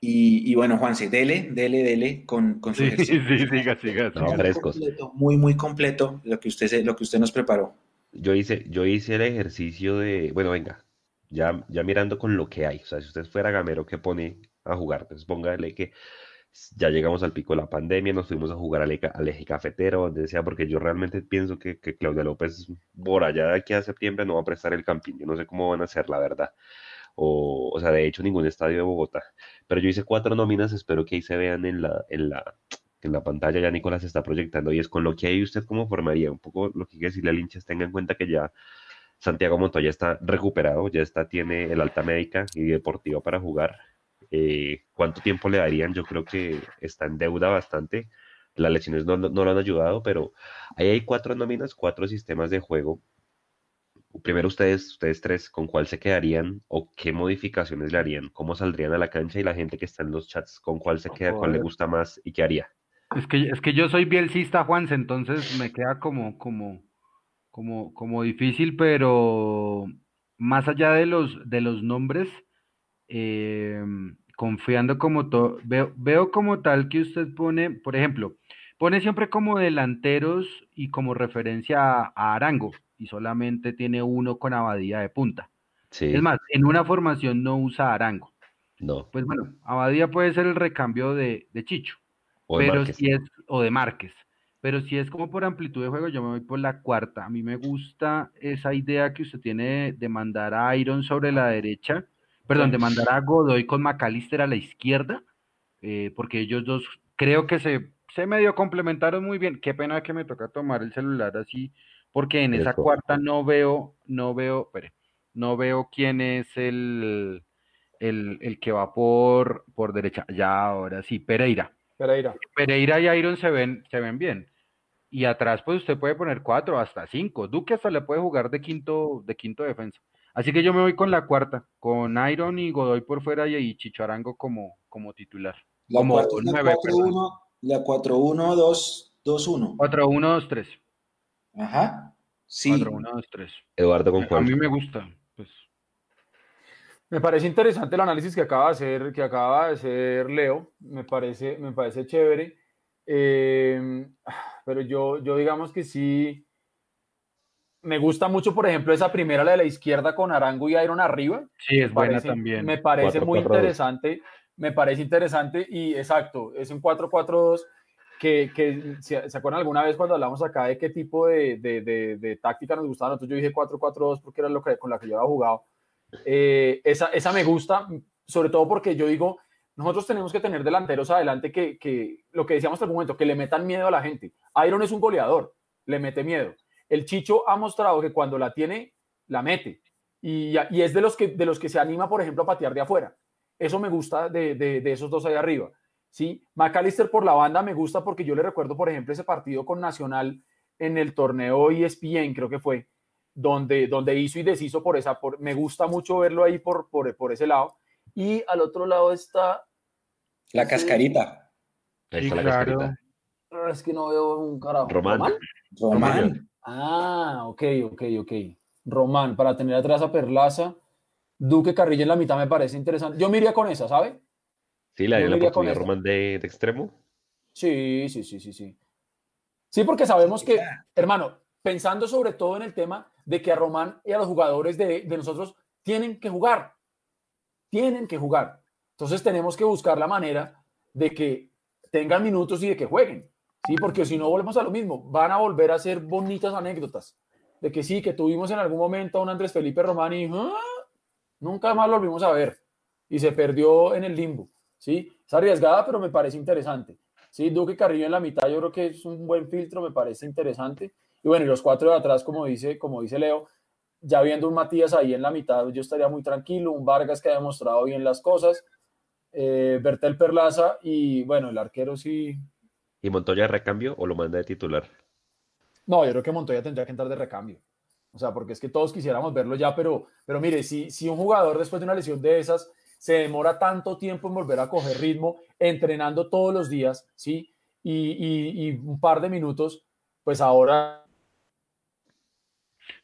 y, y bueno, Juanse, dele, dele, dele con, con su Sí, ejercicio. sí, siga, siga, No, siga. frescos. completo, muy, muy completo lo que usted, lo que usted nos preparó. Yo hice, yo hice el ejercicio de, bueno, venga, ya, ya mirando con lo que hay. O sea, si usted fuera gamero, ¿qué pone a jugar? Pues póngale que ya llegamos al pico de la pandemia, nos fuimos a jugar al eje, al eje cafetero, donde sea, porque yo realmente pienso que, que Claudia López, por allá de aquí a septiembre, no va a prestar el camping. Yo no sé cómo van a hacer, la verdad. O, o sea, de hecho, ningún estadio de Bogotá. Pero yo hice cuatro nóminas, espero que ahí se vean en la, en la, en la pantalla, ya Nicolás está proyectando, y es con lo que hay usted cómo formaría, un poco lo que que decirle al hinchas, tenga en cuenta que ya Santiago Montoya está recuperado, ya está, tiene el alta médica y deportiva para jugar. Eh, ¿cuánto tiempo le darían? Yo creo que está en deuda bastante. Las lesiones no, no lo han ayudado, pero ahí hay cuatro nóminas, cuatro sistemas de juego. Primero ustedes, ustedes tres, ¿con cuál se quedarían o qué modificaciones le harían? ¿Cómo saldrían a la cancha? Y la gente que está en los chats, ¿con cuál se queda? ¿Cuál le Joder. gusta más y qué haría? Es que, es que yo soy bielcista, Juanse, entonces me queda como, como, como, como difícil, pero más allá de los, de los nombres, eh, confiando como todo, veo, veo como tal que usted pone, por ejemplo, pone siempre como delanteros y como referencia a, a Arango, y solamente tiene uno con Abadía de punta. Sí, Es más, en una formación no usa Arango. no, Pues bueno, Abadía puede ser el recambio de, de Chicho o de pero Márquez. si es, o de Márquez, pero si es como por amplitud de juego, yo me voy por la cuarta. A mí me gusta esa idea que usted tiene de, mandar a Iron sobre la derecha, perdón, de mandar a Godoy con McAllister a la izquierda, eh, porque ellos dos creo que se, se medio complementaron muy bien. Qué pena que me toca tomar el celular así, porque en esa cuarta no veo, no veo, espere, no veo quién es el, el, el, que va por, por derecha. Ya, ahora sí, Pereira. Pereira. Pereira y Iron se ven, se ven bien. Y atrás, pues usted puede poner cuatro, hasta cinco. Duque hasta le puede jugar de quinto, de quinto defensa. Así que yo me voy con la cuarta, con Iron y Godoy por fuera y, y Chicharango como, como titular. La como 4-1, la 4-1, 2-1. 4-1, 2-3. Ajá. Sí. 4, 1, 2, 3. Eduardo, ¿con A cuál? mí me gusta. Pues, Me parece interesante el análisis que acaba de hacer, que acaba de hacer Leo. Me parece, me parece chévere. Eh, pero yo, yo digamos que sí. Me gusta mucho, por ejemplo, esa primera, la de la izquierda con Arango y Iron arriba. sí, es buena parece- también. Me parece muy 4-4-2. interesante. Me parece interesante y exacto, es un 4-4-2 que, ¿se, acuerdan alguna vez cuando hablamos acá de qué tipo de, táctica nos gustaba? Nosotros yo dije 4-4-2 porque era lo con la que yo había jugado. Eh, esa, esa me gusta, sobre todo porque yo digo, nosotros tenemos que tener delanteros adelante que, que lo que decíamos hasta el momento, que le metan miedo a la gente. Iron es un goleador, le mete miedo. El Chicho ha mostrado que cuando la tiene, la mete. Y, y es de los, que, de los que se anima, por ejemplo, a patear de afuera. Eso me gusta de, de, de esos dos ahí arriba. ¿Sí? McAllister por la banda me gusta porque yo le recuerdo, por ejemplo, ese partido con Nacional en el torneo ESPN, creo que fue, donde, donde hizo y deshizo por esa. Por, me gusta mucho verlo ahí por, por, por ese lado. Y al otro lado está. La cascarita. Ahí Sí, está la claro. cascarita. ah, Es que no veo un carajo. Román. Román. Ah, ok, ok, ok. Román, para tener atrás a Perlaza. Duque Carrillo en la mitad me parece interesante. Yo me iría con esa, ¿sabe? Sí, le daría la oportunidad a esa. Román de, de extremo. Sí, sí, sí, sí, sí. Sí, porque sabemos que, hermano, pensando sobre todo en el tema de que a Román y a los jugadores de, de nosotros tienen que jugar. Tienen que jugar. Entonces tenemos que buscar la manera de que tengan minutos y de que jueguen, ¿sí? Porque si no volvemos a lo mismo, van a volver a ser bonitas anécdotas de que sí, que tuvimos en algún momento a un Andrés Felipe Román y ¡ah! nunca más lo volvimos a ver y se perdió en el limbo, ¿sí? Es arriesgada, pero me parece interesante. Sí, Duque Carrillo en la mitad yo creo que es un buen filtro, me parece interesante. Y bueno, y los cuatro de atrás, como dice, como dice Leo, ya viendo un Matías ahí en la mitad, yo estaría muy tranquilo, un Vargas que ha demostrado bien las cosas, eh, Bertel Perlaza y bueno, el arquero sí. ¿Y Montoya recambio o lo manda de titular? No, yo creo que Montoya tendría que entrar de recambio. O sea, porque es que todos quisiéramos verlo ya, pero, pero mire, si, si un jugador después de una lesión de esas se demora tanto tiempo en volver a coger ritmo, entrenando todos los días, ¿sí? Y, y, un par de minutos, pues ahora...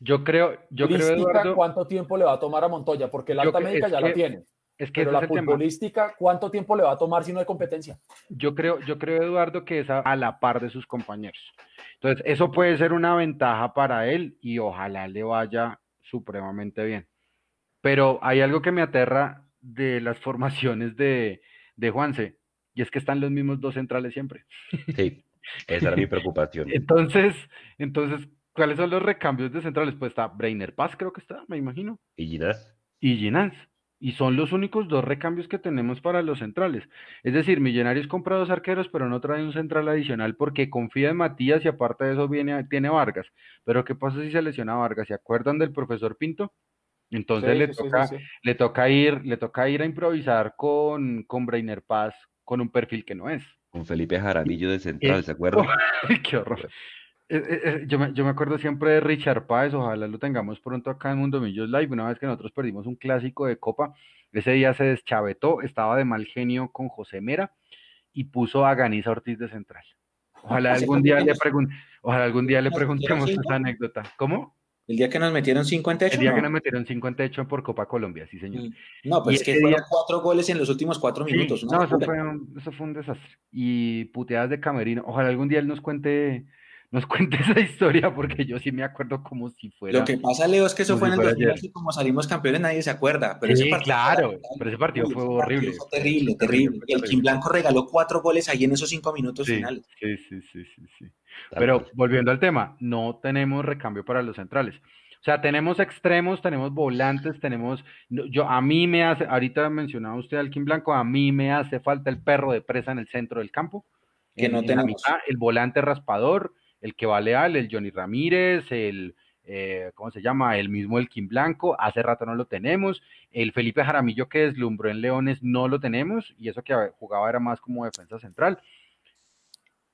Yo creo, yo creo, Eduardo... ¿Cuánto tiempo le va a tomar a Montoya? Porque la alta médica ya la tiene. Es que Pero la futbolística, ¿cuánto tiempo le va a tomar si no hay competencia? Yo creo, yo creo, Eduardo, que es a, la par de sus compañeros. Entonces, eso puede ser una ventaja para él y ojalá le vaya supremamente bien. Pero hay algo que me aterra de las formaciones de, de Juanse, y es que están los mismos dos centrales siempre. Sí, esa era mi preocupación. entonces, entonces, ¿cuáles son los recambios de centrales? Pues está Brainer Paz, creo que está, me imagino. Y Ginás. Y Ginás. Y son los únicos dos recambios que tenemos para los centrales. Es decir, Millonarios compra dos arqueros, pero no trae un central adicional porque confía en Matías y aparte de eso viene, tiene Vargas. Pero ¿qué pasa si se lesiona Vargas? ¿Se acuerdan del profesor Pinto? Entonces le, toca, le, toca ir, le toca ir a improvisar con, con Brainer Paz con un perfil que no es. Con Felipe Jaramillo de central, ¿se acuerdan? ¡Qué horror! Eh, eh, eh, yo, me, yo, me, acuerdo siempre de Richard Páez, ojalá lo tengamos pronto acá en Mundo Millos Live. Una vez que nosotros perdimos un clásico de Copa, ese día se deschavetó, estaba de mal genio con José Mera y puso a Ganiza Ortiz de central. Ojalá algún día le ojalá algún día le preguntemos esa anécdota. ¿Cómo? El día que nos metieron 50 El día que nos metieron 58 por Copa Colombia, sí, señor. Mm. No, pues es que fueron cuatro goles en los últimos cuatro minutos. no, eso fue, un, eso fue, un, desastre. Y puteadas de camerino. Ojalá algún día él nos cuente nos cuente esa historia, porque yo sí me acuerdo como si fuera. Lo que pasa, Leo, es que eso fue en el 2000 y como salimos campeones nadie se acuerda. Pero sí, ese partido claro, pero ese partido fue horrible. Fue terrible, terrible. Y el Kim Blanco regaló cuatro goles ahí en esos cinco minutos finales. Sí, sí, sí, sí, sí. Pero volviendo al tema, no tenemos recambio para los centrales. O sea, tenemos extremos, tenemos volantes, tenemos, yo a mí me hace, ahorita mencionaba usted al Kim Blanco, a mí me hace falta el perro de presa en el centro del campo. Que no tenemos. el volante raspador, el que va leal, el Johnny Ramírez, el, eh, ¿cómo se llama? El mismo el Kim Blanco, hace rato no lo tenemos. El Felipe Jaramillo que deslumbró en Leones no lo tenemos, y eso que jugaba era más como defensa central.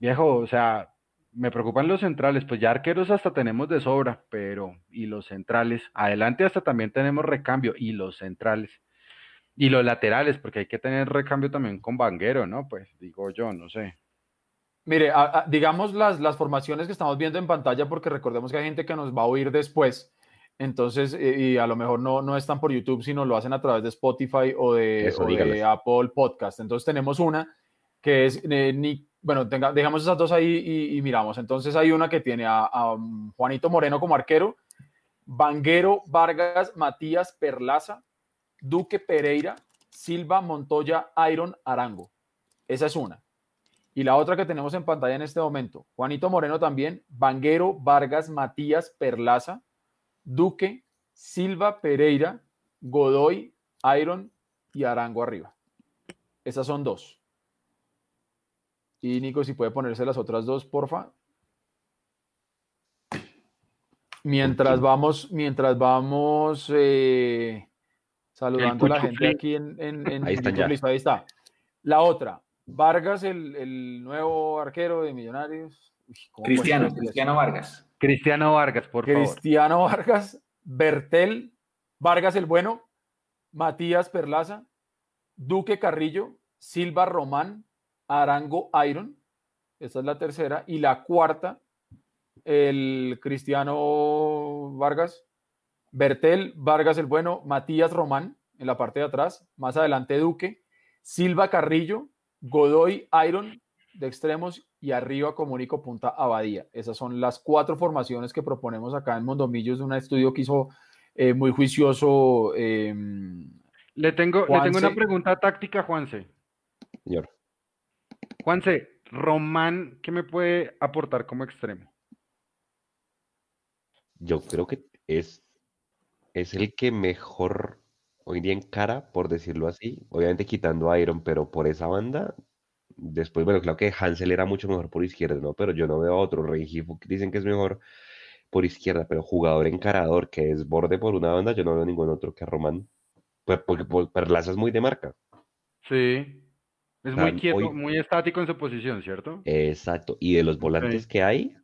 Viejo, o sea, me preocupan los centrales, pues ya arqueros hasta tenemos de sobra, pero y los centrales, adelante hasta también tenemos recambio, y los centrales. Y los laterales, porque hay que tener recambio también con Vanguero, ¿no? Pues digo yo, no sé. Mire, digamos las, las formaciones que estamos viendo en pantalla, porque recordemos que hay gente que nos va a oír después, entonces, eh, y a lo mejor no, no están por YouTube, sino lo hacen a través de Spotify o de, Apple Podcast. Entonces tenemos una que es, eh, bueno, tenga, dejamos esas dos ahí y, miramos. Entonces hay una que tiene a, a, Juanito Moreno como arquero, Vanguero, Vargas, Matías, Perlaza, Duque Pereira, Silva, Montoya, Iron, Arango. Esa es una. Y la otra que tenemos en pantalla en este momento, Juanito Moreno también, Vanguero, Vargas, Matías, Perlaza, Duque, Silva, Pereira, Godoy, Iron y Arango arriba. Esas son dos. Y Nico, si puede ponerse las otras dos, porfa. Mientras vamos, mientras vamos eh, saludando a la gente aquí en, en, ahí, ahí está. La otra, Vargas, el, nuevo arquero de Millonarios. Cristiano, Cristiano Vargas. Cristiano Vargas, por favor. Cristiano Vargas, Bertel, Vargas el bueno, Matías Perlaza, Duque Carrillo, Silva Román, Arango Iron. Esa es la tercera. Y la cuarta, el Cristiano Vargas, Bertel, Vargas el bueno, Matías Román en la parte de atrás, más adelante Duque, Silva Carrillo, Godoy Iron de extremos y arriba Comunico Punta Abadía. Esas son las cuatro formaciones que proponemos acá en Mondomillos de un estudio que hizo eh, muy juicioso. Em, le, tengo, le tengo una pregunta táctica, Juanse. Señor. Juanse, Román, ¿qué me puede aportar como extremo? Yo creo que es, es el que mejor hoy día encara, por decirlo así. Obviamente quitando a Iron, pero por esa banda. Después, bueno, claro que Hansel era mucho mejor por izquierda, ¿no? Pero yo no veo a otro. Rengifo dicen que es mejor por izquierda, pero jugador encarador que es borde por una banda, yo no veo ningún otro que Román. Pues porque por- Perlaza es muy de marca. Sí. Es muy quieto, hoy- muy estático en su posición, ¿cierto? Exacto. Y de los volantes que hay,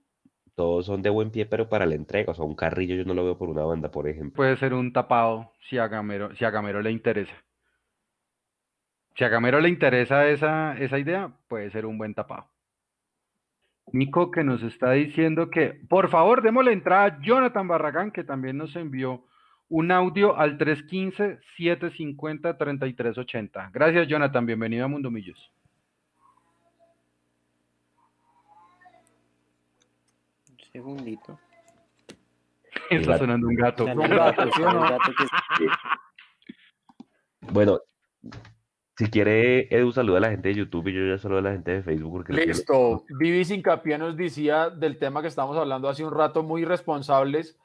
todos son de buen pie, pero para la entrega. O sea, un carrillo yo no lo veo por una banda, por ejemplo. Puede ser un tapado si a Gamero, si a Gamero le interesa. Si a Gamero le interesa esa, esa idea, puede ser un buen tapado. Nico que nos está diciendo que, por favor, démosle entrada a Jonathan Barragán, que también nos envió un audio al 315-750-3380. Gracias, Jonathan. Bienvenido a Mundo Millos. Un segundito. Está sonando un gato. Un gato, gato, ¿sí o sale el no? gato que- Bueno, si quiere, Edu saluda a la gente de YouTube y yo ya saludo a la gente de Facebook. Porque Listo. Vivi Sincapié nos decía del tema que estamos hablando hace un rato, muy responsables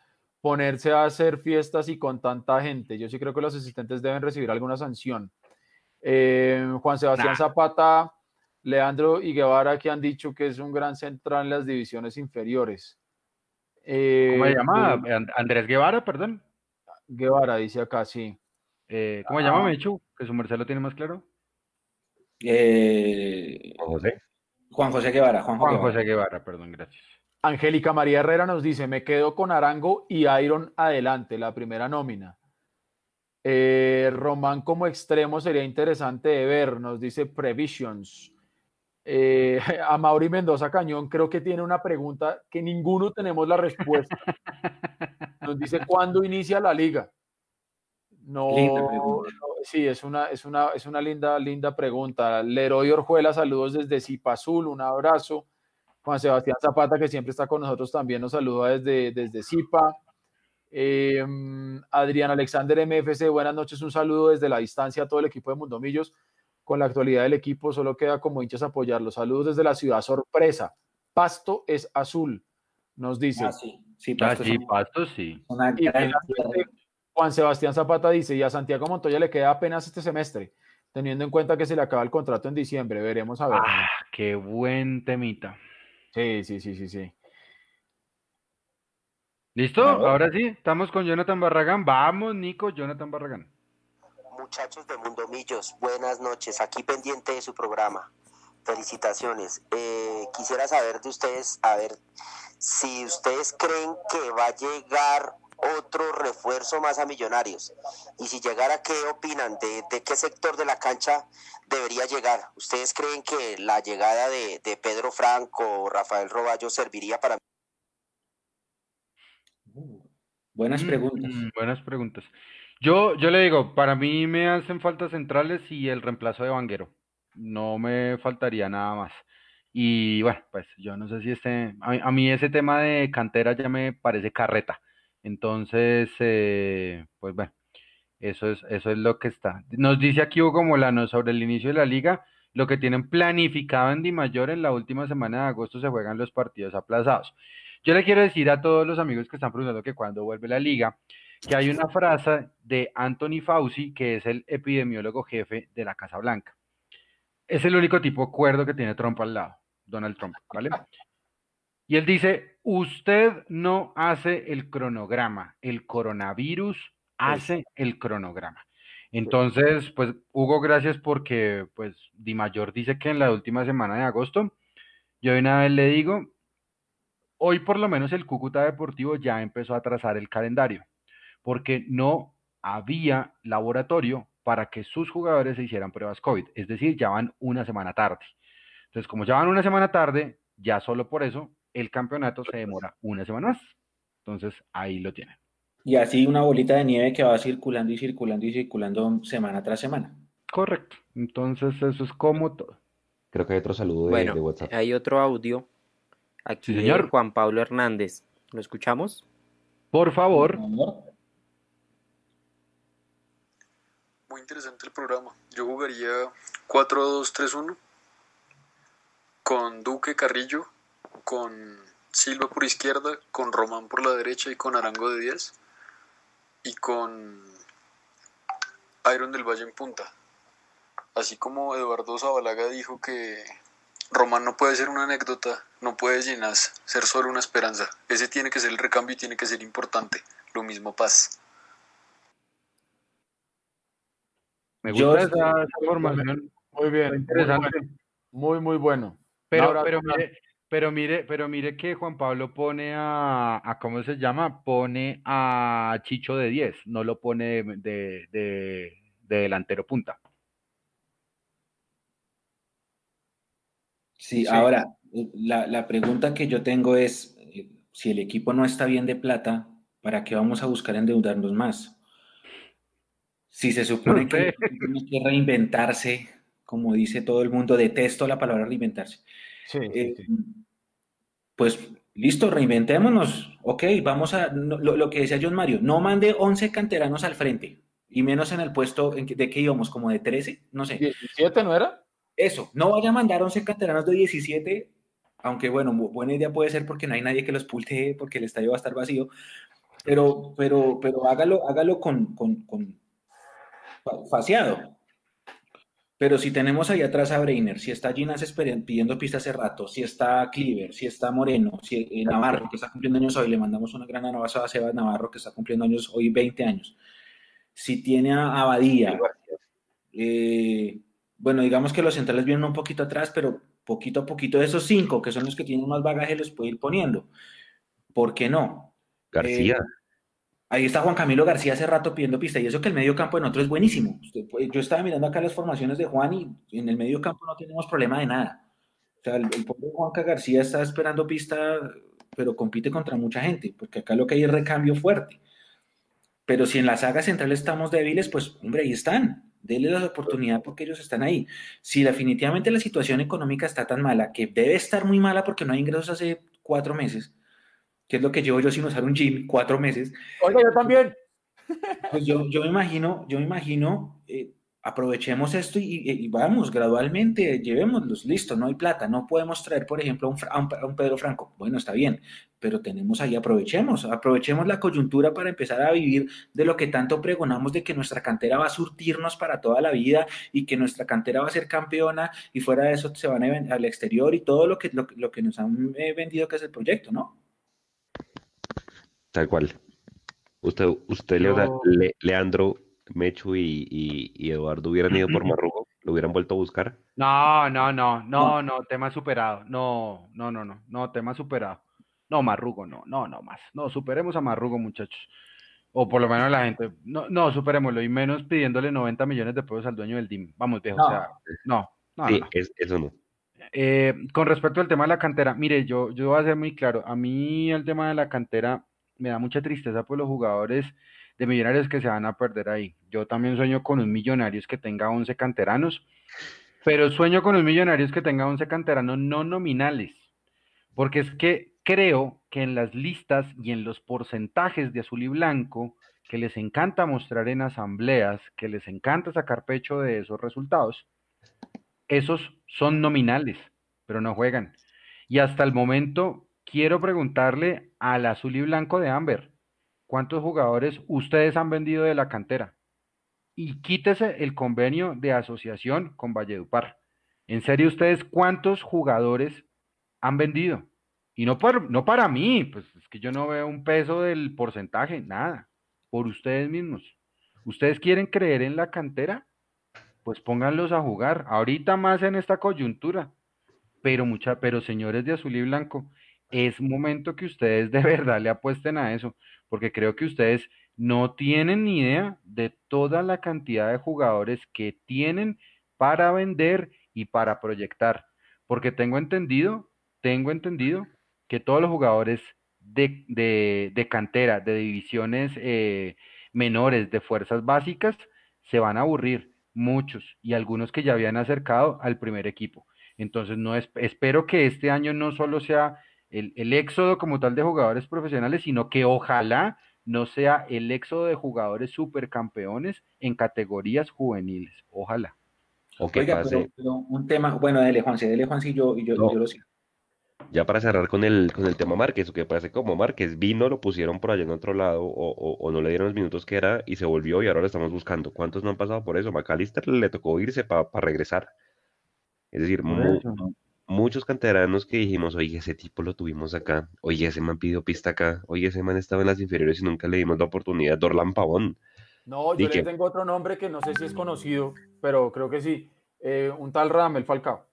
ponerse a hacer fiestas y con tanta gente. Yo sí creo que los asistentes deben recibir alguna sanción. Eh, Juan Sebastián Nah. Zapata, Leandro y Guevara que han dicho que es un gran central en las divisiones inferiores. Eh, ¿Cómo se llama? And- Andrés Guevara, perdón. Guevara dice acá, sí. Eh, ¿cómo se llama, Ah. Mechu? Que su merced lo tiene más claro. Eh, Juan José. Juan José Guevara, Juan, Juan Guevara. José Guevara, perdón, gracias. Angélica María Herrera nos dice, me quedo con Arango y Iron adelante, la primera nómina. Eh, Román como extremo sería interesante de ver, nos dice Previsions. Eh, a Mauri Mendoza Cañón creo que tiene una pregunta que ninguno tenemos la respuesta. Nos dice, ¿cuándo inicia la liga? No, sí, es una, es una, es una linda, linda pregunta. Leroy Orjuela, saludos desde Zipazul, un abrazo. Juan Sebastián Zapata, que siempre está con nosotros, también nos saluda desde, desde Zipa. Eh, Adrián Alexander MFC, buenas noches, un saludo desde la distancia a todo el equipo de Mundomillos. Con la actualidad del equipo, solo queda como hinchas apoyarlos. Saludos desde la ciudad sorpresa. Pasto es azul, nos dice. Ah, sí, sí, Ah, Pasto es sí, Pasto sí. Juan Sebastián Zapata dice, y a Santiago Montoya le queda apenas este semestre, teniendo en cuenta que se le acaba el contrato en diciembre. Veremos a ver. Ah, qué buen temita. Sí, sí, sí, sí, sí. ¿Listo? Ahora sí, estamos con Jonathan Barragán. Vamos, Nico, Jonathan Barragán. Muchachos de Mundomillos, buenas noches. Aquí pendiente de su programa. Felicitaciones. Eh, quisiera saber de ustedes, a ver, si ustedes creen que va a llegar otro refuerzo más a Millonarios. Y si llegara, ¿qué opinan? ¿De, de qué sector de la cancha debería llegar? ¿Ustedes creen que la llegada de, de Pedro Franco o Rafael Roballo serviría para Uh, buenas preguntas. Mm, buenas preguntas. Yo, yo le digo, para mí me hacen falta centrales y el reemplazo de Vanguero. No me faltaría nada más. Y bueno, pues yo no sé si este, a mí, ese tema de cantera ya me parece carreta. Entonces, eh, pues bueno, eso es, eso es lo que está. Nos dice aquí Hugo Molano sobre el inicio de la liga, lo que tienen planificado en Di Mayor en la última semana de agosto se juegan los partidos aplazados. Yo le quiero decir a todos los amigos que están preguntando que cuando vuelve la liga, que hay una frase de Anthony Fauci, que es el epidemiólogo jefe de la Casa Blanca. Es el único tipo cuerdo que tiene Trump al lado, Donald Trump, ¿vale? Y él dice, usted no hace el cronograma, el coronavirus hace el cronograma. Entonces, pues, Hugo, gracias porque, pues, Di Mayor dice que en la última semana de agosto, yo de una vez le digo, hoy por lo menos el Cúcuta Deportivo ya empezó a trazar el calendario, porque no había laboratorio para que sus jugadores se hicieran pruebas COVID, es decir, ya van una semana tarde. Entonces, como ya van una semana tarde, ya solo por eso el campeonato se demora una semana más. Entonces, ahí lo tienen. Y así una bolita de nieve que va circulando y circulando y circulando semana tras semana. Correcto. Entonces, eso es como todo. Creo que hay otro saludo de, Bueno, de WhatsApp. hay otro audio aquí Sí, señor. Juan Pablo Hernández. ¿Lo escuchamos? Por favor, Muy interesante el programa. Yo jugaría 4-2-3-1 con Duque Carrillo, con Silva por izquierda, con Román por la derecha y con Arango de 10 y con Iron del Valle en punta. Así como Eduardo Zabalaga dijo que Román no puede ser una anécdota, no puede Ginás ser solo una esperanza. Ese tiene que ser el recambio y tiene que ser importante. Lo mismo Paz. Me gusta estoy- esa, esa formación. Muy bien, muy interesante. bueno, muy, muy bueno. Pero, Ahora, pero, mire, pero mire, pero mire que Juan Pablo pone a, a ¿cómo se llama? Pone a Chicho de 10, no lo pone de, de, de- de delantero punta. Sí, Sí. ahora, la, la pregunta que yo tengo es, eh, si el equipo no está bien de plata, ¿para qué vamos a buscar endeudarnos más? Si se supone que tiene que reinventarse, como dice todo el mundo, detesto la palabra reinventarse. sí, Eh, sí. pues listo, reinventémonos. Ok, vamos a, lo, lo que decía John Mario, no mande 11 canteranos al frente, y menos en el puesto en que- de que íbamos, como de 13, no sé. 17, ¿no era? Eso, no vaya a mandar 11 canteranos de 17, aunque bueno, bu- buena idea puede ser porque no hay nadie que los pultee, porque el estadio va a estar vacío, pero, pero, pero hágalo, hágalo con, con, con fa- faseado. Pero si tenemos ahí atrás a Breiner, si está Ginas pidiendo pista hace rato, si está Cleaver, si está Moreno, si eh, Navarro, que está cumpliendo años hoy, le mandamos una gran abrazo a Sebas Navarro, que está cumpliendo años hoy 20 años. Si tiene a Abadía, eh, bueno, digamos que los centrales vienen un poquito atrás, pero poquito a poquito de esos cinco, que son los que tienen más bagaje, los puede ir poniendo. ¿Por qué no? García. Eh, ahí está Juan Camilo García hace rato pidiendo pista, y eso que el medio campo en otro es buenísimo. Yo estaba mirando acá las formaciones de Juan y en el medio campo no tenemos problema de nada. O sea, el, el pobre Juanca García está esperando pista, pero compite contra mucha gente, porque acá lo que hay es recambio fuerte. Pero si en la saga central estamos débiles, pues hombre, ahí están. Denle la oportunidad porque ellos están ahí. Si definitivamente la situación económica está tan mala, que debe estar muy mala porque no hay ingresos hace cuatro meses, que es lo que llevo yo sin usar un gym, cuatro meses, Oiga, yo también. pues yo, yo me imagino, yo me imagino, eh, aprovechemos esto y, y vamos gradualmente, llevémoslos, listo, no hay plata, no podemos traer, por ejemplo, a un, Fra- a un- a un Pedro Franco, bueno, está bien, pero tenemos ahí, aprovechemos, aprovechemos la coyuntura para empezar a vivir de lo que tanto pregonamos de que nuestra cantera va a surtirnos para toda la vida y que nuestra cantera va a ser campeona y fuera de eso se van a al exterior y todo lo que, lo, lo que nos han eh, vendido que es el proyecto, ¿no? Tal cual. Usted, usted Yo- Le- Leandro, Mechu y, y- y Eduardo hubieran ido por Marrugo, lo hubieran vuelto a buscar. No, no, no, no, no, tema superado. No, no, no, no, no, tema superado. No, Marrugo, no, no, no más. No, superemos a Marrugo, muchachos. O por lo menos la gente. No, no, superémoslo. Y menos pidiéndole 90 millones de pesos al dueño del DIM. Vamos, viejo. O No. sea, no, no, Sí, no. es- eso no. Eh, con respecto al tema de la cantera, mire, yo, yo voy a ser muy claro. A mí el tema de la cantera me da mucha tristeza por los jugadores de millonarios que se van a perder ahí. Yo también sueño con un millonarios que tenga 11 canteranos, pero sueño con un millonarios que tenga 11 canteranos no nominales, porque es que creo que en las listas y en los porcentajes de azul y blanco que les encanta mostrar en asambleas, que les encanta sacar pecho de esos resultados, esos son nominales, pero no juegan. Y hasta el momento quiero preguntarle al azul y blanco de Amber, ¿cuántos jugadores ustedes han vendido de la cantera? Y quítese el convenio de asociación con Valledupar. En serio, ustedes cuántos jugadores han vendido? Y no, por, no para mí, pues es que yo no veo un peso del porcentaje, nada, por ustedes mismos. ¿Ustedes quieren creer en la cantera? Pues pónganlos a jugar, ahorita más en esta coyuntura. Pero mucha, pero señores de azul y blanco, es momento que ustedes de verdad le apuesten a eso, porque creo que ustedes no tienen ni idea de toda la cantidad de jugadores que tienen para vender y para proyectar. Porque tengo entendido, tengo entendido que todos los jugadores de, cantera, de divisiones eh, menores, de fuerzas básicas, se van a aburrir, muchos, y algunos que ya habían acercado al primer equipo. Entonces, no es, espero que este año no solo sea el, el éxodo como tal de jugadores profesionales, sino que ojalá no sea el éxodo de jugadores supercampeones en categorías juveniles. Ojalá. o que Oiga, pase. pero, pero un tema, bueno, dele Juanse, dele Juanse y yo, y yo, No. yo lo sigo. Ya para cerrar con el, con el tema Márquez, o que pase como Márquez vino, lo pusieron por allá en otro lado, o, o- o no le dieron los minutos que era, y se volvió, y ahora lo estamos buscando. ¿Cuántos no han pasado por eso? McAllister le tocó irse para regresar. Es decir, Por mu- eso. Muchos canteranos que dijimos, oye, ese tipo lo tuvimos acá, oye, ese man pidió pista acá, oye, ese man estaba en las inferiores y nunca le dimos la oportunidad. Dorlan Pavón. No, yo le tengo otro nombre que no sé si es conocido, pero creo que sí. Eh, un tal Ramel Falcao.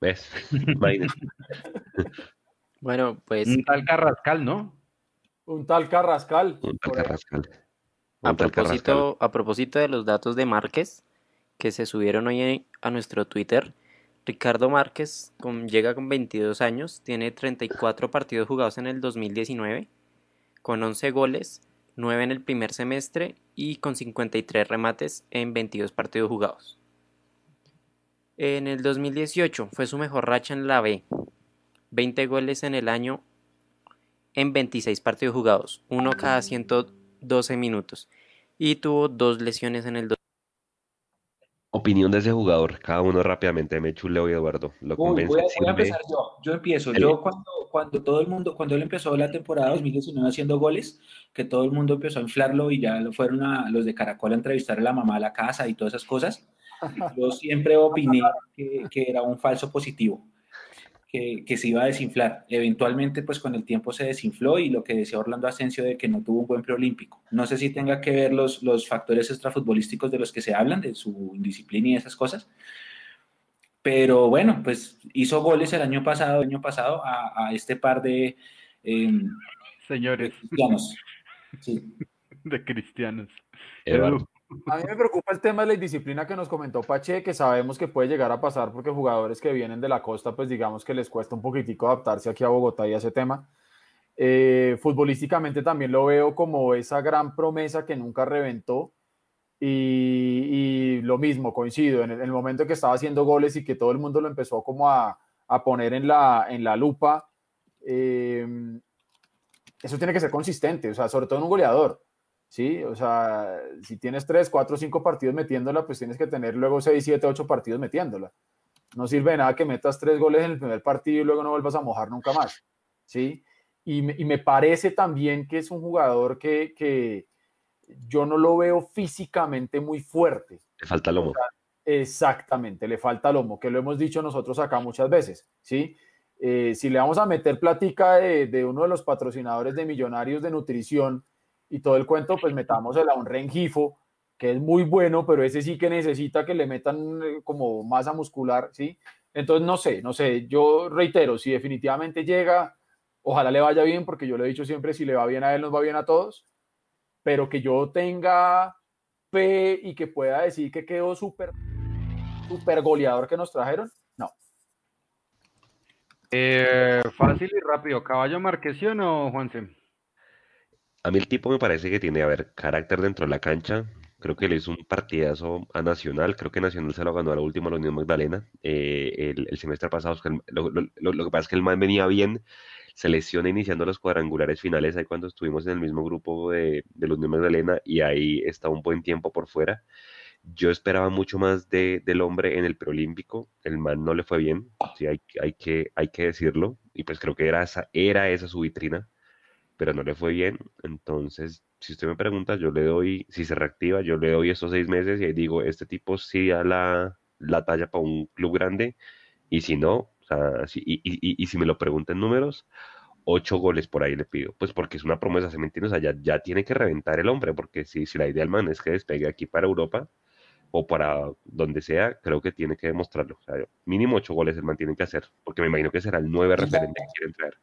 ¿Ves? Bueno, pues Un tal Carrascal, ¿no? Un tal Carrascal. Un tal. Carrascal. a tal Carrascal. propósito, a propósito de los datos de Márquez que se subieron hoy a nuestro Twitter, Ricardo Márquez llega con 22 años, tiene 34 partidos jugados en el 2019, con 11 goles, 9 en el primer semestre y con 53 remates en 22 partidos jugados. En el 2018 fue su mejor racha en la B, 20 goles en el año en 26 partidos jugados, uno cada 112 minutos, y tuvo dos lesiones en el Opinión de ese jugador, cada uno rápidamente, me chuleo y Eduardo. ¿Lo Uy, convence? voy a, voy a yo. Yo empiezo. Dale. Yo cuando, cuando todo el mundo, cuando él empezó la temporada 2019 haciendo goles, que todo el mundo empezó a inflarlo y ya lo fueron a los de Caracol a entrevistar a la mamá a la casa y todas esas cosas, yo siempre opiné que, que era un falso positivo, que, que se iba a desinflar. Eventualmente, pues con el tiempo se desinfló y lo que decía Orlando Asensio de que no tuvo un buen preolímpico. No sé si tenga que ver los, los factores extrafutbolísticos de los que se hablan, de su indisciplina y esas cosas. Pero bueno, pues hizo goles el año pasado, año pasado a, a este par de eh, Señores cristianos. Sí. de cristianos. Eduardo. A mí me preocupa el tema de la indisciplina que nos comentó Pache, que sabemos que puede llegar a pasar porque jugadores que vienen de la costa, pues digamos que les cuesta un poquitico adaptarse aquí a Bogotá y a ese tema. Eh, futbolísticamente también lo veo como esa gran promesa que nunca reventó. Y, y lo mismo, coincido, en el, en el momento que estaba haciendo goles y que todo el mundo lo empezó como a, a poner en la, en la lupa, eh, eso tiene que ser consistente, o sea, sobre todo en un goleador. ¿Sí? O sea, si tienes 3, 4, 5 partidos metiéndola, pues tienes que tener luego 6, 7, 8 partidos metiéndola. No sirve de nada que metas 3 goles en el primer partido y luego no vuelvas a mojar nunca más, ¿sí? Y me, y me parece también que es un jugador que, que yo no lo veo físicamente muy fuerte. Le falta lomo. Exactamente, le falta lomo, que lo hemos dicho nosotros acá muchas veces, ¿sí? Eh, si le vamos a meter platica de, de, uno de los patrocinadores de Millonarios de Nutrición y todo el cuento, pues metámosela a un Rengifo, que es muy bueno, pero ese sí que necesita que le metan eh, como masa muscular, ¿sí? Entonces, no sé, no sé, yo reitero, si definitivamente llega, ojalá le vaya bien, porque yo le he dicho siempre, si le va bien a él, nos va bien a todos, pero que yo tenga fe y que pueda decir que quedó súper super goleador que nos trajeron, no. Eh, fácil y rápido, ¿caballo Marquesión o Juanse? A mí el tipo me parece que tiene, a ver, carácter dentro de la cancha. Creo que le hizo un partidazo a Nacional. Creo que Nacional se lo ganó a la última la Unión Magdalena. Eh, el, semestre pasado, lo, que pasa es que el man venía bien. Se lesiona iniciando los cuadrangulares finales ahí cuando estuvimos en el mismo grupo de, de la Unión Magdalena y ahí está un buen tiempo por fuera. Yo esperaba mucho más de, del hombre en el preolímpico. El man no le fue bien, sí, hay, hay, que, hay que decirlo. Y pues creo que era esa, era esa su vitrina, pero no le fue bien. Entonces, si usted me pregunta, yo le doy, si se reactiva, yo le doy estos seis meses y ahí digo, este tipo sí da la, la talla para un club grande. Y si no, o sea, si, y, y, y, si me lo preguntan números, ocho goles por ahí le pido. Pues porque es una promesa, ¿se me entiende? O sea, ya, ya tiene que reventar el hombre, porque si, si la idea del man es que despegue aquí para Europa o para donde sea, creo que tiene que demostrarlo. O sea, mínimo ocho goles el man tiene que hacer, porque me imagino que será el nueve referente que quieren traer.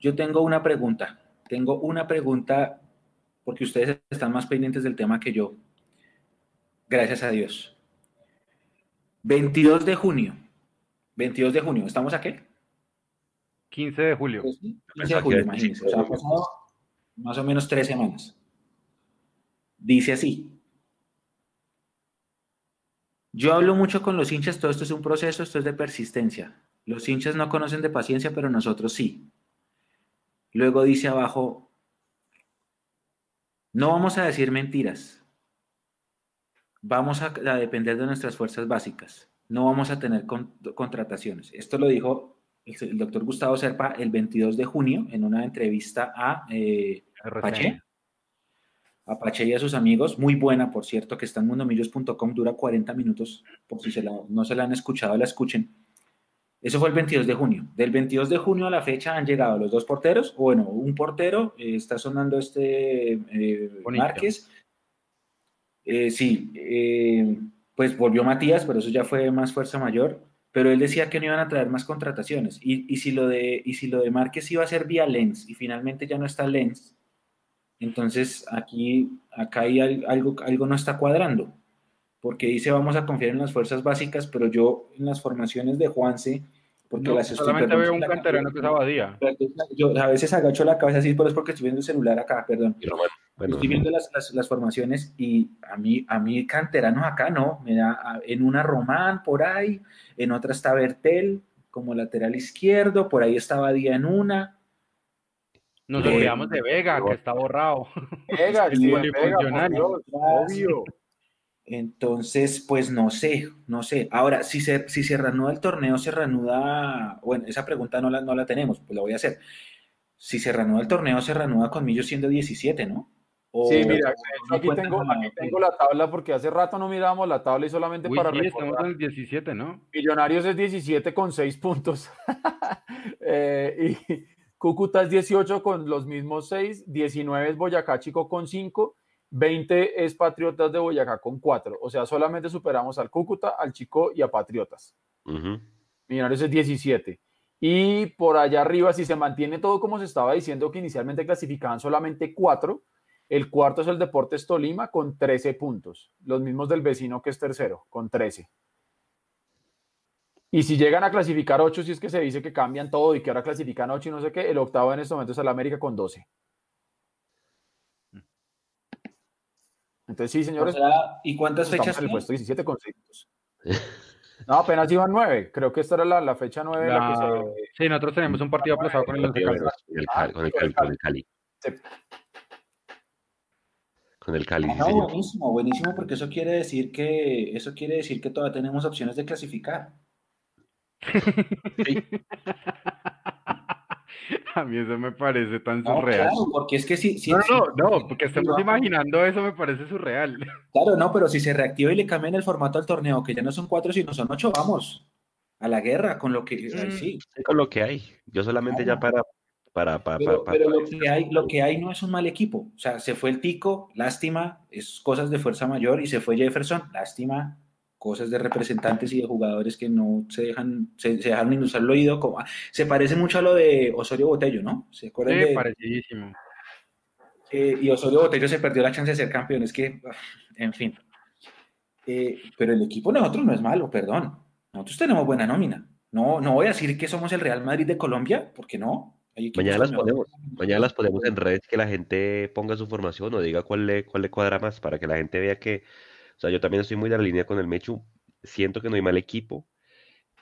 Yo tengo una pregunta. Tengo una pregunta porque ustedes están más pendientes del tema que yo. Gracias a Dios. 22 de junio. 22 de junio. ¿Estamos a qué? 15 de julio. 15 de julio, imagínense. O sea, ha pasado más o menos tres semanas. Dice así. Yo hablo mucho con los hinchas, todo esto es un proceso, esto es de persistencia. Los hinchas no conocen de paciencia, pero nosotros sí. Luego dice abajo, no vamos a decir mentiras. vamos a, a depender de nuestras fuerzas básicas. No vamos a tener con- contrataciones. Esto lo dijo el, el doctor Gustavo Serpa el 22 de junio en una entrevista a eh, Pache, a Pache y a sus amigos, muy buena, por cierto, que está en mundomillos.com, dura 40 minutos, por si se la- no se la han escuchado, la escuchen. Eso fue el 22 de junio. Del 22 de junio a la fecha han llegado los dos porteros, o bueno, un portero, eh, está sonando este eh. Márquez. Eh, sí, pues volvió Matías, pero eso ya fue más fuerza mayor. Pero él decía que no iban a traer más contrataciones. Y, y si, lo de, y si lo de Márquez iba a ser vía Lens y finalmente ya no está Lens, entonces aquí acá hay al- algo, algo no está cuadrando. Porque dice vamos a confiar en las fuerzas básicas, pero yo en las formaciones de Juanse, porque No, las estoy solamente veo un canterano que es Abadía. Yo a veces agacho la cabeza así, pero es porque estoy viendo el celular acá, perdón. Bueno, Estoy viendo las, las, las formaciones y a mí, a mí canteranos acá no, me da en una Román por ahí, en otra está Bertel como lateral izquierdo, por ahí estaba Día en una. Nos Eh, olvidamos de Vega, que está borrado. Vega, polifuncional. Vega, por Dios, obvio. Entonces, pues no sé, no sé. Ahora, si se, si se reanuda el torneo, se reanuda, bueno, esa pregunta no la, no la tenemos, pues la voy a hacer. Si se reanuda el torneo, se reanuda con Millos siendo 17, ¿no? O- Sí, mira, no aquí tengo, aquí tengo la tabla porque hace rato no mirábamos la tabla y solamente Uy, para sí, estamos recordar. en el 17, ¿no? Millonarios es 17 con 6 puntos. Eh, y Cúcuta es 18 con los mismos 6. 19 es Boyacá Chico con 5. 20 es Patriotas de Boyacá con 4. O sea, solamente superamos al Cúcuta, al Chico y a Patriotas. Millonarios es 17. Y por allá arriba, si se mantiene todo como se estaba diciendo, que inicialmente clasificaban solamente 4, el cuarto es el Deportes Tolima con 13 puntos. Los mismos del vecino que es tercero, con 13. Y si llegan a clasificar 8, si es que se dice que cambian todo y que ahora clasifican 8 y no sé qué, el octavo en este momento es el América con 12. Entonces, sí, O señores, sea, ¿Y cuántas fechas? en el puesto 17 con 6 puntos. No, apenas iban 9. Creo que esta era la, la fecha 9 en la que se, Sí, nosotros tenemos un partido aplazado con el Cali, con el Cali, el con el Cali. Sí. Con el Cali, Ah, sí, no, buenísimo, buenísimo, porque eso quiere decir que eso quiere decir que todavía tenemos opciones de clasificar. A mí eso me parece tan No, surreal. claro, porque es que si, si- No, no, si- no, porque estemos imaginando eso me parece surreal. Claro, no, pero si se reactiva y le cambian el formato al torneo, que ya no son cuatro, sino son ocho, vamos a la guerra con lo que Mm. sí. Con lo que hay. Yo solamente ya para, para, para, Pero, para- pero lo que hay, lo que hay no es un mal equipo. O sea, se fue el Tico, lástima, es cosas de fuerza mayor, y se fue Jefferson, lástima, cosas de representantes y de jugadores que no se dejan, se, se dejan indusar el oído. Como, se parece mucho a lo de Osorio Botello, ¿no? ¿Se acuerdan Sí, de, parecidísimo. Eh, y Osorio Botello se perdió la chance de ser campeón. Es que, ah, en fin. Eh, pero el equipo de nosotros no es malo, perdón. Nosotros tenemos buena nómina. No, no voy a decir que somos el Real Madrid de Colombia, porque no. Mañana las ponemos. Mañana las ponemos en redes que la gente ponga su formación o diga cuál le, cuál le cuadra más para que la gente vea que, sea, yo también estoy muy de la línea con el Mechu. Siento que no hay mal equipo,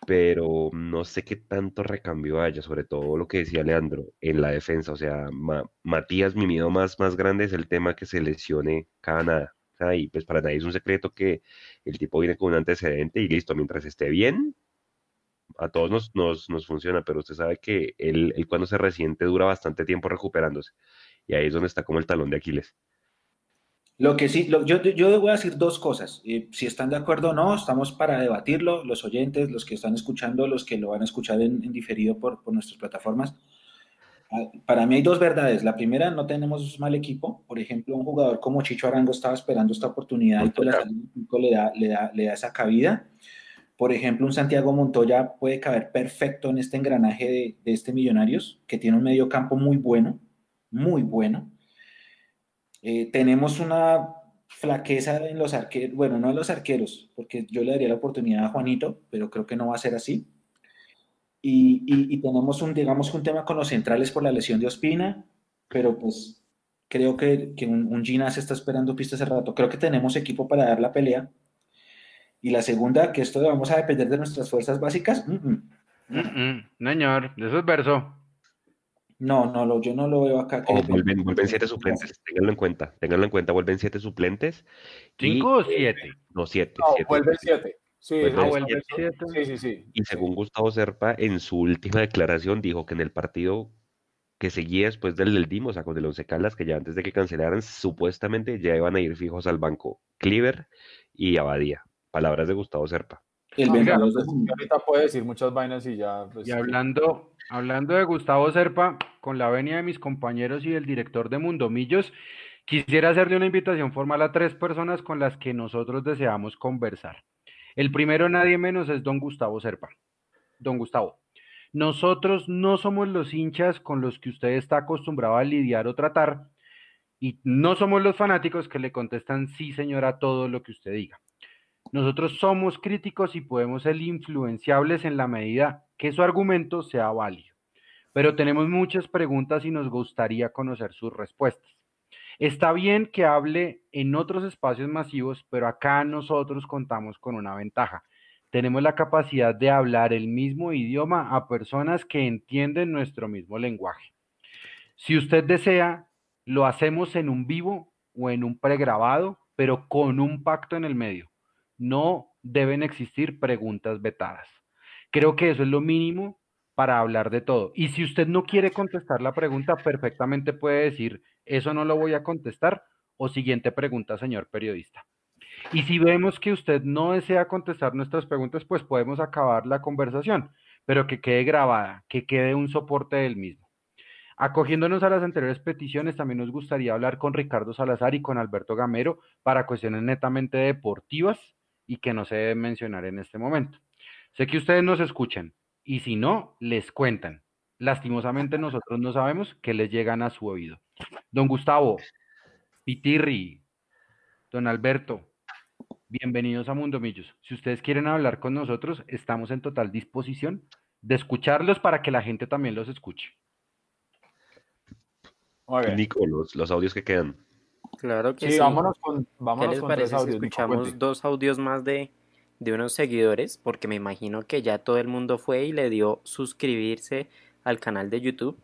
pero no sé qué tanto recambio haya, sobre todo lo que decía Leandro en la defensa. O sea, Ma- Matías, mi miedo más, más grande es el tema que se lesione cada nada. O y pues para nadie es un secreto que el tipo viene con un antecedente y listo, mientras esté bien, a todos nos, nos, nos funciona, pero usted sabe que él, él cuando se resiente dura bastante tiempo recuperándose. Y ahí es donde está como el talón de Aquiles. Lo que sí, lo- yo, yo voy a decir dos cosas. Eh, si están de acuerdo o no, estamos para debatirlo, los oyentes, los que están escuchando, los que lo van a escuchar en, en diferido por, por nuestras plataformas. Ah, Para mí hay dos verdades. La primera, no tenemos mal equipo. Por ejemplo, un jugador como Chicho Arango estaba esperando esta oportunidad y la le da, le, da, le da esa cabida. Por ejemplo, un Santiago Montoya puede caber perfecto en este engranaje de, de este Millonarios, que tiene un medio campo muy bueno, muy bueno. Eh, tenemos una flaqueza en los arqueros, bueno, no en los arqueros, porque yo le daría la oportunidad a Juanito, pero creo que no va a ser así. Y, tenemos un, digamos, un tema con los centrales por la lesión de Ospina, pero pues creo que, un, un Gina se está esperando pista hace rato. Creo que tenemos equipo para dar la pelea. Y la segunda, que esto vamos a depender de nuestras fuerzas básicas. mm, mm. Mm, mm, señor, de eso es verso. No, no, lo, yo no lo veo acá. vuelven, vuelven siete suplentes, ténganlo en cuenta, ténganlo en cuenta, vuelven siete suplentes. y, ¿Cinco o eh, siete? No, siete. No, siete. vuelve el 7. Sí, Vuelve el vuelve el siete. siete. Sí, sí, sí. Y según Gustavo Serpa, en su última declaración dijo que en el partido que seguía después del del Dimo, o sea, con el Once Caldas, que ya antes de que cancelaran, supuestamente ya iban a ir fijos al banco Cleaver y Abadía. Palabras de Gustavo Serpa. el Ah, mira, vendedor de- ahorita puede decir muchas vainas y ya. pues, Y hablando, hablando de Gustavo Serpa, con la venia de mis compañeros y del director de Mundomillos, quisiera hacerle una invitación formal a tres personas con las que nosotros deseamos conversar. El primero, nadie menos, es don Gustavo Serpa. Don Gustavo, nosotros no somos los hinchas con los que usted está acostumbrado a lidiar o tratar, y no somos los fanáticos que le contestan sí, señora, todo lo que usted diga. Nosotros somos críticos y podemos ser influenciables en la medida que su argumento sea válido. Pero tenemos muchas preguntas y nos gustaría conocer sus respuestas. Está bien que hable en otros espacios masivos, pero acá nosotros contamos con una ventaja. Tenemos la capacidad de hablar el mismo idioma a personas que entienden nuestro mismo lenguaje. Si usted desea, lo hacemos en un vivo o en un pregrabado, pero con un pacto en el medio. No deben existir preguntas vetadas. Creo que eso es lo mínimo para hablar de todo. Y si usted no quiere contestar la pregunta, perfectamente puede decir, eso no lo voy a contestar o siguiente pregunta, señor periodista. Y si vemos que usted no desea contestar nuestras preguntas, pues podemos acabar la conversación, pero que quede grabada, que quede un soporte del mismo. Acogiéndonos a las anteriores peticiones, también nos gustaría hablar con Ricardo Salazar y con Alberto Gamero para cuestiones netamente deportivas y que no se deben mencionar en este momento. Sé que ustedes nos escuchan y si no, les cuentan. Lastimosamente nosotros no sabemos que les llegan a su oído. Don Gustavo, Pitirri, don Alberto, bienvenidos a Mundomillos. Si ustedes quieren hablar con nosotros, estamos en total disposición de escucharlos para que la gente también los escuche. muy bien. Nico, los, los audios que quedan. Claro que Sí, sí. vámonos con, ¿Qué les con parece si audios. Escuchamos dos audios más de, de unos seguidores? Porque me imagino que ya todo el mundo fue y le dio suscribirse al canal de YouTube.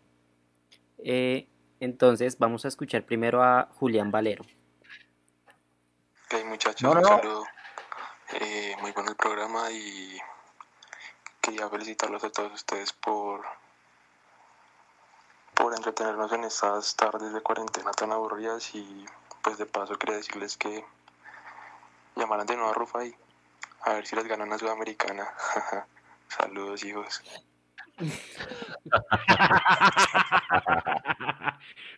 Eh, entonces vamos a escuchar primero a Julián Valero. Ok, muchachos, No, no, un no. saludo. Eh, muy bueno el programa y quería felicitarlos a todos ustedes por, por entretenernos en estas tardes de cuarentena tan aburridas y pues de paso quería decirles que llamaran de nuevo a Rufai a ver si les ganan a Sudamericana. Saludos hijos.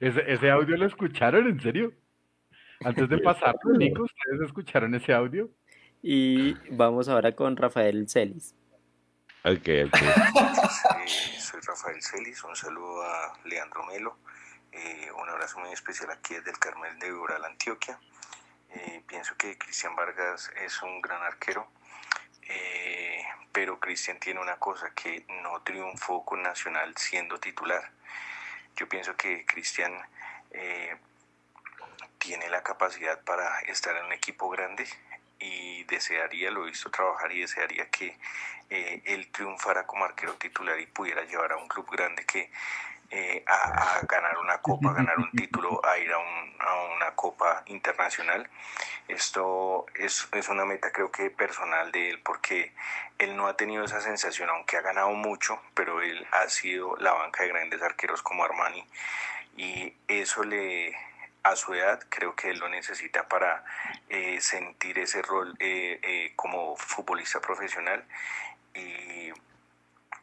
¿Ese, ese audio lo escucharon, en serio? Antes de pasarlo, Nico, ¿ustedes escucharon ese audio? Y vamos ahora con Rafael Celis. Ok, ok. Eh, soy Rafael Celis, un saludo a Leandro Melo, eh, un abrazo muy especial aquí desde el Carmel de Ural, Antioquia. Eh, pienso que Cristian Vargas es un gran arquero, eh, pero Cristian tiene una cosa que no triunfó con Nacional siendo titular. Yo pienso que Cristian tiene la capacidad para estar en un equipo grande y desearía, lo he visto trabajar y desearía que él triunfara como arquero titular y pudiera llevar a un club grande que eh, a, a ganar una copa, a ganar un título, a ir a, un- a una copa internacional. Esto es, es una meta creo que personal de él porque él no ha tenido esa sensación, aunque ha ganado mucho, pero él ha sido la banca de grandes arqueros como Armani y eso le a su edad creo que él lo necesita para eh, sentir ese rol eh, eh, como futbolista profesional y,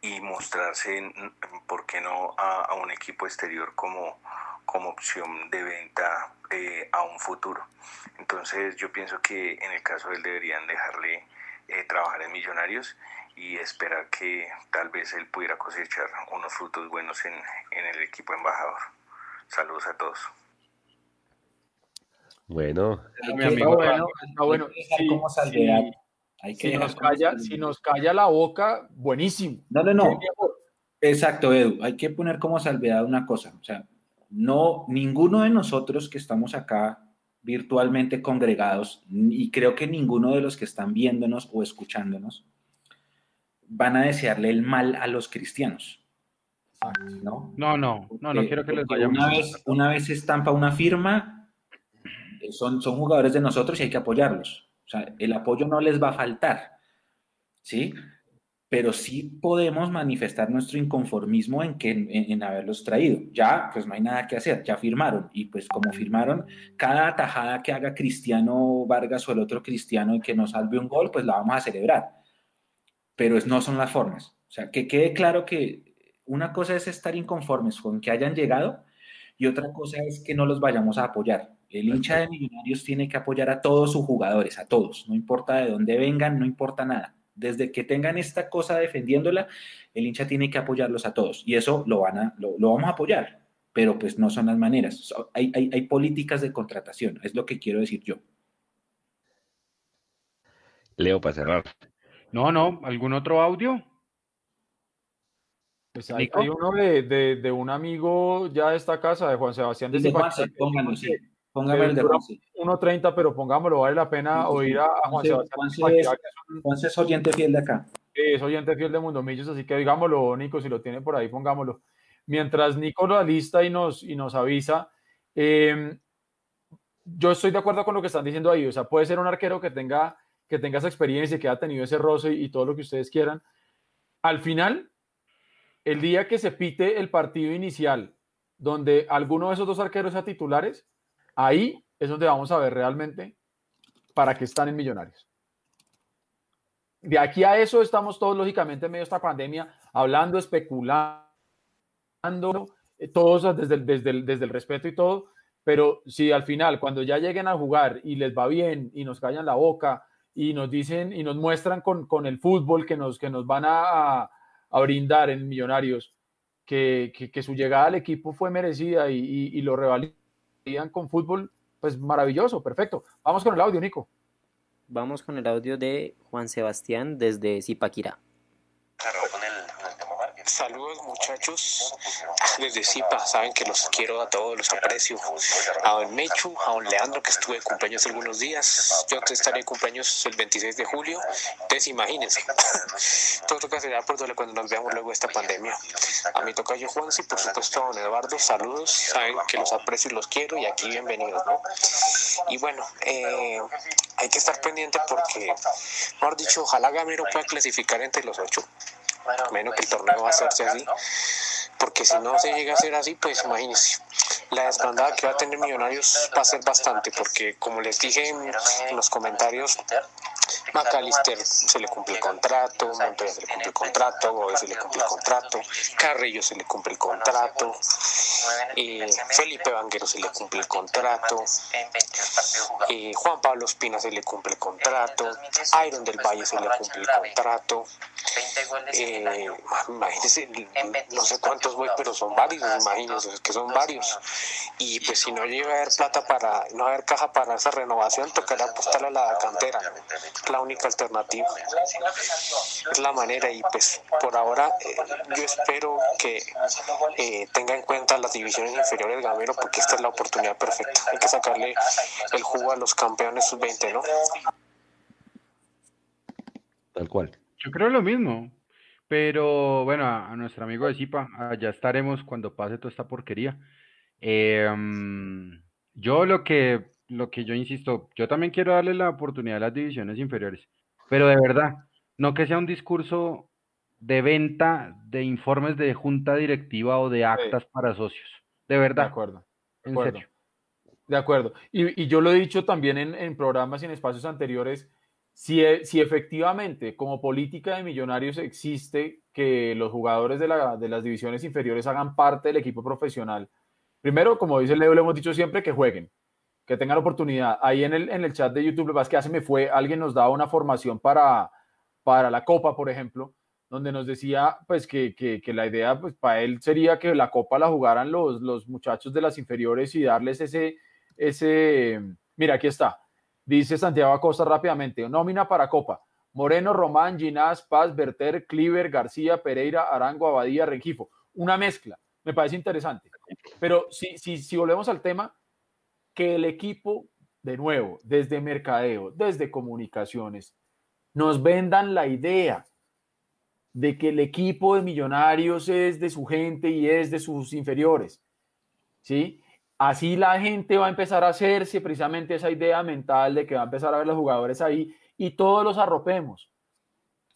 y mostrarse, ¿por qué no?, a, a un equipo exterior como, como opción de venta eh, a un futuro. Entonces yo pienso que en el caso de él deberían dejarle eh, trabajar en Millonarios y esperar que tal vez él pudiera cosechar unos frutos buenos en, en el equipo embajador. Saludos a todos. Bueno, Está bueno, está bueno. Sí, como salvedad. sí. Hay que Si nos, calla, si nos calla la boca, buenísimo. No, no, no. Exacto, Edu. Hay que poner como salvedad una cosa. O sea, no, ninguno de nosotros que estamos acá virtualmente congregados, y creo que ninguno de los que están viéndonos o escuchándonos, van a desearle el mal a los cristianos. ¿no? No, no, no, quiero que les vaya una vez, una vez se estampa una firma, son, son jugadores de nosotros y hay que apoyarlos. O sea, el apoyo no les va a faltar, ¿sí? Pero sí podemos manifestar nuestro inconformismo en, que, en, en haberlos traído. Ya, pues no hay nada que hacer, ya firmaron. Y pues como firmaron, cada atajada que haga Cristiano Vargas o el otro Cristiano y que nos salve un gol, pues la vamos a celebrar. Pero es- no son las formas. O sea, que quede claro que una cosa es estar inconformes con que hayan llegado y otra cosa es que no los vayamos a apoyar. El hincha de Millonarios tiene que apoyar a todos sus jugadores, a todos, no importa de dónde vengan, no importa nada. Desde que tengan esta cosa defendiéndola, el hincha tiene que apoyarlos a todos y eso lo, van a, lo, lo vamos a apoyar, pero pues no son las maneras. So- hay, hay, hay políticas de contratación, es lo que quiero decir yo. Leo, para cerrar. No, no, ¿algún otro audio? Pues hay, hay uno de, de- de un amigo ya de esta casa, de Juan Sebastián de de sí. Póngame el de Juanse. 1.30, pero pongámoslo, vale la pena oír a, a Juan Sebastián Zipaquirá, es, oyente fiel de acá. es oyente fiel de Mundomillos, así que digámoslo, Nico, si lo tiene por ahí, pongámoslo. Mientras Nico lo alista y nos, y nos avisa, eh, yo estoy de acuerdo con lo que están diciendo ahí, o sea, puede ser un arquero que tenga, que tenga esa experiencia, que haya tenido ese roce y, y todo lo que ustedes quieran. Al final, el día que se pite el partido inicial, donde alguno de esos dos arqueros sea titulares, ahí es donde vamos a ver realmente para qué están en Millonarios. De aquí a eso estamos todos, lógicamente, en medio de esta pandemia, hablando, especulando, eh, todos desde el, respeto y todo, pero si al final, cuando ya lleguen a jugar y les va bien y nos callan la boca y nos dicen y nos muestran con, el fútbol que nos, van a, brindar en Millonarios, que, su llegada al equipo fue merecida y, y, y lo revalidan con fútbol, pues maravilloso, perfecto. Vamos con el audio, Nico. Vamos con el audio de Juan Sebastián desde Zipaquirá. Saludos muchachos desde Zipa, saben que los quiero a todos, los aprecio. A don Mechu, a don Leandro que estuve de cumpleaños algunos días, yo te estaré de cumpleaños el 26 de julio, entonces imagínense, todo toca será por doble cuando nos veamos luego esta pandemia. A mi tocayo Juanse y por supuesto a don Eduardo, saludos, saben que los aprecio y los quiero y aquí bienvenidos, ¿no? Y bueno, eh, hay que estar pendiente porque, mejor dicho, ojalá Gamero pueda clasificar entre los ocho menos que el torneo va a hacerse así, porque si no se llega a hacer así, pues imagínense, la desbandada que va a tener Millonarios va a ser bastante, porque como les dije en los comentarios, Macalister se le cumple el contrato, Montoya se le cumple el contrato, Gómez se le cumple el contrato, Carrillo se le cumple el contrato, eh, Felipe Vanguero se le cumple el contrato, eh, Juan Pablo Espina se le cumple el contrato, Iron del Valle se le cumple el contrato, eh, no sé cuántos voy, pero son varios, imagínense que son varios. Y pues si no llega a haber plata para, no haber caja para esa renovación, tocará apostar a la cantera, la única alternativa. Es la manera y pues por ahora eh, yo espero que eh, tenga en cuenta las divisiones inferiores de Gamero porque esta es la oportunidad perfecta. Hay que sacarle el jugo a los campeones sub-20, ¿no? Tal cual. Yo creo lo mismo. Pero bueno, a, a nuestro amigo de Zipa, allá estaremos cuando pase toda esta porquería. Eh, um, yo lo que, lo que yo insisto, yo también quiero darle la oportunidad a las divisiones inferiores, pero de verdad, no que sea un discurso de venta de informes de junta directiva o de actas sí. para socios. De verdad. De acuerdo. De en acuerdo. serio. De acuerdo. Y, y, yo lo he dicho también en, en programas y en espacios anteriores, si, e, si, efectivamente como política de millonarios existe que los jugadores de, la, de, las divisiones inferiores hagan parte del equipo profesional, primero, como dice Leo, le hemos dicho siempre que jueguen, que tengan oportunidad. Ahí en el, en el chat de YouTube, lo que hace me fue, alguien nos daba una formación para, para la Copa, por ejemplo, donde nos decía pues que, que, la idea pues para él sería que la Copa la jugaran los, los muchachos de las inferiores y darles ese, ese, mira, aquí está, Dice Santiago Acosta rápidamente, nómina para Copa. Moreno, Román, Ginás, Paz, Berter, Cliver, García, Pereira, Arango, Abadía, Rengifo. Una mezcla. Me parece interesante. Pero si, si volvemos al tema, que el equipo, de nuevo, desde mercadeo, desde comunicaciones, nos vendan la idea de que el equipo de millonarios es de su gente y es de sus inferiores. ¿Sí? Así la gente va a empezar a hacerse precisamente esa idea mental de que va a empezar a ver los jugadores ahí y todos los arropemos.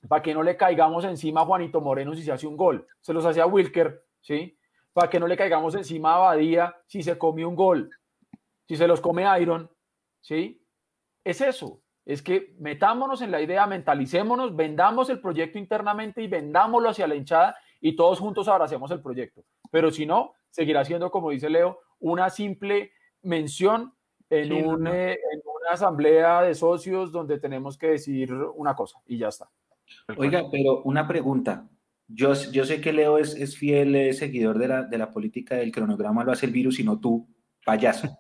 Para que no le caigamos encima a Juanito Moreno si se hace un gol. Se los hacía Wilker, ¿sí? Para que no le caigamos encima a Badía si se come un gol. Si se los come Iron, ¿sí? Es eso. Es que metámonos en la idea, mentalicémonos, vendamos el proyecto internamente y vendámoslo hacia la hinchada y todos juntos abracemos el proyecto. Pero si no, seguirá siendo, como dice Leo, una simple mención en, Sí, un, no. eh, en una asamblea de socios donde tenemos que decir una cosa y ya está. Oiga, pero una pregunta. Yo, yo sé que Leo es, es fiel eh, seguidor de la, de la política del cronograma, lo hace el virus y no tú, payaso.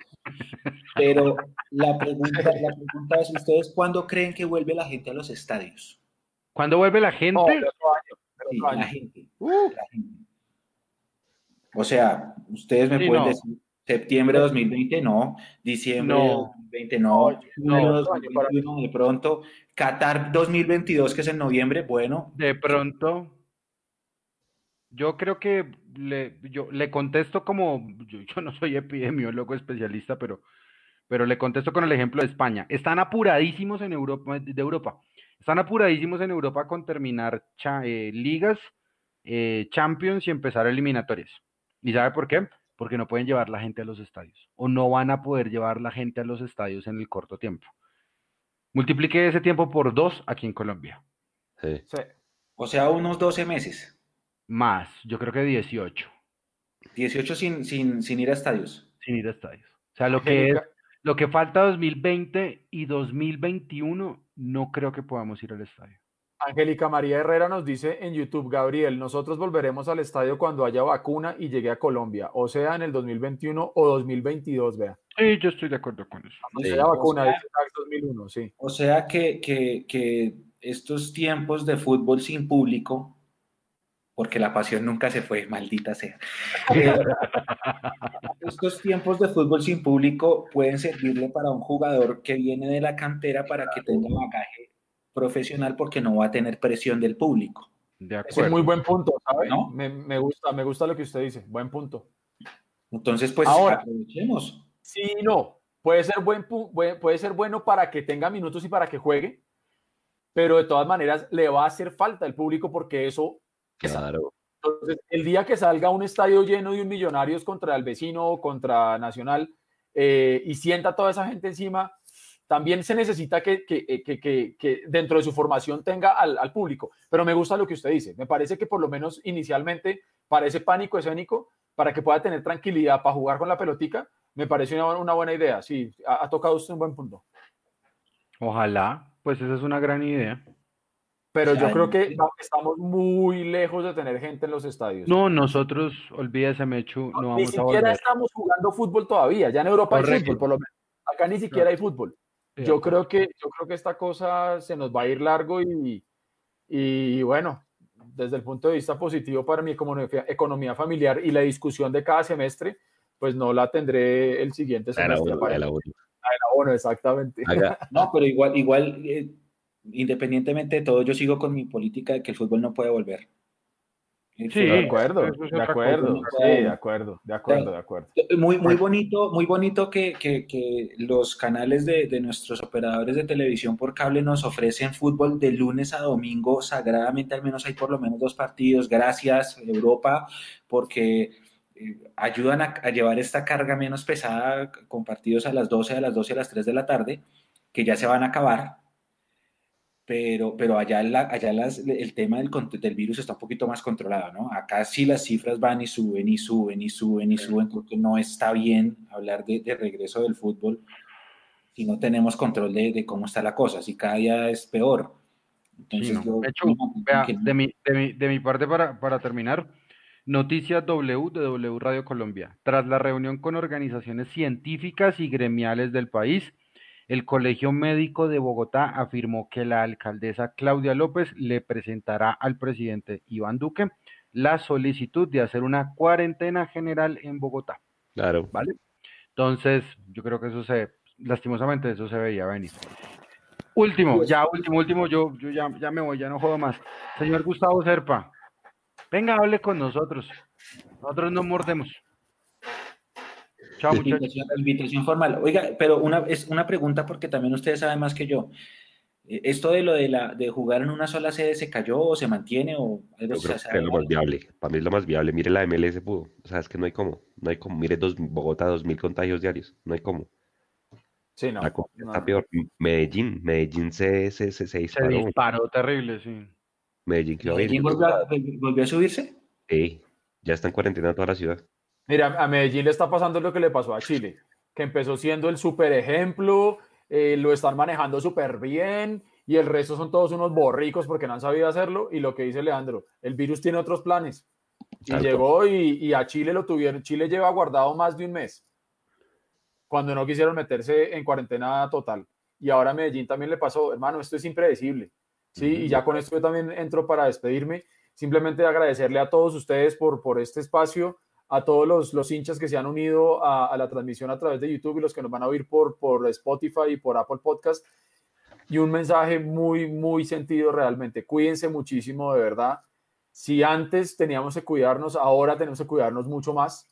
Pero la pregunta, la pregunta es, ¿ustedes cuándo creen que vuelve la gente a los estadios? ¿Cuándo vuelve la gente? No, el otro año, el Sí, otro la año. gente, Uh, la gente. O sea, ustedes me Sí, pueden no. decir, septiembre de 2020, no, diciembre de No. 2020, no, No, junio de otro año para- 2021, de pronto, Qatar 2022, que es en noviembre, bueno, de pronto, yo creo que le, yo, le contesto como, yo, yo no soy epidemiólogo especialista, pero, pero le contesto con el ejemplo de España. Están apuradísimos en Europa, de Europa. Están apuradísimos en Europa con terminar cha- eh, ligas, eh, Champions y empezar eliminatorias. ¿Y sabe por qué? Porque no pueden llevar la gente a los estadios o no van a poder llevar la gente a los estadios en el corto tiempo. Multiplique ese tiempo por dos aquí en Colombia. Sí. Sí. o sea, unos 12 meses, Más, yo creo que 18, 18 sin, sin, sin ir a estadios. sin ir a estadios. O sea, lo que es, lo que falta 2020 y 2021, no creo que podamos ir al estadio. Angélica María Herrera nos dice en YouTube, Gabriel, nosotros volveremos al estadio cuando haya vacuna y llegue a Colombia, o sea, en el 2021 o 2022, vea. Sí, yo estoy de acuerdo con eso. Cuando Sí. haya vacuna, O sea- dice Tax 2001, sí. O sea que, que, que estos tiempos de fútbol sin público, porque la pasión nunca se fue, maldita sea. Eh, estos tiempos de fútbol sin público pueden servirle para un jugador que viene de la cantera para que tenga bagaje profesional porque no va a tener presión del público. De Ese es acuerdo. muy buen punto, ¿sabe? ¿No? Me, me gusta, me gusta lo que usted dice, buen punto. Entonces, pues Ahora- aprovechemos. Sí, no. Puede ser, buen- puede ser bueno para que tenga minutos y para que juegue, pero de todas maneras le va a hacer falta el público porque eso Claro. Entonces, el día que salga un estadio lleno de un Millonarios contra el vecino o contra Nacional eh, y sienta toda esa gente encima, también se necesita que, que- eh, que- que- que dentro de su formación tenga al, al público. Pero me gusta lo que usted dice. Me parece que por lo menos inicialmente, para ese pánico escénico, para que pueda tener tranquilidad para jugar con la pelotica, me parece una, una buena idea. Sí, ha, ha tocado usted un buen punto. Ojalá, pues esa es una gran idea. Pero yo creo que estamos muy lejos de tener gente en los estadios. No, nosotros, olvídese, Mechu, no ni vamos a siquiera volver. estamos jugando fútbol todavía. Ya en Europa hay Correcto. fútbol, por lo menos. Acá ni siquiera hay fútbol. Yo creo que, yo creo que esta cosa se nos va a ir largo y, y bueno, desde el punto de vista positivo para mi economía, economía familiar y la discusión de cada semestre, pues no la tendré el siguiente La de la semestre. la para de la uno. abono, exactamente. Haga- No, pero igual, igual, eh, independientemente de todo, yo sigo con mi política de que el fútbol no puede volver. El Sí, de acuerdo, es de acuerdo, cosa. sí, de acuerdo, de acuerdo, de acuerdo. Muy, muy bonito, muy bonito que, que- que los canales de, de nuestros operadores de televisión por cable nos ofrecen fútbol de lunes a domingo sagradamente, al menos hay por lo menos dos partidos. Gracias, Europa, porque eh, ayudan a, a llevar esta carga menos pesada con partidos a las 12, a las 12, a las 3 de la tarde, que ya se van a acabar. Pero, pero allá, la- allá las- el tema del, del virus está un poquito más controlado, ¿no? Acá sí las cifras van y suben y suben y suben y suben, porque no está bien hablar de, de regreso del fútbol si no tenemos control de, de cómo está la cosa, si cada día es peor. Entonces, Sí, no. yo- De hecho, vea, que no. de mi, de mi, de mi parte para, para terminar, Noticias W de W Radio Colombia. Tras la reunión con organizaciones científicas y gremiales del país, el Colegio Médico de Bogotá afirmó que la alcaldesa Claudia López le presentará al presidente Iván Duque la solicitud de hacer una cuarentena general en Bogotá. Claro. ¿vale? Entonces, yo creo que eso se, lastimosamente, eso se veía venir. Último, ya, último, último, yo, yo ya, ya me voy, ya no jodo más. Señor Gustavo Serpa, venga, hable con nosotros. Nosotros no mordemos. Chao, muchachos. Invitación, invitación formal. Oiga, pero una, es una pregunta porque también ustedes saben más que yo. Eh, ¿Esto de lo de, la, de jugar en una sola sede se cayó o se mantiene o algo Yo creo que es lo más viable. Para mí es lo más viable. Mire la MLS pudo. O sea, es que no hay cómo. No hay cómo. Mire dos, Bogotá, 2.000 contagios diarios. No hay cómo. Sí, no. La cosa no, está peor. Medellín. Medellín se, se, se, se Se disparó. disparó terrible, sí. Medellín quedó ¿Medellín bien. volvió a, volvió a subirse? Sí, ya está en cuarentena toda la ciudad. Mira, a Medellín le está pasando lo que le pasó a Chile, que empezó siendo el super ejemplo, eh, lo están manejando súper bien y el resto son todos unos borricos porque no han sabido hacerlo. Y lo que dice Leandro, el virus tiene otros planes. Y llegó y, y a Chile lo tuvieron. Chile lleva guardado más de un mes cuando no quisieron meterse en cuarentena total. Y ahora a Medellín también le pasó, hermano, esto es impredecible. Sí, y ya con esto yo también entro para despedirme. Simplemente agradecerle a todos ustedes por, por este espacio, a todos los, los hinchas que se han unido a, a la transmisión a través de YouTube y los que nos van a oír por, por Spotify y por Apple Podcast. Y un mensaje muy, muy sentido realmente. Cuídense muchísimo, de verdad. Si antes teníamos que cuidarnos, ahora tenemos que cuidarnos mucho más,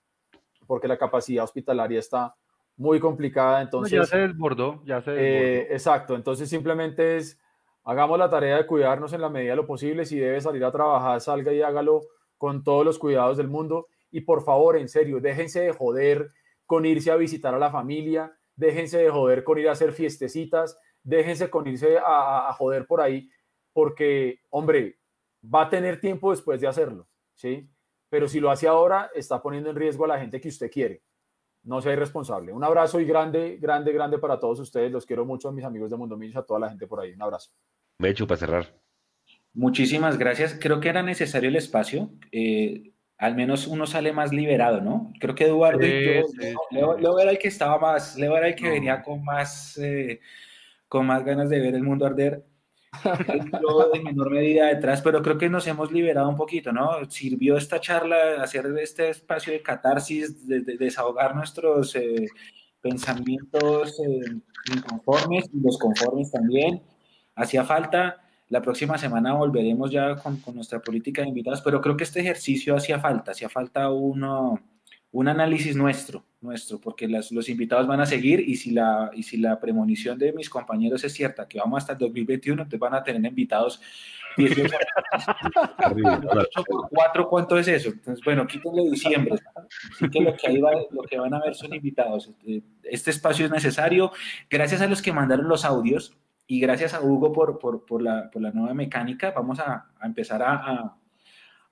porque la capacidad hospitalaria está muy complicada. No, Entonces, ya se desbordó, ya se desbordó. eh, exacto, entonces simplemente es, hagamos la tarea de cuidarnos en la medida de lo posible, si debe salir a trabajar, salga y hágalo con todos los cuidados del mundo y por favor, en serio, déjense de joder con irse a visitar a la familia, déjense de joder con ir a hacer fiestecitas, déjense con irse a, a- a joder por ahí, porque, hombre, va a tener tiempo después de hacerlo, ¿sí? Pero si lo hace ahora, está poniendo en riesgo a la gente que usted quiere no sea irresponsable. Un abrazo y grande, grande, grande para todos ustedes. Los quiero mucho a mis amigos de Mundo Millos, a toda la gente por ahí. Un abrazo. Mechu, para cerrar. Muchísimas gracias. Creo que era necesario el espacio. eh, al menos uno sale más liberado, ¿no? Creo que Eduardo y Sí, yo, sí, Leo, sí. Leo- Leo era el que estaba más, Leo era el que No. venía con más, eh, con más ganas de ver el mundo arder. Yo en menor medida detrás, pero creo que nos hemos liberado un poquito, ¿no? Sirvió esta charla, hacer este espacio de catarsis, de, de desahogar nuestros eh, pensamientos eh, inconformes y los conformes también. Hacía falta. La próxima semana volveremos ya con, con nuestra política de invitados, pero creo que este ejercicio hacía falta, hacía falta uno, un análisis nuestro, nuestro, porque las- los invitados van a seguir y si, la, y si la premonición de mis compañeros es cierta, que vamos hasta el 2021, entonces van a tener invitados 18 Terrible. 8 por 4, ¿cuánto es eso? Entonces, bueno, quítenle diciembre. Así que lo que, ahí va- lo que van a ver son invitados. Este, este espacio es necesario. Gracias a los que mandaron los audios y gracias a Hugo por, por, por la, por la nueva mecánica. Vamos a, a empezar a, a-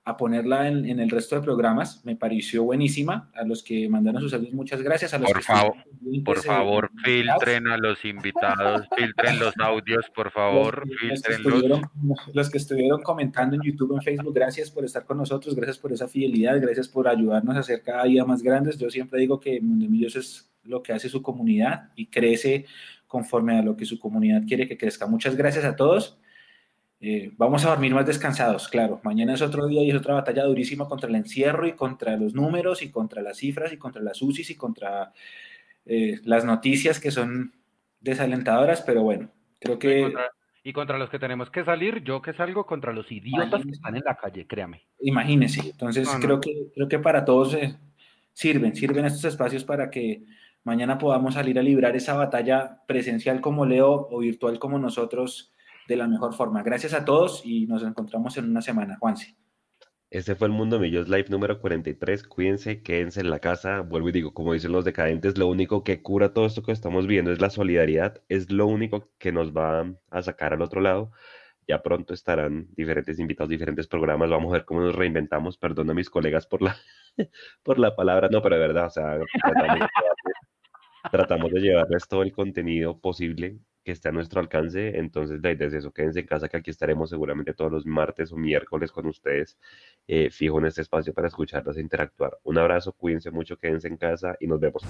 a ponerla en, en el resto de programas. Me pareció buenísima. A los que mandaron sus audios, muchas gracias. A los Por que favor, estuvieron Por favor, filtren a los invitados, filtren los audios, por favor, Los, que- los que filtrenlos. estuvieron, los que estuvieron comentando en YouTube, en Facebook, gracias por estar con nosotros, gracias por esa fidelidad, gracias por ayudarnos a ser cada día más grandes. Yo siempre digo que Mundo Millos es lo que hace su comunidad y crece conforme a lo que su comunidad quiere que crezca. Muchas gracias a todos. Eh, vamos a dormir más descansados, claro. Mañana es otro día y es otra batalla durísima contra el encierro y contra los números y contra las cifras y contra las UCIs y contra eh, las noticias que son desalentadoras, pero bueno, creo Y que... contra, y contra los que tenemos que salir, yo que salgo contra los idiotas que están en la calle, créame. Imagínense, entonces No, no. creo que creo que para todos eh, sirven, sirven estos espacios para que mañana podamos salir a librar esa batalla presencial como Leo o virtual como nosotros de la mejor forma. Gracias a todos y nos encontramos en una semana, Juanse. Este fue el Mundo Millos Live número 43. Cuídense, quédense en la casa. Vuelvo y digo, como dicen los decadentes, lo único que cura todo esto que estamos viendo es la solidaridad. Es lo único que nos va a sacar al otro lado. Ya pronto estarán diferentes invitados, diferentes programas. Vamos a ver cómo nos reinventamos. Perdón a mis colegas por la, por la palabra. No, pero de verdad, o sea, tratamos de llevarles todo el contenido posible que esté a nuestro alcance. Entonces, la idea es eso. Quédense en casa, que aquí estaremos seguramente todos los martes o miércoles con ustedes eh, fijo en este espacio para escucharlos e interactuar. Un abrazo, cuídense mucho, quédense en casa y nos vemos.